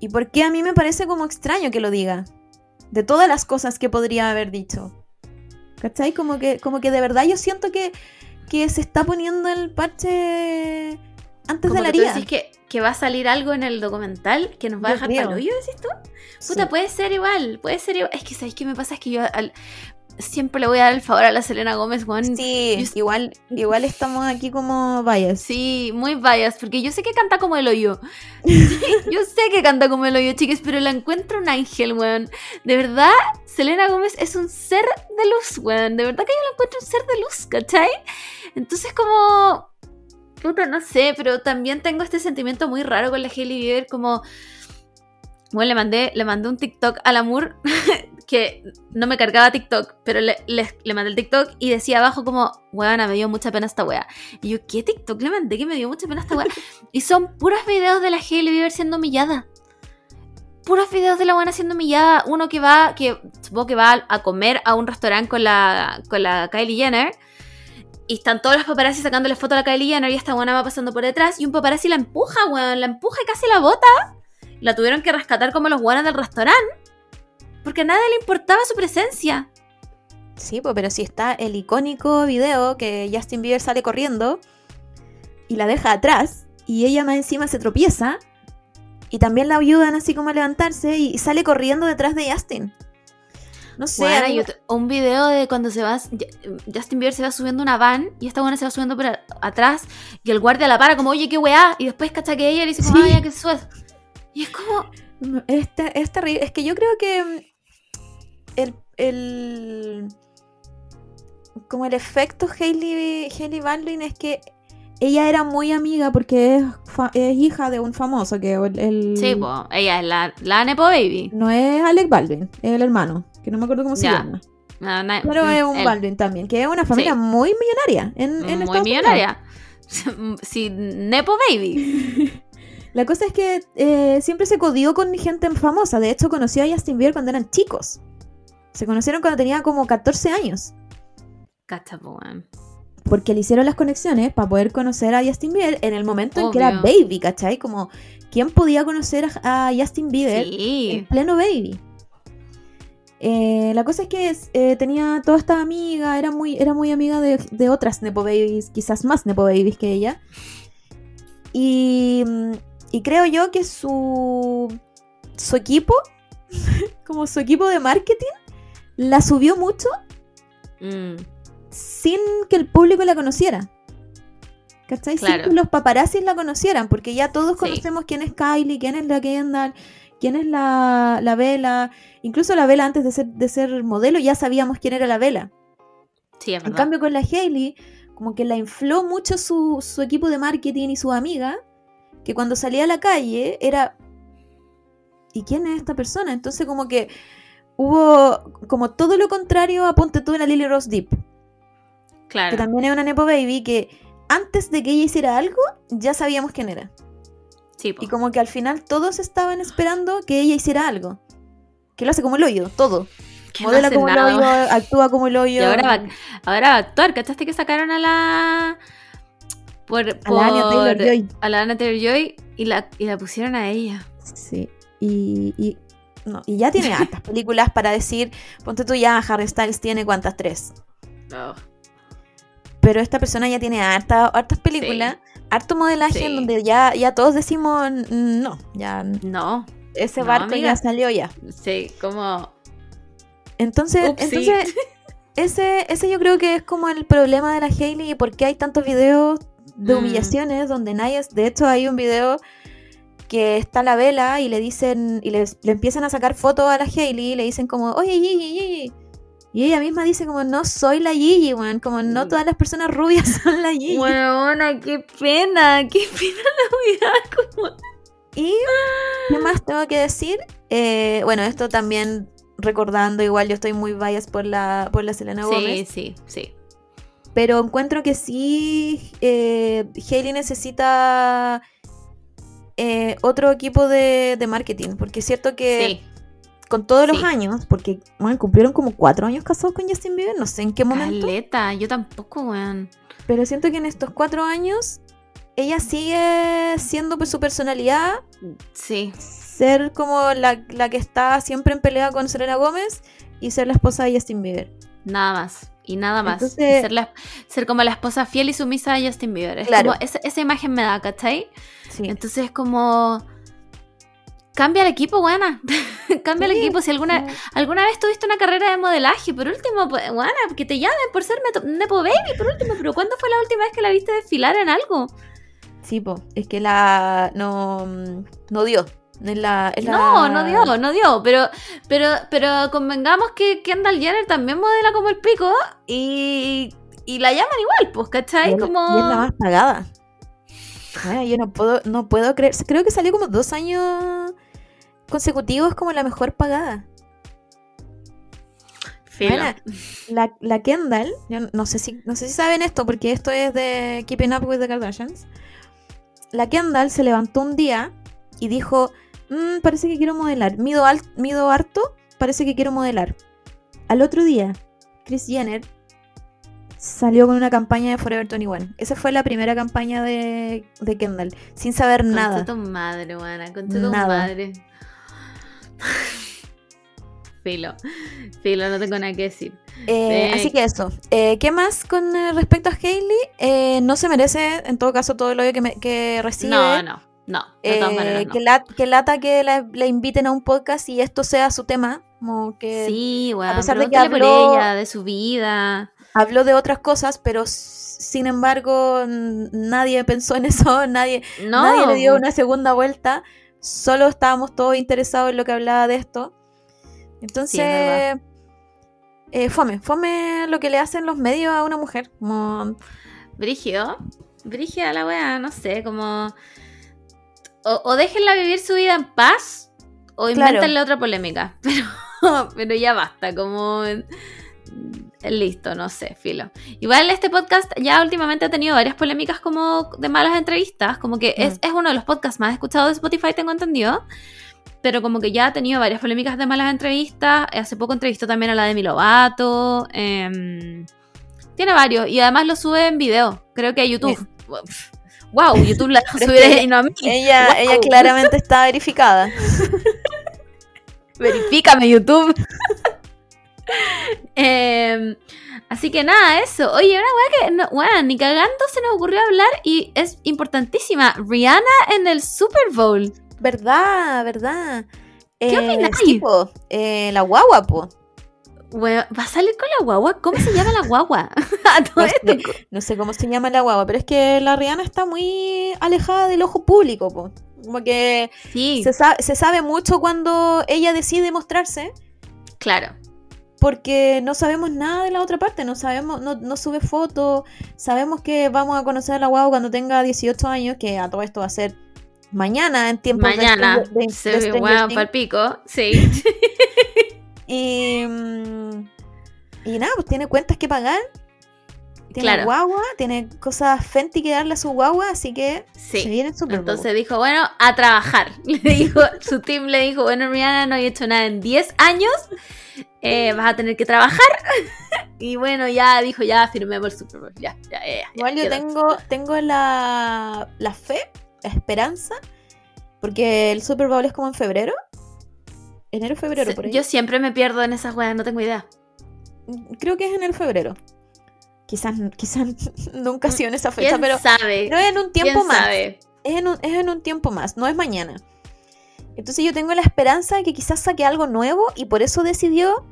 ¿Y por qué a mí me parece como extraño que lo diga? De todas las cosas que podría haber dicho. ¿Cachai? Como que, como que de verdad yo siento que, que se está poniendo el parche antes Como de la que tú decís que, que va a salir algo en el documental que nos va a dejar para hoyo, decís tú. Puta, Sí. puede ser igual, puede ser igual. Es que, ¿sabéis qué me pasa? Es que yo al- siempre le voy a dar el favor a la Selena Gómez, Juan. Sí, yo- igual, igual estamos aquí como bias. Sí, muy bias, porque yo sé que canta como el hoyo. <laughs> yo sé que canta como el hoyo, chicas, pero la encuentro un ángel, weón. De verdad, Selena Gómez es un ser de luz, weón. De verdad que yo la encuentro un ser de luz, ¿cachai? Entonces, como. Puta, no sé, pero también tengo este sentimiento muy raro con la Hailey Bieber, como. Bueno, le mandé, le mandé un TikTok al Amur que no me cargaba TikTok, pero le, le- le mandé el TikTok y decía abajo como, weona, me dio mucha pena esta wea. Y yo, ¿qué TikTok le mandé que me dio mucha pena esta wea? <laughs> y son puros videos de la Hailey Bieber siendo humillada. Puros videos de la buena siendo humillada. Uno que va, que supongo que va a comer a un restaurante con la, con la Kylie Jenner. Y están todos los paparazzi sacándole foto a la Kylie Jenner y esta buena va pasando por detrás. Y un paparazzi la empuja, weón. La empuja y casi la bota. La tuvieron que rescatar como los buenos del restaurante. Porque a nadie le importaba su presencia. Sí, pues, pero si está el icónico video que Justin Bieber sale corriendo y la deja atrás y ella más encima se tropieza y también la ayudan así como a levantarse y sale corriendo detrás de Justin. No sé, Bueno, hay un video de cuando se va, Justin Bieber se va subiendo una van y esta buena se va subiendo por atrás y el guardia la para como, oye, qué weá, y después cacha que ella le dice como, Sí. ay, ya que sube. Y es como, es, ter- es terrible. Es que yo creo que mm, el, el como el efecto Hailey, Hailey Baldwin es que ella era muy amiga porque es, hija de un famoso que el, el- sí, po, ella es la, la Nepo Baby. no es Alec Baldwin, es el hermano, que no me acuerdo cómo se Ya. llama. Pero es un Baldwin también, que es una familia Sí. muy millonaria en, en Muy millonaria. <laughs> Sí, Nepo Baby. <laughs> La cosa es que eh, siempre se codió con gente famosa. De hecho, conoció a Justin Bieber cuando eran chicos. Se conocieron cuando tenía como 14 años. Cacha, po, weón. Porque le hicieron las conexiones para poder conocer a Justin Bieber en el momento en que era baby, ¿cachai? Como, ¿quién podía conocer a, a Justin Bieber en Sí. pleno baby? Eh, la cosa es que eh, tenía toda esta amiga, era muy, era muy amiga de, de otras Nepo Babies, quizás más Nepo Babies que ella. Y, y creo yo que su, su equipo, <laughs> como su equipo de marketing, la subió mucho Mm, sin que el público la conociera. ¿Cachai? Claro. Sin que los paparazzis la conocieran, porque ya todos Sí. conocemos quién es Kylie, quién es la Kendall, quién es la, la Vela. Incluso la Vela antes de ser, de ser modelo ya sabíamos quién era la Vela. sí, En cambio con la Hailey, como que la infló mucho su, su equipo de marketing y su amiga, que cuando salía a la calle era... ¿Y quién es esta persona? Entonces como que hubo como todo lo contrario a Ponte tú en la Lily Rose Deep, claro. que también es una Nepo Baby, que antes de que ella hiciera algo, ya sabíamos quién era. Sí. Y como que al final todos estaban esperando que ella hiciera algo. Que lo hace como el hoyo, todo. No Modela hace como el nada. hoyo, actúa como el hoyo. Y ahora va, ahora va a actuar. ¿Cachaste que sacaron a la. Por, A la Anya por- Taylor-Joy. a la Anna Taylor-Joy y la, y la pusieron a ella. Sí. Y, y, no, y ya tiene hartas <laughs> películas para decir, ponte tú ya, Harry Styles tiene cuántas, tres. Pero esta persona ya tiene harta, hartas películas, harto modelaje Sí. en donde ya, ya todos decimos, "Mm, no, ya No, ese No, barco amiga. ya salió ya. sí, como. Entonces, Upsi. entonces <laughs> ese, ese yo creo que es como el problema de la Hailey y por qué hay tantos videos de Mm. humillaciones donde nadie, de hecho hay un video que está la vela y le dicen, y le, le empiezan a sacar fotos a la Hailey y le dicen como, oye Gigi, Gigi. Y ella misma dice como, no soy la Gigi, weón, como no Mm. todas las personas rubias <laughs> son la Gigi. Buena, qué pena, qué pena la vida. Como... Y, ¿qué más tengo que decir? Eh, bueno, esto también recordando, igual yo estoy muy biased por la, por la Selena Gómez. Sí, sí, sí. Pero encuentro que sí, eh, Hailey necesita eh, otro equipo de, de marketing. Porque es cierto que Sí. con todos los años, porque bueno, cumplieron como cuatro años casados con Justin Bieber, no sé en qué momento. Caleta, yo tampoco, weón. Pero siento que en estos cuatro años ella sigue siendo pues, su personalidad, Sí, ser como la, la que está siempre en pelea con Selena Gómez y ser la esposa de Justin Bieber. nada más. Y nada más. Entonces- Y ser, la- ser como la esposa fiel y sumisa de Justin Bieber. Es Claro. como esa, esa imagen me da, ¿cachai? Sí. Entonces es como. Cambia el equipo, buena. <laughs> Cambia el equipo. Si alguna, sí. alguna vez tuviste una carrera de modelaje, por último, pues, buena, que te llamen por ser Nepo Baby, por último. Pero ¿cuándo fue la última vez que la viste desfilar en algo? Sí, po, es que la no, no dio. La, la- No, no dio, no dio. Pero, pero, pero convengamos que Kendall Jenner también modela como el pico y, y la llaman igual, pues, Y ¿cachai? es, la- Como... y es la más pagada. Bueno, yo no puedo, no puedo creer. Creo que salió como dos años consecutivos como la mejor pagada. Bueno, la, la Kendall, yo no sé si, no sé si saben esto, porque esto es de Keeping Up with the Kardashians. La Kendall se levantó un día y dijo: "Mm, parece que quiero modelar. Mido, al- mido harto, parece que quiero modelar. Al otro día, Chris Jenner salió con una campaña de Forever 21. Esa fue la primera campaña de, de Kendall, sin saber nada. Con tu madre, buena, con tu Nada. madre. Filo, filo, no tengo nada que decir. Eh, Sí. Así que eso. Eh, ¿Qué más con eh, respecto a Hailey? Eh, no se merece, en todo caso, todo el odio que, me- que recibe. No, no, no, de todas Eh, maneras no. que, la- que lata que la, la inviten a un podcast y esto sea su tema. Como que Sí, weón, pesar de que pregúntale por habló- ella, de su vida. habló de otras cosas, pero sin embargo nadie pensó en <laughs> eso, nadie, No, nadie le dio una segunda vuelta. Solo estábamos todos interesados en lo que hablaba de esto. Entonces, eh, fome, fome lo que le hacen los medios a una mujer. Como, Brigio, Brigio la weá, no sé, como... O, o déjenla vivir su vida en paz, o Claro. invéntenle otra polémica. <laughs> Pero, pero ya basta, como... mm, Listo, no sé, filo. Igual este podcast ya últimamente ha tenido varias polémicas como de malas entrevistas, como que es, Mm. es uno de los podcasts más escuchados de Spotify, tengo entendido. Pero como que ya ha tenido varias polémicas de malas entrevistas. Hace poco entrevistó también a la de Milovato. em, tiene varios. Y además lo sube en video. Creo que a YouTube. Wow, YouTube la <laughs> dejó subir que y no a mí. ella, Wow. ella claramente está verificada. <laughs> Verifícame, YouTube. <laughs> Em, así que nada, eso. Oye, una weá que, no, weá, ni cagando se nos ocurrió hablar y es importantísima. Rihanna en el Super Bowl. ¿Verdad? ¿Verdad? ¿Qué? Sí, po, eh, la guagua, po. ¿Va a salir con la guagua? ¿Cómo se llama la guagua? <laughs> No esto. sé, no sé cómo se llama la guagua, pero es que la Rihanna está muy alejada del ojo público, po. Como que Sí, se, sa- se sabe mucho cuando ella decide mostrarse, claro. porque no sabemos nada de la otra parte, no sabemos, no, no sube fotos, sabemos que vamos a conocer a la guagua cuando tenga 18 años, que a todo esto va a ser mañana en tiempo Mañana se ve weón pa'l pico. Sí. <laughs> Y, mm, y nada, pues tiene cuentas que pagar. Tiene Claro. guagua, tiene cosas Fenty que darle a su guagua, así que se Sí. viene el Super Bowl. Entonces dijo, bueno, a trabajar. <laughs> Le dijo, su team le dijo, bueno, Rihanna, no he hecho nada en 10 años. eh, vas a tener que trabajar. <laughs> y bueno, ya dijo, ya firmemos el Super Bowl. Ya, ya, ya. Igual yo tengo, tengo la, la fe, la esperanza, porque el Super Bowl es como en febrero. Enero, febrero, por ahí. Yo siempre me pierdo en esas weas, no tengo idea. Creo que es en el febrero. Quizás, <laughs> quizás nunca ha sido en esa fecha, ¿Quién pero, sabe? pero es en un tiempo ¿Quién más. sabe? es en, un, es en un tiempo más, no es mañana. Entonces yo tengo la esperanza de que quizás saque algo nuevo y por eso decidió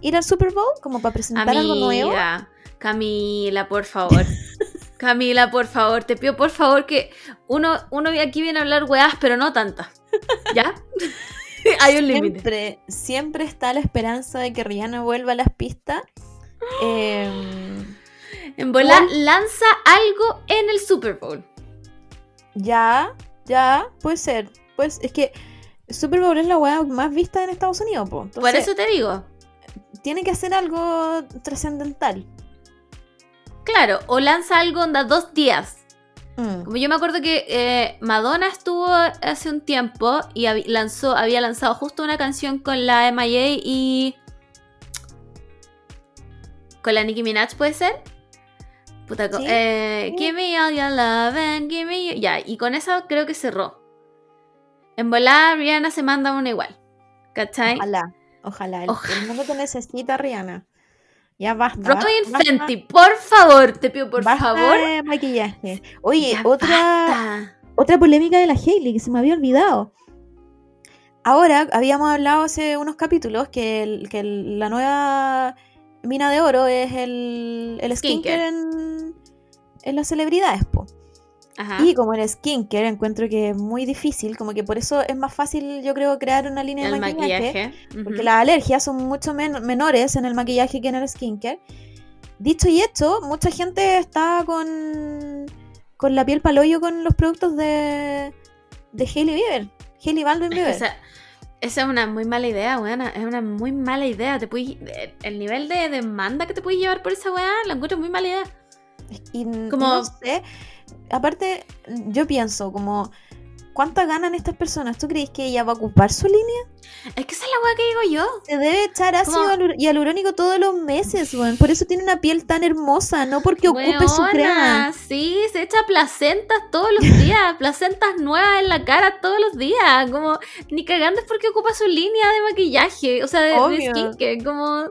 ir al Super Bowl, como para presentar algo nuevo. Camila, por favor. <laughs> Camila, por favor, te pido por favor que uno, uno aquí viene a hablar weas, pero no tantas. ¿Ya? <laughs> <laughs> Hay un límite. Siempre, siempre está la esperanza de que Rihanna vuelva a las pistas. Em, En ¿Cuál? lanza algo en el Super Bowl. ya, ya, puede ser. Pues es que el Super Bowl es la weá más vista en Estados Unidos, po. Por eso te digo. tiene que hacer algo trascendental. Claro, o lanza algo onda dos días. Mm. Como yo me acuerdo que eh, Madonna estuvo hace un tiempo y lanzó, había lanzado justo una canción con la MIA y. con la Nicki Minaj, ¿puede ser? Puta, Sí, eh, sí. Give me all your love and give me your- Ya, y con eso creo que cerró. En volada, Rihanna se manda una igual. ¿Cachai? Ojalá, ojalá. El, Ojalá. el mundo te necesita, Rihanna. Ya basta. Basta- Fenty, por favor, te pido por basta favor. de maquillaje. Oye, Ya otra, basta. otra polémica de la Hailey que se me había olvidado. Ahora, habíamos hablado hace unos capítulos que, el- que el- la nueva mina de oro es el, el Skincare. en, en las celebridades, po. Ajá. Y como el skincare encuentro que es muy difícil, como que por eso es más fácil, yo creo, crear una línea de maquillaje. maquillaje. porque las alergias son mucho men- menores en el maquillaje que en el skincare. Dicho y hecho, mucha gente está con, con la piel palollo con los productos de, de Hailey Bieber. Hailey Baldwin Es que Bieber. esa, esa es una muy mala idea, weona. Es una muy mala idea. Te puedes- el nivel de demanda que te puedes llevar por esa weá, la encuentro muy mala idea. Y como- no sé, aparte, yo pienso como, ¿cuántas ganan estas personas? ¿Tú crees que ella va a ocupar su línea? Es que esa es la weá que digo yo. Se debe echar ácido alur- hialurónico todos los meses, weón. Por eso tiene una piel tan hermosa, no porque ocupe su crema. Sí, se echa placentas todos los días. <laughs> placentas nuevas en la cara todos los días. Como, ni cagando es porque ocupa su línea de maquillaje. O sea, de, de skincare. Como.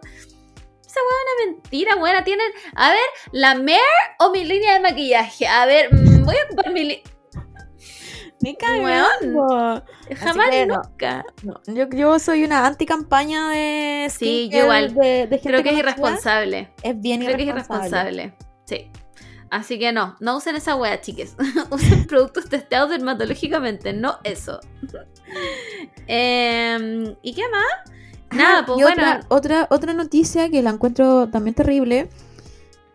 Esa weá una mentira, buena. Tienen. A ver, la Mer o mi línea de maquillaje. A ver, mm, voy a ocupar mi línea. Ni cagando. Jamás no. nunca. No, yo, yo soy una anti-campaña de Sí, yo igual. De, de gente Creo que es irresponsable. Es bien Creo que es irresponsable. irresponsable. Sí. Así que no, no usen esa wea, chiques. <laughs> usen productos testeados dermatológicamente, no eso. <laughs> Em, ¿Y qué más? Nada, Ah, pues y bueno. otra, otra, otra noticia que la encuentro también terrible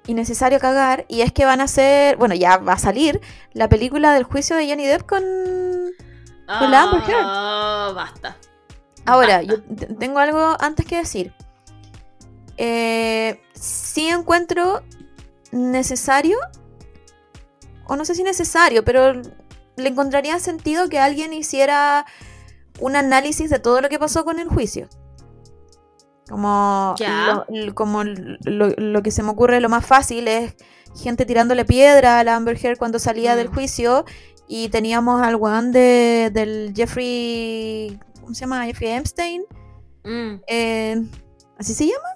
y necesario cagar, y es que van a hacer, bueno, ya va a salir la película del juicio de Johnny Depp con... con la Amber Heard. Ah, basta. Ahora, Basta. yo tengo algo antes que decir. Eh, sí encuentro necesario, o no sé si necesario, pero le encontraría sentido que alguien hiciera un análisis de todo lo que pasó con el juicio. Como, lo, como lo, lo que se me ocurre lo más fácil es gente tirándole piedra a la Amber Heard cuando salía Mm. del juicio y teníamos al weón de, del Jeffrey, ¿cómo se llama? Jeffrey Epstein. Mm, eh, ¿Así se llama?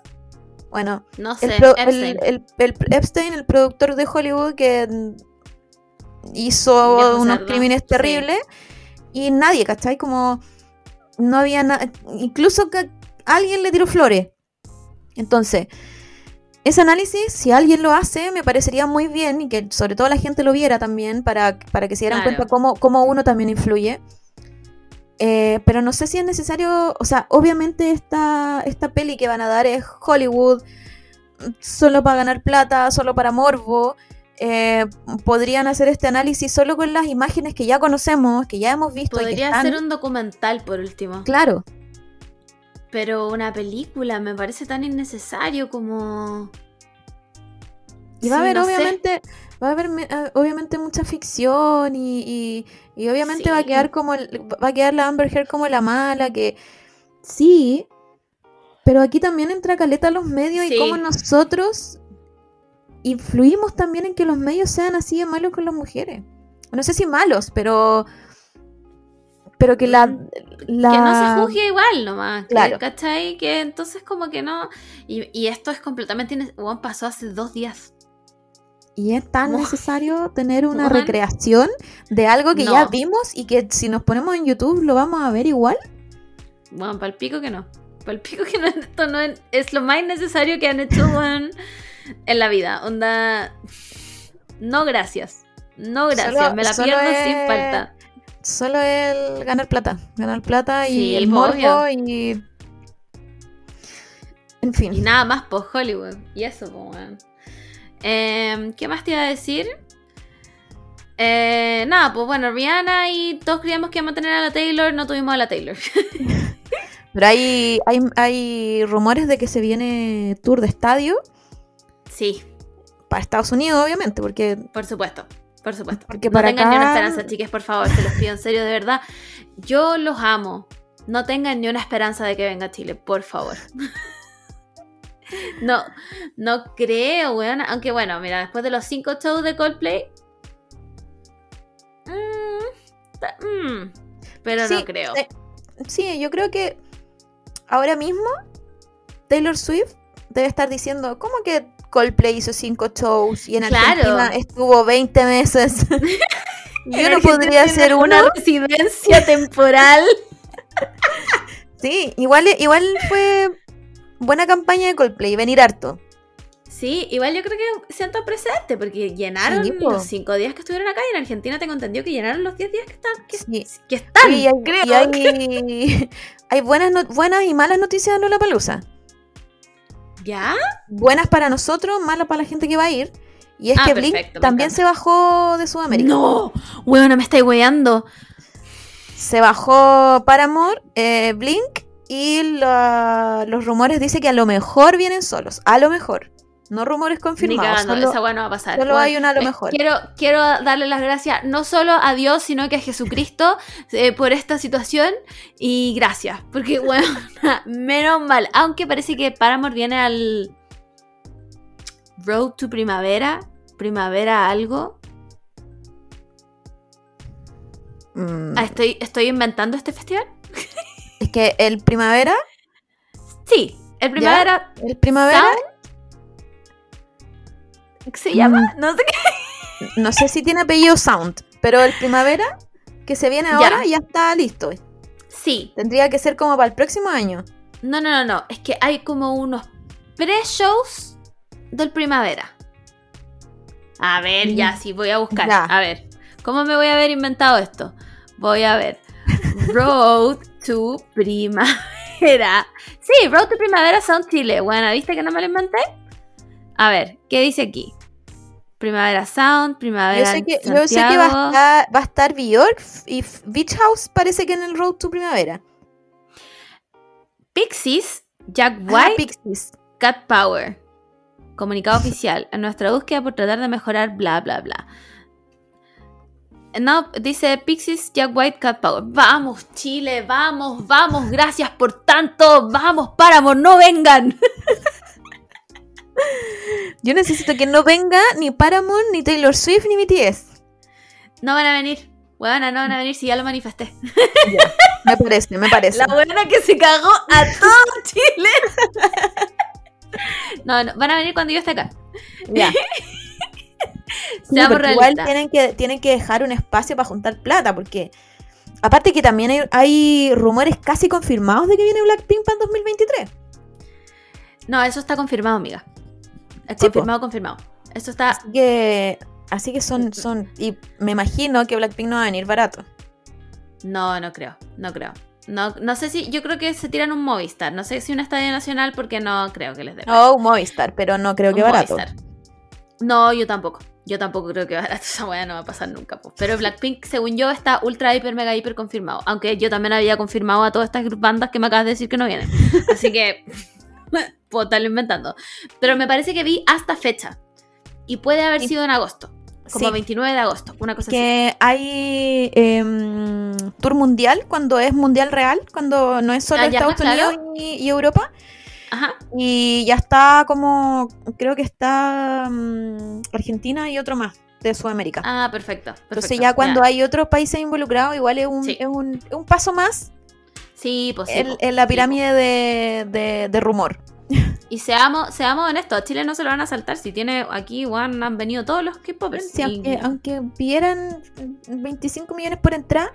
Bueno, no el, sé. pro- Epstein. el- el- el Epstein, el productor de Hollywood que mm, hizo Viejo unos cerdo, crímenes sí. terribles y nadie, ¿cachai? Como no había nada, incluso alguien le tiró flores. Entonces, ese análisis, si alguien lo hace, me parecería muy bien y que sobre todo la gente lo viera también para, para que se dieran Claro. cuenta cómo, cómo uno también influye. Eh, pero no sé si es necesario, o sea, obviamente esta, esta peli que van a dar es Hollywood, solo para ganar plata, solo para morbo. Eh, podrían hacer este análisis solo con las imágenes que ya conocemos, que ya hemos visto. y que Podría están- ser un documental por último. Claro, Pero una película me parece tan innecesario como. Y va a haber no sé. obviamente, va a haber eh, obviamente mucha ficción y, y- y obviamente va a quedar como el- va a quedar la Amber Heard como la mala, que sí, pero aquí también entra caleta los medios Sí. y cómo nosotros influimos también en que los medios sean así de malos con las mujeres. No sé si malos, pero pero que la, la- Que no se juzgue igual nomás. Claro. ¿Cachai? Que entonces como que no. Y, y esto es completamente. Weón, pasó hace dos días. Y es tan necesario tener una recreación de algo que ya vimos y que si nos ponemos en YouTube lo vamos a ver igual. Bueno, para el pico que no. Para el pico que no. <laughs> Esto no es, es lo más necesario que han hecho <laughs> weón, en la vida. Onda. No, gracias. No, gracias. Solo- Me la pierdo sin falta. Solo el ganar plata. Ganar plata y Sí, el morbo y. En fin. Y nada más por Hollywood. Y eso, pues, weón. Em, ¿Qué más te iba a decir? Eh, nada, pues bueno, Rihanna y todos creíamos que íbamos a tener a la Taylor, no tuvimos a la Taylor. <laughs> Pero hay, hay, hay rumores de que se viene tour de estadio sí, para Estados Unidos, obviamente, porque por supuesto, por supuesto. Porque no para tengan ni una esperanza, chiques, por favor, se los pido en serio, de verdad. Yo los amo. No tengan ni una esperanza de que venga a Chile, por favor. <laughs> No, no creo, weón. Aunque bueno, mira, después de los cinco shows de Coldplay. mm, ta- mm, pero Sí, no creo. eh, sí, yo creo que ahora mismo Taylor Swift debe estar diciendo, ¿cómo que Coldplay hizo cinco shows y en Claro. Argentina estuvo 20 meses? <laughs> <laughs> Yo no podría ser una residencia <laughs> temporal. Sí, igual, igual fue buena campaña de Coldplay, venir harto. Sí, igual yo creo que siento precedente, porque llenaron Sí, los cinco días que estuvieron acá y en Argentina tengo entendido que llenaron los 10 días que están. Que, Sí. que están, Sí, y hay, creo. y hay, hay buenas, no- buenas y malas noticias de Lollapalooza. ¿Ya? Buenas para nosotros, malas para la gente que va a ir. Y es Ah, que Blink perfecto, también encanta. se bajó de Sudamérica. No, weón, me estáis weando. Se bajó Paramore, eh, Blink y la- los rumores dicen que a lo mejor vienen solos. A lo mejor. No rumores Ni confirmados. cagando, Solo, esa weá no va a pasar. solo Weón, hay una a lo me- mejor. Quiero, quiero darle las gracias no solo a Dios, sino que a Jesucristo <laughs> eh, por esta situación. Y gracias, porque, <laughs> bueno, menos mal. Aunque parece que Paramore viene al Road to Primavera. Primavera algo. Mm, Ah, estoy, estoy inventando este festival. es que el primavera, Sí, el Primavera el primavera, ¿qué se llama? Mm. No sé qué. no sé si tiene apellido Sound, pero el primavera que se viene ahora ya está listo. Sí, Tendría que ser como para el próximo año. No, no, no, no. Es que hay como unos pre-shows del primavera. A ver, ya, Mm, sí, voy a buscar. ya. A ver, ¿cómo me voy a haber inventado esto? Voy a ver. Road to Primavera. Sí, Road to Primavera Sound Chile. Bueno, ¿viste que no me lo inventé? A ver, ¿qué dice aquí? Primavera Sound, Yo Primavera sé que, yo sé que va, a estar, va a estar Bjork y Beach House parece que en el Road to Primavera. Pixies, Jack Ah, White, Pixies. Cat Power. Comunicado oficial. En nuestra búsqueda por tratar de mejorar, bla, bla, bla. No, dice Pixies, Jack White, Cat Power. Vamos, Chile, vamos, vamos, gracias por tanto. Vamos, Paramore, no vengan. <laughs> Yo necesito que no venga ni Paramount, ni Taylor Swift, ni BTS. No van a venir. Buena, no van a venir si ya lo manifesté. Me parece, me parece. La buena que se cagó a todo Chile. No, no, van a venir cuando yo esté acá. Ya. <laughs> Sí, igual tienen que, tienen que dejar un espacio para juntar plata, porque Aparte que también hay, hay rumores casi confirmados de que viene Blackpink para el 2023. No, eso está confirmado, amiga. Sí, confirmado, confirmado. Eso está. Así que, así que son, son, y me imagino que Blackpink no va a venir barato. No, no creo. No creo. No, no sé si. Yo creo que se tiran un Movistar. No sé si un estadio nacional porque no creo que les dé. No, Movistar, pero no creo que Un barato. Movistar. No, yo tampoco. Yo tampoco creo que barato. <laughs> Esa weá no va a pasar nunca. po. Pero Blackpink, según yo, está ultra, hiper, mega, hiper confirmado. Aunque yo también había confirmado a todas estas bandas que me acabas de decir que no vienen. Así que. <laughs> puedo estarlo inventando. Pero me parece que vi hasta fecha. Y puede haber Y- sido en agosto. Como Sí. 29 de agosto. Una cosa así. Que hay em, tour mundial cuando es mundial real, cuando no es solo Ah, Estados claro. Unidos y, y Europa. Ajá. Y ya está como, creo que está mm, Argentina y otro más de Sudamérica. Ah, perfecto. Entonces ya cuando hay otros países involucrados, igual es un, Sí. es un, es un paso más Sí, pues sí, en, la pirámide de, de- de rumor. <laughs> Y seamos, seamos honestos, a Chile no se lo van a saltar. Si tiene aquí, Juan, han venido todos los K-popers. Y- aunque, aunque pidieran 25 millones por entrar,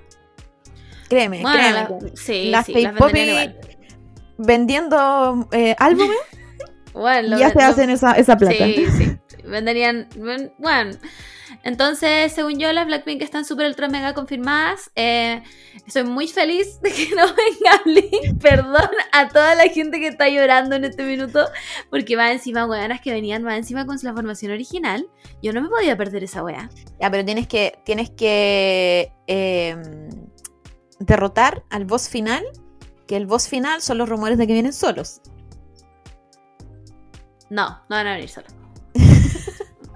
créeme, bueno, créeme. la- sí, las sí, las K-pop venderían igual. vendiendo eh, álbumes Bueno, ya se hacen esa, esa plata. Sí, sí. <laughs> Venderían. ven- Bueno. Entonces, según yo, las Blackpink están súper ultra mega confirmadas. Eh, estoy muy feliz de que <laughs> no venga Blink. Perdón a toda la gente que está llorando en este minuto. Porque va encima, weonas que venían, va encima con la formación original. Yo no me podía perder esa wea. Ya, pero tienes que, tienes que eh, derrotar al boss final, que el boss final son los rumores de que vienen solos. No, no van a venir solos. <laughs>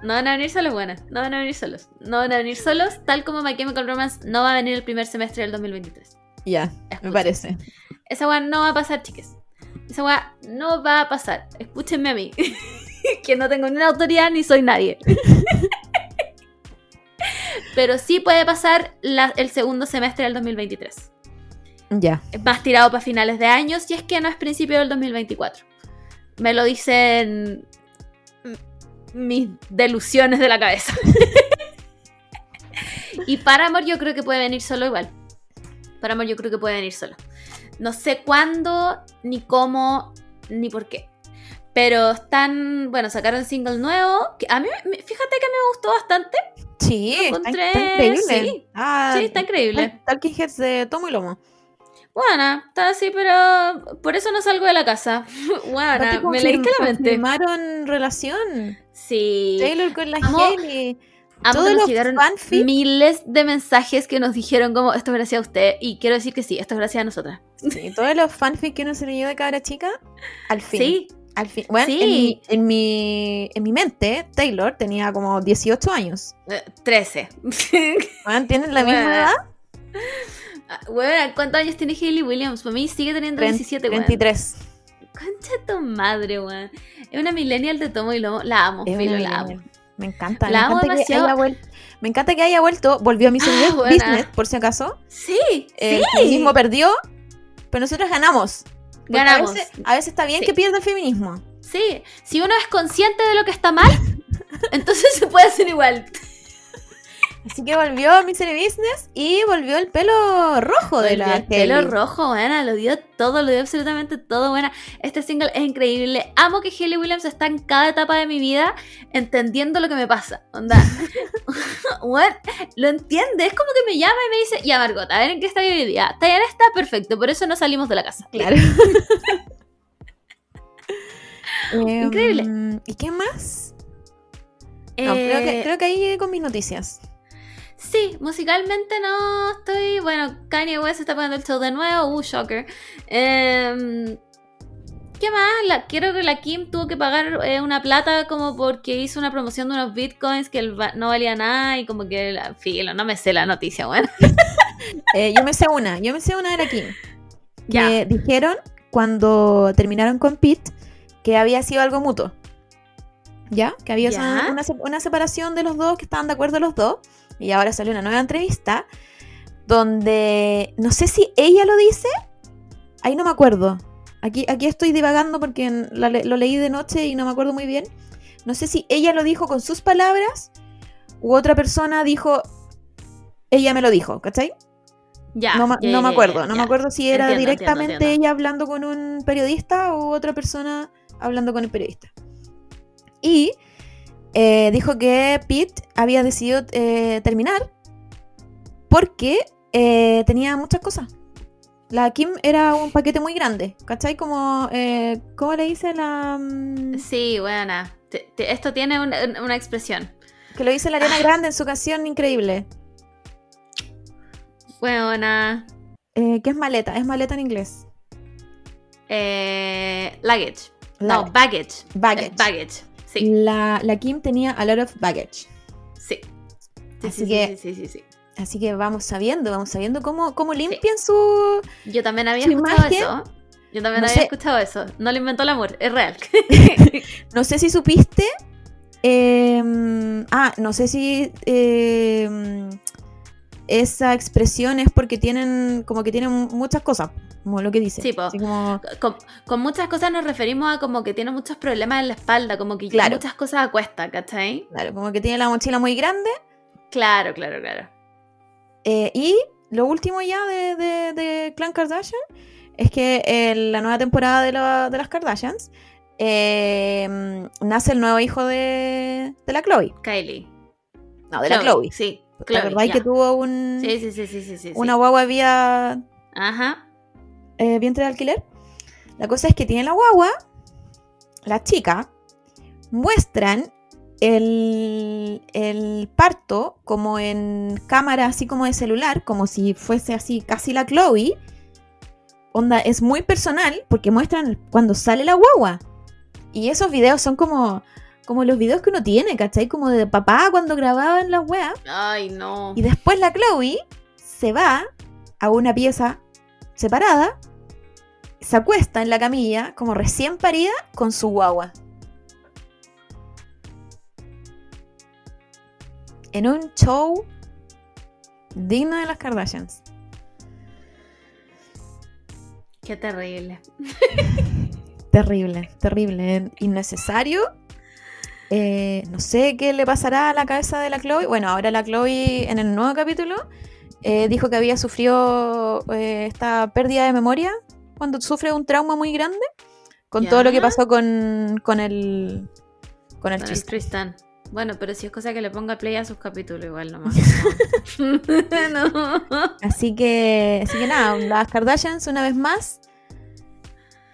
No van a venir solos, buenas. No van a venir solos. No van a venir solos, tal como My Chemical Romance no va a venir el primer semestre del 2023. Ya, me parece. Esa weá no va a pasar, chiques. Esa weá no va a pasar. Escúchenme a mí. <laughs> que no tengo ni una autoridad ni soy nadie. <laughs> Pero sí puede pasar la- el segundo semestre del 2023. Ya. Más tirado para finales de año, si es que no es principio del 2024. Me lo dicen mis delusiones de la cabeza. <laughs> y Paramore yo creo que puede venir solo igual. Paramore yo creo que puede venir solo. No sé cuándo, ni cómo, ni por qué. Pero están, bueno, sacaron single nuevo. Que a mí, me- fíjate que me gustó bastante. Sí, está, increíble. sí. Ah, Sí, está increíble. Tal- Talking Heads de tomo y lomo. Bueno, está así, pero por eso no salgo de la casa. <laughs> Aparte, me leíste la mente. Confirmaron relación. Sí. Taylor con la Amo- Hailey. Amo Todos que nos llegaron fanfic. miles de mensajes que nos dijeron como esto es gracias a usted. Y quiero decir que sí, esto es gracias a nosotras. Sí, todos los fanfic que uno se leyó de cabra chica, al fin. Sí, Al fin. Bueno, Sí. en, mi, en, mi, en mi mente, Taylor tenía como 18 años. eh, 13. Bueno, ¿Tienen la misma edad? Bueno, ¿cuántos años tiene Hailey Williams? Para mí sigue teniendo Tre- 17, weón. 33. Concha tu madre, weón. Es una millennial de tomo y lomo. La amo, filo, la amo. Me encanta. La me, amo encanta que demasiado. haya vuel- me encanta que haya vuelto. Volvió a mi Ah, business, por si acaso. Sí, El sí. feminismo perdió, pero nosotros ganamos. Porque Ganamos. A veces, a veces está bien Sí. que pierda el feminismo. Sí, si uno es consciente de lo que está mal, <laughs> entonces se puede hacer igual. Así que volvió Misery Business y volvió el pelo rojo de la el pelo rojo, buena, lo dio todo, lo dio absolutamente todo, buena. Este single es increíble. Amo que Hayley Williams está en cada etapa de mi vida entendiendo lo que me pasa. Onda, <laughs> <laughs> Bueno, lo entiende, es como que me llama y me dice, ya Margot, a ver en qué está hoy día. Está en esta, perfecto, por eso no salimos de la casa. Claro. <laughs> Em, Increíble. ¿Y qué más? No, creo, que, Eh, creo que ahí llegué con mis noticias. Sí, musicalmente no estoy. Bueno, Kanye West está poniendo el show de nuevo. Uh, shocker. Em, ¿Qué más? La, quiero que la Kim tuvo que pagar eh, una plata como porque hizo una promoción de unos bitcoins que el no valía nada y como que. La, filo, no me sé la noticia, bueno. <laughs> Eh, yo me sé una, yo me sé una de la Kim. Ya. Que dijeron cuando terminaron con Pete que había sido algo mutuo. ¿Ya? Que había una, una separación de los dos, que estaban de acuerdo los dos. Y ahora salió una nueva entrevista donde no sé si ella lo dice, ahí no me acuerdo. Aquí, aquí estoy divagando porque la lo leí de noche y no me acuerdo muy bien. No sé si ella lo dijo con sus palabras u otra persona dijo, ella me lo dijo, ¿cachai? Ya. no, ya, no ya, me acuerdo, ya, no me acuerdo si era Entiendo, directamente entiendo, entiendo. ella hablando con un periodista o otra persona hablando con el periodista. Y eh, dijo que Pete había decidido eh, terminar porque eh, tenía muchas cosas. La Kim era un paquete muy grande, ¿cachai? Como, ¿cómo le dice la...? mm, Sí, buena. Te- te- esto tiene una, una expresión. Que lo dice la Ariana Grande en su canción increíble. Buena. ¿Qué es maleta? Es maleta en inglés. Eh, luggage. La- No, baggage. Baggage. Baggage. Sí, La, la Kim tenía a lot of baggage. sí. Sí, Así sí, que- sí, sí, sí, sí. Así que vamos sabiendo, vamos sabiendo cómo, cómo limpian su... Yo también había escuchado eso. Yo también no había sé. escuchado eso. No lo inventó el amor, es real. <laughs> No sé si supiste... eh, ah, no sé si... eh, esa expresión es porque tienen como que tienen muchas cosas, como lo que dice. Sí, como, con, con muchas cosas nos referimos a como que tiene muchos problemas en la espalda, como que Claro. muchas cosas a cuesta, ¿cachai? claro, como que tiene la mochila muy grande. Claro, claro, claro. Eh, y lo último ya de, de, de Clan Kardashian es que en la nueva temporada de, la- de las Kardashians eh, nace el nuevo hijo de, de la Chloe. Kylie. No, de la Chloe. Sí, ¿Te Chloe, ya. que tuvo un, Sí, sí, sí, sí, sí, sí. una guagua vía Ajá. eh, vientre de alquiler? La cosa es que tiene la guagua, la chica, muestran el, el parto como en cámara así como de celular, como si fuese así casi la Chloe. Onda, es muy personal porque muestran cuando sale la guagua. Y esos videos son como, como los videos que uno tiene, ¿cachai? Como de papá cuando grababan las weas. Ay, no. Y después la Chloe se va a una pieza separada, se acuesta en la camilla, como recién parida, con su guagua. En un show digno de las Kardashians. Qué terrible. <laughs> Terrible, terrible, innecesario. Eh, no sé qué le pasará a la cabeza de la Chloe. Bueno, ahora la Chloe en el nuevo capítulo eh, dijo que había sufrido eh, esta pérdida de memoria cuando sufre un trauma muy grande con Ya. todo lo que pasó con, con el con el Con. Tristan. Bueno, pero si es cosa que le ponga play a sus capítulos, igual nomás. <laughs> No. <laughs> no. Así que, así que nada, las Kardashians una vez más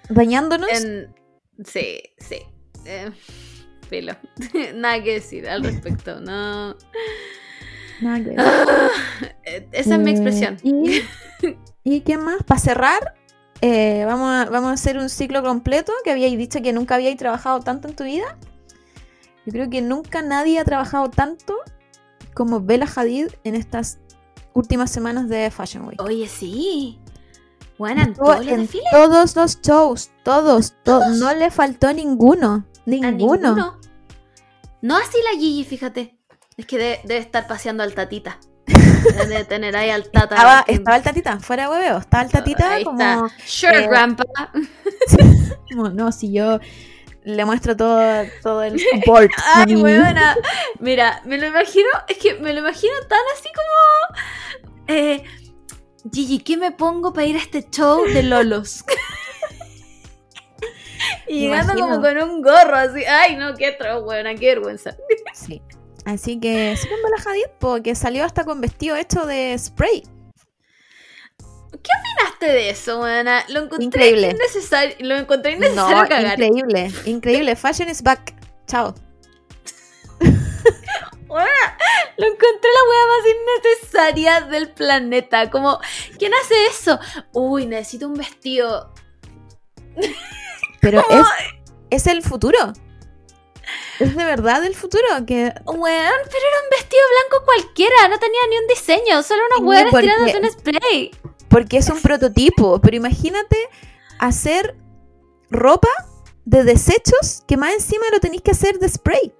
dañándonos. En- Sí, sí. Eh, filo. <laughs> Nada que decir al respecto. No. Nada que ver. Eh, Esa es mi Eh, expresión. ¿Y, <laughs> ¿y qué más? Para cerrar, eh, vamos, a, vamos a hacer un ciclo completo que habíais dicho que nunca habíais trabajado tanto en tu vida. Yo creo que nunca nadie ha trabajado tanto como Bella Hadid en estas últimas semanas de Fashion Week. Oye, sí. Bueno, en todos los en desfiles. todos los shows, todos, to- no le faltó ninguno, A ninguno. No así la Gigi, fíjate. Es que de- debe estar paseando al tatita. Debe <laughs> tener ahí al tata. Estaba, que- estaba el tatita, fuera de hueveo, estaba el tatita Ahí como, está. Sure, eh, grandpa. <laughs> como, no, si yo le muestro todo, todo el <laughs> support. Ay, buena. Mira, me lo imagino, es que me lo imagino tan así como. Eh, Gigi, ¿qué me pongo para ir a este show de Lolos? Y Me llegando como con un gorro así. Ay, no, qué atroz, buena, qué vergüenza. <laughs> Sí. Así que sí Bella Hadid, porque salió hasta con vestido hecho de spray. ¿Qué opinaste de eso, buena? Lo encontré Increíble. innecesario. Lo encontré innecesario No, cagar. increíble, increíble. Fashion is back. Chao. <laughs> Buena, lo encontré la wea más innecesaria del planeta. Como, ¿quién hace eso? Uy, necesito un vestido. <laughs> Pero es, es el futuro. Es de verdad el futuro. Que Weón, pero era un vestido blanco cualquiera, no tenía ni un diseño, solo unos weones porque- tirándote un spray. porque es un prototipo. Pero imagínate hacer ropa de desechos que más encima lo tenéis que hacer de spray.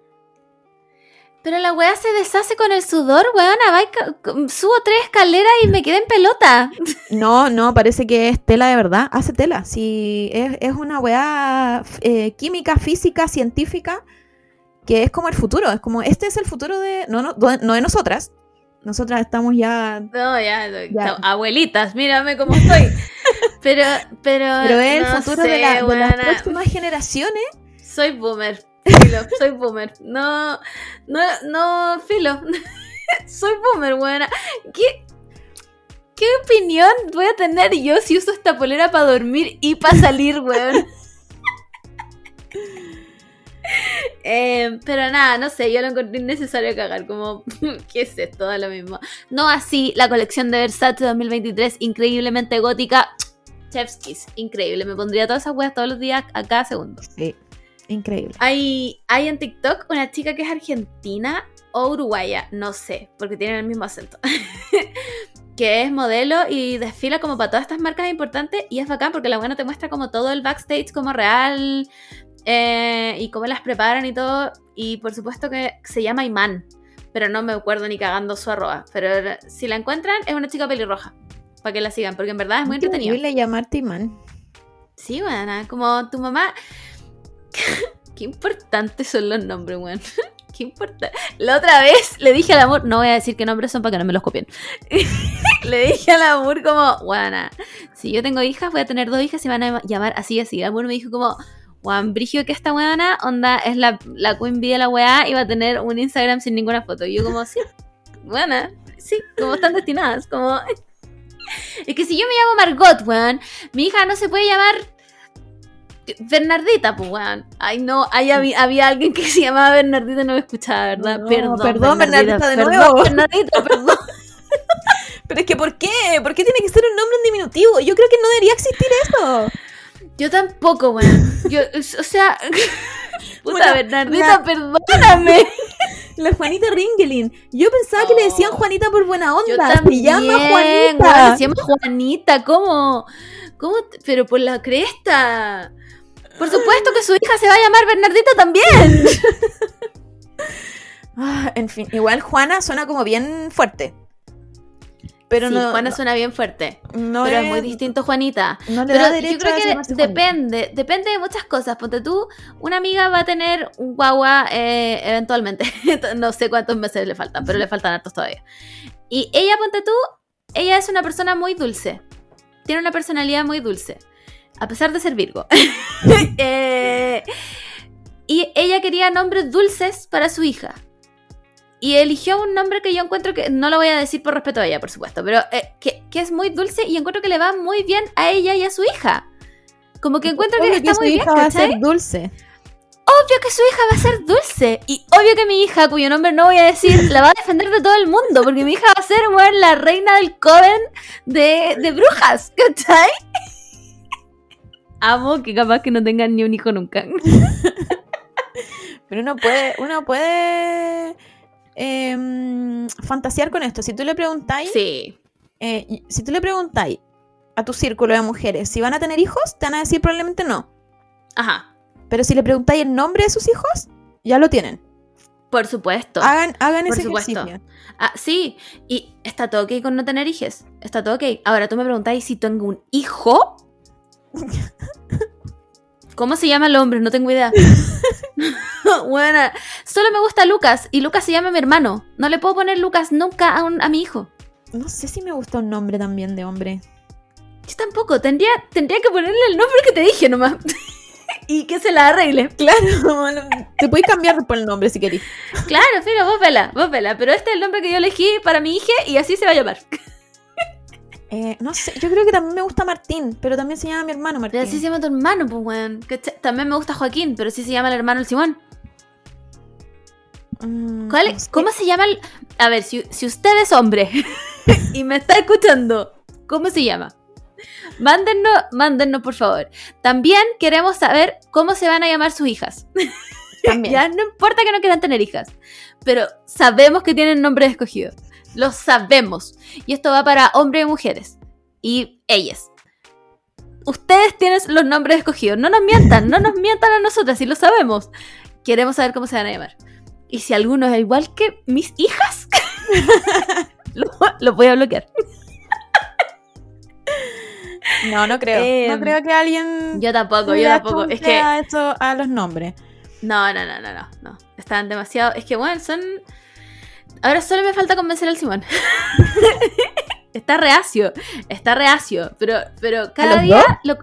Pero la wea se deshace con el sudor, weona, subo tres escaleras y me quedé en pelota. <laughs> No, no, parece que es tela de verdad. Hace tela. Sí, es, es una weá eh, química, física, científica, que es como el futuro. Es como, este es el futuro de, no, no, no de nosotras, Nosotras estamos ya. No, ya, Ya. abuelitas, mírame cómo estoy. Pero, pero. Pero es el no futuro sé, de, la- de las próximas generaciones. Soy boomer. Soy boomer. No, no, no, filo. <laughs> soy boomer, buena. ¿Qué, ¿Qué opinión voy a tener yo si uso esta polera para dormir y para salir, weón? <laughs> Eh, pero nada, no sé, yo lo encontré innecesario cagar, como, <laughs> ¿qué es esto? Da lo mismo. No así la colección de Versace 2023, increíblemente gótica. Chef's Kiss, increíble. Me pondría todas esas weas todos los días a cada segundo. Sí, increíble. Hay, hay en TikTok una chica que es argentina o uruguaya, no sé, porque tienen el mismo acento. <laughs> que es modelo y desfila como para todas estas marcas importantes y es bacán porque la buena te muestra como todo el backstage como real eh, y cómo las preparan y todo. Y por supuesto que se llama Iman, pero no me acuerdo ni cagando su arroba. Pero si la encuentran, es una chica pelirroja. Para que la sigan, porque en verdad es muy entretenido. horrible llamarte imán. Sí, buena, como tu mamá. <laughs> Qué importantes son los nombres, weón. <laughs> Qué importante. La otra vez le dije al amor, no voy a decir qué nombres son para que no me los copien. <laughs> le dije al amor como, buena, si yo tengo hijas, voy a tener dos hijas y van a llamar así y así. El amor me dijo como, Juan Brigio que esta weona, onda, es la, la queen bee de la weá y va a tener un Instagram sin ninguna foto. Y yo como, sí, buena, sí, como están destinadas, como... Es que si yo me llamo Margot, weón, mi hija no se puede llamar Bernardita, pues, weón. Ay, no, ahí había, había alguien que <laughs> se llamaba Bernardita y no me escuchaba, ¿verdad? No, perdón, perdón, Bernardita, de perdón, nuevo. Bernardita, perdón. <laughs> <laughs> Pero es que, ¿por qué? ¿Por qué tiene que ser un nombre en diminutivo? Yo creo que no debería existir eso. Yo tampoco, weón. Yo, o sea, puta, Bueno, Bernardita, la- perdóname. La Juanita Ringelin. Yo pensaba que le decían. Juanita por buena Yo onda. también, Se llama Juanita. se llama Juanita, ¿cómo? ¿Cómo? Pero por la cresta. Por supuesto que su hija se va a llamar Bernardita también. <laughs> Ah, en fin, igual Juana suena como bien fuerte. Pero sí, no, Juana no, suena bien fuerte. no pero es, es muy distinto Juanita. No le Pero da yo creo que Juanita. depende, depende de muchas cosas. Ponte tú, una amiga va a tener un guagua eh, eventualmente. <laughs> no sé cuántos meses le faltan, pero le faltan hartos todavía. Y ella, ponte tú, ella es una persona muy dulce. Tiene una personalidad muy dulce. A pesar de ser Virgo. <laughs> Eh, y ella quería nombres dulces para su hija. Y eligió un nombre que yo encuentro que, no lo voy a decir por respeto a ella, por supuesto, pero eh, que, que es muy dulce y encuentro que le va muy bien a ella y a su hija. Como que encuentro que está su muy bien, hija va a ser dulce. Obvio que su hija va a ser dulce. Y obvio que mi hija, cuyo nombre no voy a decir, la va a defender de todo el mundo. Porque mi hija va a ser, weón, la reina del coven de, de brujas, ¿cachai? Amo que capaz que no tengan ni un hijo nunca. <laughs> Pero uno puede, uno puede em, fantasear con esto. Si tú le preguntáis, Sí. eh, si tú le preguntáis a tu círculo de mujeres si van a tener hijos, te van a decir probablemente no. Ajá. Pero si le preguntáis el nombre de sus hijos, ya lo tienen. Por supuesto. Hagan, hagan Por ese supuesto. ejercicio. Ah, sí. Y está todo ok con no tener hijos. Está todo ok. Ahora tú me preguntáis si tengo un hijo. ¿Cómo se llama el hombre? No tengo idea. <laughs> bueno, solo me gusta Lucas y Lucas se llama mi hermano. No le puedo poner Lucas nunca a, un- a mi hijo. No sé si me gusta un nombre también de hombre. Yo tampoco. Tendría, tendría que ponerle el nombre que te dije nomás. <laughs> y que se la arregle. Claro, te puedes cambiar por el nombre si querés. Claro, filo, vos vela, vos vela. Pero este es el nombre que yo elegí para mi hija y así se va a llamar. Eh, no sé, yo creo que también me gusta Martín, pero también se llama mi hermano Martín. Pero así se llama tu hermano, pues, weón. También me gusta Joaquín, pero sí se llama el hermano el Simón. Mm, ¿Cuál, no sé. ¿Cómo se llama? el- A ver, si, si usted es hombre <laughs> y me está escuchando, ¿cómo se llama? Mándennos, mándennos, por favor. También queremos saber cómo se van a llamar sus hijas. También. <laughs> Ya no importa que no quieran tener hijas, pero sabemos que tienen nombres escogidos. Lo sabemos. Y esto va para hombres y mujeres. Y ellas. Ustedes tienen los nombres escogidos. No nos mientan, no nos mientan a nosotras, si lo sabemos. Queremos saber cómo se van a llamar. Y si alguno es igual que mis hijas, <laughs> lo, lo voy a bloquear. No, no creo. Eh, no creo que alguien Yo tampoco, yo tampoco. Es que. achunte a los nombres. No, no, no, no, no, no. Están demasiado. Es que, bueno, son. Ahora solo me falta convencer al Simón. <laughs> está reacio, está reacio, pero, pero cada día lo-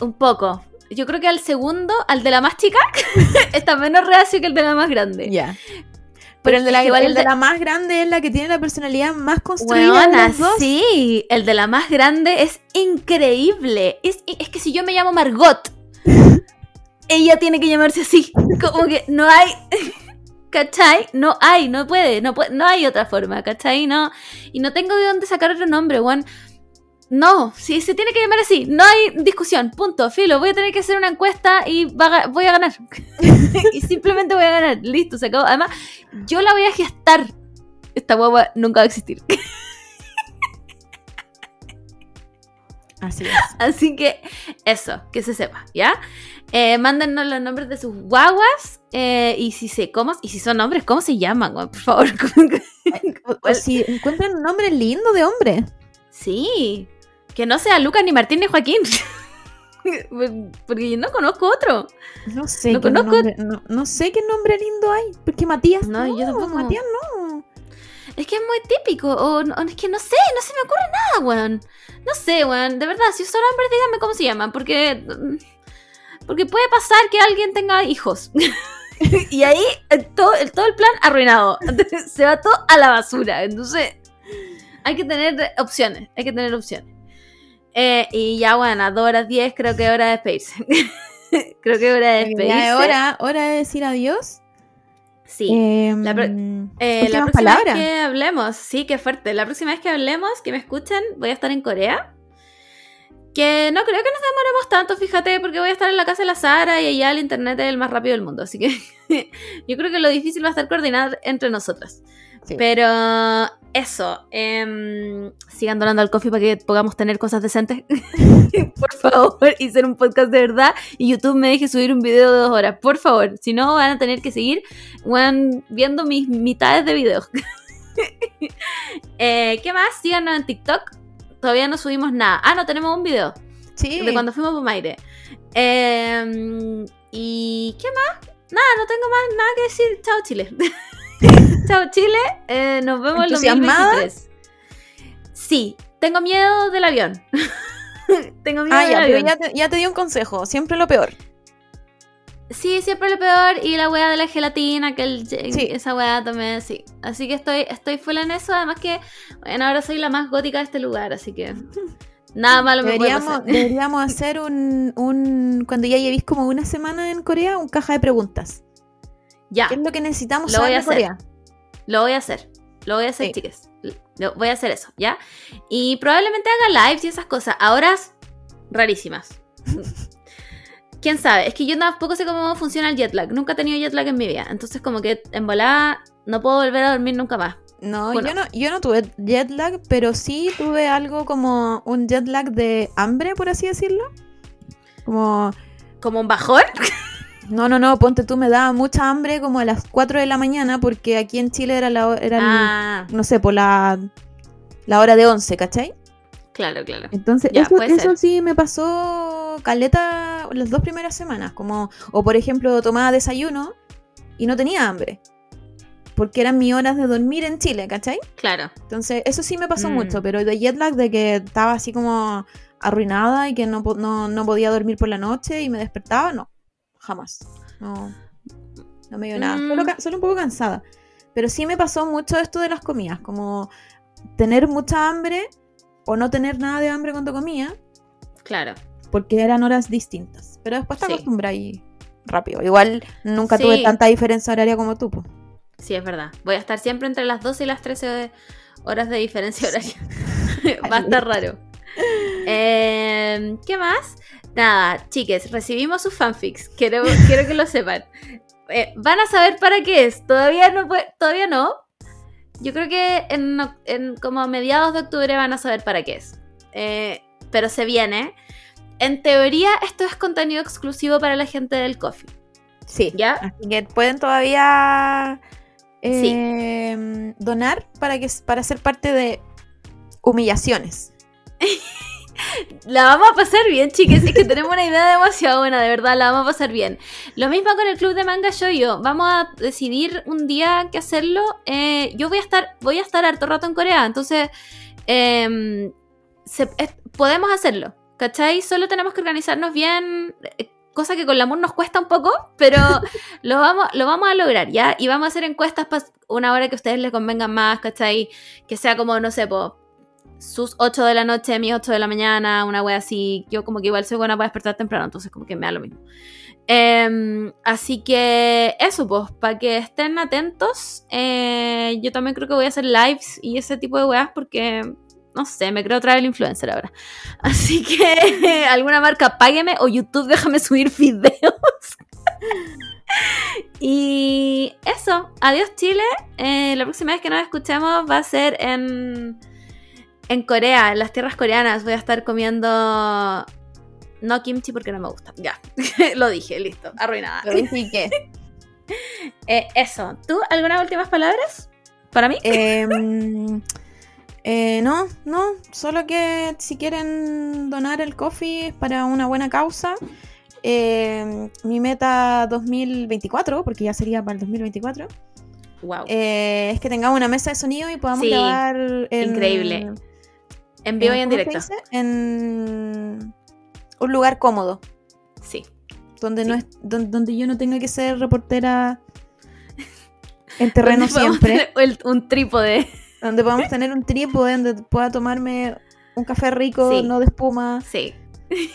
un poco. Yo creo que al segundo, al de la más chica, <laughs> está menos reacio que el de la más grande. Ya. Pero el de, la, el de la más grande es la que tiene la personalidad más construida de Weona, los dos. sí, el de la más grande es increíble. Es, es que si yo me llamo Margot, <laughs> ella tiene que llamarse así. Como que no hay. ¿Cachai? No hay, no puede, no puede, no hay otra forma, ¿cachai? No, y no tengo de dónde sacar otro nombre, weón. No, si se tiene que llamar así, no hay discusión, punto, filo, voy a tener que hacer una encuesta y va voy a ganar. <laughs> y simplemente voy a ganar, listo, se acabó. Además, yo la voy a gestar. Esta guagua nunca va a existir. Así es. Así que eso, que se sepa, ¿ya? Eh, mándennos los nombres de sus guaguas eh, y si se cómo y si son hombres, ¿cómo se llaman? Por favor. <laughs> O, o si encuentran un nombre lindo de hombre. sí, que no sea Lucas ni Martín ni Joaquín. <laughs> Porque yo no conozco otro. No sé, Lo qué conozco. nombre, no, no sé qué nombre lindo hay. Porque Matías No, no, yo tampoco. Matías no. Es que es muy típico. O, no- es que no sé, no se me ocurre nada, weón. No sé, weón. De verdad, si son hombres, díganme cómo se llaman. Porque. Porque puede pasar que alguien tenga hijos. <laughs> y ahí eh, todo, el- todo el plan arruinado. se va todo a la basura. Entonces, hay que tener opciones. Hay que tener opciones. Eh, y ya, bueno, a 2 horas 10, creo que es hora de despedirse. <laughs> creo que es hora de despedirse. Ya es hora, hora de decir adiós. Sí. Em, La pro- Eh, la últimas próxima vez que hablemos, sí, qué fuerte. La próxima vez que hablemos, que me escuchen, voy a estar en Corea. Que no creo que nos demoremos tanto, fíjate, porque voy a estar en la casa de la Sara y allá el internet es el más rápido del mundo. Así que <laughs> yo creo que lo difícil va a estar coordinar entre nosotras. Sí. Pero eso, em, sigan donando al coffee para que podamos tener cosas decentes. <laughs> por favor, y ser un podcast de verdad. Y YouTube me deje subir un video de dos horas, por favor. Si no, van a tener que seguir weón, viendo mis mitades de videos. <laughs> Eh, ¿Qué más? Síganos en TikTok. Todavía no subimos nada. Ah, no, tenemos un video sí. de cuando fuimos por Maire. Eh, ¿Y qué más? Nada, no tengo más nada que decir. Chao, Chile. <laughs> Chao, Chile. Eh, nos vemos ¿Entusiasmada? 2023. Sí, tengo miedo del avión. <laughs> tengo miedo Ah, del ya, pero avión. ya te, ya te di un consejo. Siempre lo peor. Sí, siempre lo peor. Y la weá de la gelatina, que el, Sí. esa weá también, sí. Así que estoy, estoy full en eso. Además que, bueno, ahora soy la más gótica de este lugar, así que <laughs> nada malo me puede Deberíamos, pasar. <laughs> deberíamos hacer un, un. Cuando ya llevéis como una semana en Corea, un caja de preguntas. Ya, ¿Qué es lo que necesitamos Lo voy saber a de Corea? lo voy a hacer. Lo voy a hacer, Sí. chicas. Lo- voy a hacer eso, ¿ya? Y probablemente haga lives y esas cosas. A horas rarísimas. <laughs> ¿Quién sabe? Es que yo tampoco sé cómo funciona el jet lag. Nunca he tenido jet lag en mi vida. Entonces, como que en volada no puedo volver a dormir nunca más. No, Bueno. yo no, yo no tuve jet lag, pero sí tuve algo como un jet lag de hambre, por así decirlo. Como, ¿Como un bajón? <laughs> no, no, no, ponte tú, me daba mucha hambre como a las 4 de la mañana, porque aquí en Chile era la, era el- Ah, no sé, por la, la hora de 11, ¿cachai? Claro, claro. Entonces, Ya, eso, eso sí me pasó caleta las dos primeras semanas. Como, o por ejemplo, tomaba desayuno y no tenía hambre. Porque eran mis horas de dormir en Chile, ¿cachai? Claro. Entonces, eso sí me pasó Mm. mucho, pero de jet lag, de que estaba así como arruinada y que no, no, no podía dormir por la noche y me despertaba, no, jamás. No, no me dio nada. Mm. Solo, solo un poco cansada. Pero sí me pasó mucho esto de las comidas, como tener mucha hambre o no tener nada de hambre cuando comía, Claro. porque eran horas distintas. Pero después te Sí. acostumbras y rápido. Igual nunca Sí. tuve tanta diferencia horaria como tú. po. Sí, es verdad. Voy a estar siempre entre las 12 y las 13 horas de diferencia horaria. <laughs> Va a estar raro. Eh, ¿Qué más? Nada, chiques, recibimos sus fanfics. Quiero, quiero que lo sepan. Eh, Van a saber para qué es. Todavía no, todavía no. Yo creo que en, como a mediados de octubre van a saber para qué es. Eh, pero se viene. En teoría, esto es contenido exclusivo para la gente del coffee. Sí. ¿Ya? Así que pueden todavía eh, donar para que para ser parte de humillaciones. <laughs> La vamos a pasar bien, chicas. Es que tenemos una idea demasiado buena, de verdad, la vamos a pasar bien. Lo mismo con el club de manga yo Vamos a decidir un día qué hacerlo. Eh, yo voy a estar, voy a estar harto rato en Corea, entonces em, podemos hacerlo. ¿Cachai? Solo tenemos que organizarnos bien. Eh, cosa que con el amor nos cuesta un poco, pero <laughs> lo, vamos, lo vamos a lograr, ¿ya? Y vamos a hacer encuestas para una hora que a ustedes les convengan más, ¿cachai? Que sea como, no sé, po, sus 8 de la noche, mis 8 de la mañana, una wea así. Yo como que igual soy buena para despertar temprano, entonces como que me da lo mismo. Em, así que eso, pues, para que estén atentos. Eh, yo también creo que voy a hacer lives y ese tipo de weas porque, no sé, me creo traer el influencer ahora. <laughs> Así que <laughs> alguna marca págueme o YouTube déjame subir videos. <laughs> y eso, adiós Chile. Eh, la próxima vez que nos escuchemos va a ser en en Corea, en las tierras coreanas, voy a estar comiendo. No kimchi porque no me gusta. Ya, <laughs> lo dije, listo, arruinada. Lo dije <laughs> eh, eso. ¿Tú, algunas últimas palabras para mí? Em, eh, no, no, solo que si quieren donar el coffee para una buena causa, em, mi meta 2024, porque ya sería para el 2024, wow. Eh, es que tengamos una mesa de sonido y podamos grabar. Increíble. En vivo y en directo. En un lugar cómodo. Sí. Donde, No es, donde, yo no tenga que ser reportera <laughs> en terreno siempre. un trípode. Donde podamos tener un trípode donde pueda tomarme un café rico, no de espuma. Sí. <laughs>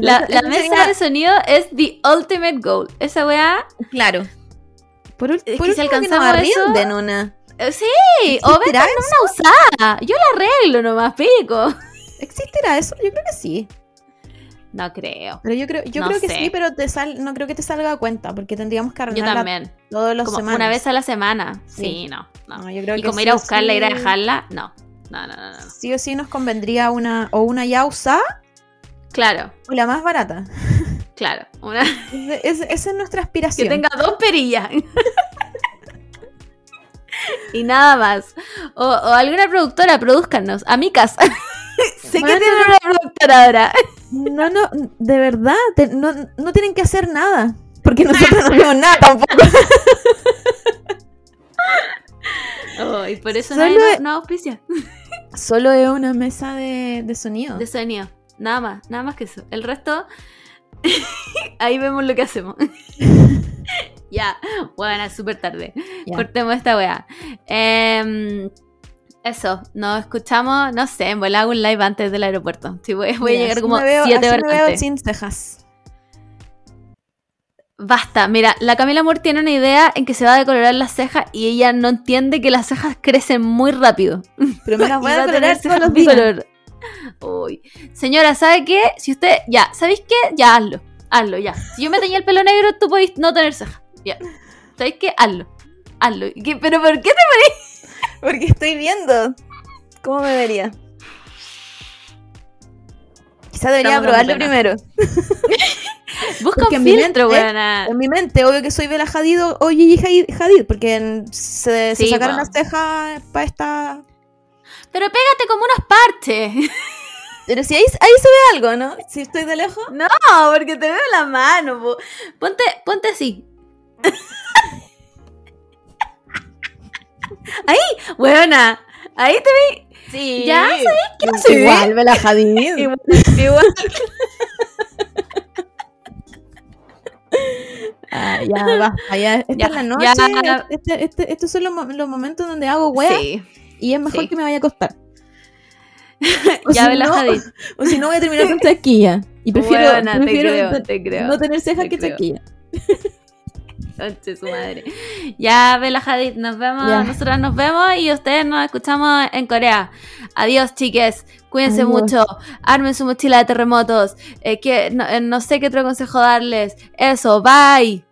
la, mesa de sonido es the ultimate goal. Esa weá. Claro. Por, es que si alcanzamos eso. una. Eh, sí, o vete una usada. Yo la arreglo nomás, pico. ¿Existirá eso? Yo creo que sí. No creo. Pero yo creo, yo creo que sí, pero te sal, no creo que te salga a cuenta, porque tendríamos que arreglarla yo también. todos los semanas. Una vez a la semana. Sí, no, no. yo creo y como ir a buscarla, ir a dejarla, no. No, no, no, no. Sí o sí nos convendría una, o una ya usada. Claro. O la más barata. Claro. Una... <laughs> esa es nuestra aspiración. Que tenga dos perillas. <laughs> y nada más. O, alguna productora, produzcanos. Amicas. <laughs> sé que tienen una productora ahora. no, no, de verdad, no, no, tienen que hacer nada. Porque nosotros no hacemos nada tampoco. Oh, y por eso no hay no, auspicia. Solo es una mesa de, de sonido. De sonido. Nada más, nada más que eso. El resto, <laughs> ahí vemos lo que hacemos. <laughs> ya, bueno, súper tarde. Cortemos esta weá. Em, eso, nos escuchamos, no sé, en volar un live antes del aeropuerto. voy, a llegar como 7 horas antes. sin cejas. Basta, mira, la Camila Moore tiene una idea en que se va a decolorar las cejas y ella no entiende que las cejas crecen muy rápido. Pero me las <laughs> voy a decolorar todos los días. Uy. Señora, ¿sabe qué? Si usted, ya, ¿sabéis qué? Ya, hazlo, hazlo, ya. Si yo me tenía el pelo negro, tú podéis no tener cejas. Ya. ¿Sabéis qué? Hazlo. Hazlo. ¿Pero por qué te ponís? <laughs> Porque estoy viendo. ¿Cómo me vería? Quizá debería probarlo primero. <laughs> Busca un filtro, buena. En mi mente, obvio que soy Bella Hadid o Gigi Hadid, porque se, sacaron las cejas para esta... Pero pégate como unas parches. <laughs> Pero si ahí, ahí se ve algo, ¿no? Si estoy de lejos. No, porque te veo la mano. Ponte, ponte así. <laughs> Ahí, buena. Ahí te vi. Sí. Ya sabes no sé. Igual, Bela Hadid. <laughs> Igual. igual. <laughs> Ah, ya, va, ya, esta es la noche. Este, este, estos son los, los, momentos donde hago wea. Sí. Y es mejor que me vaya a acostar. ya, si no, O si no, voy a terminar con chaquilla. Y prefiero, prefiero te creo, te creo, no tener cejas que chaquilla. Conche su madre. Ya, Bella Hadid, nos vemos. Nosotras nos vemos y ustedes nos escuchamos en Corea. Adiós, chiques. Cuídense mucho. Armen su mochila de terremotos. Eh, que, no, eh, no sé qué otro consejo darles. Eso, bye.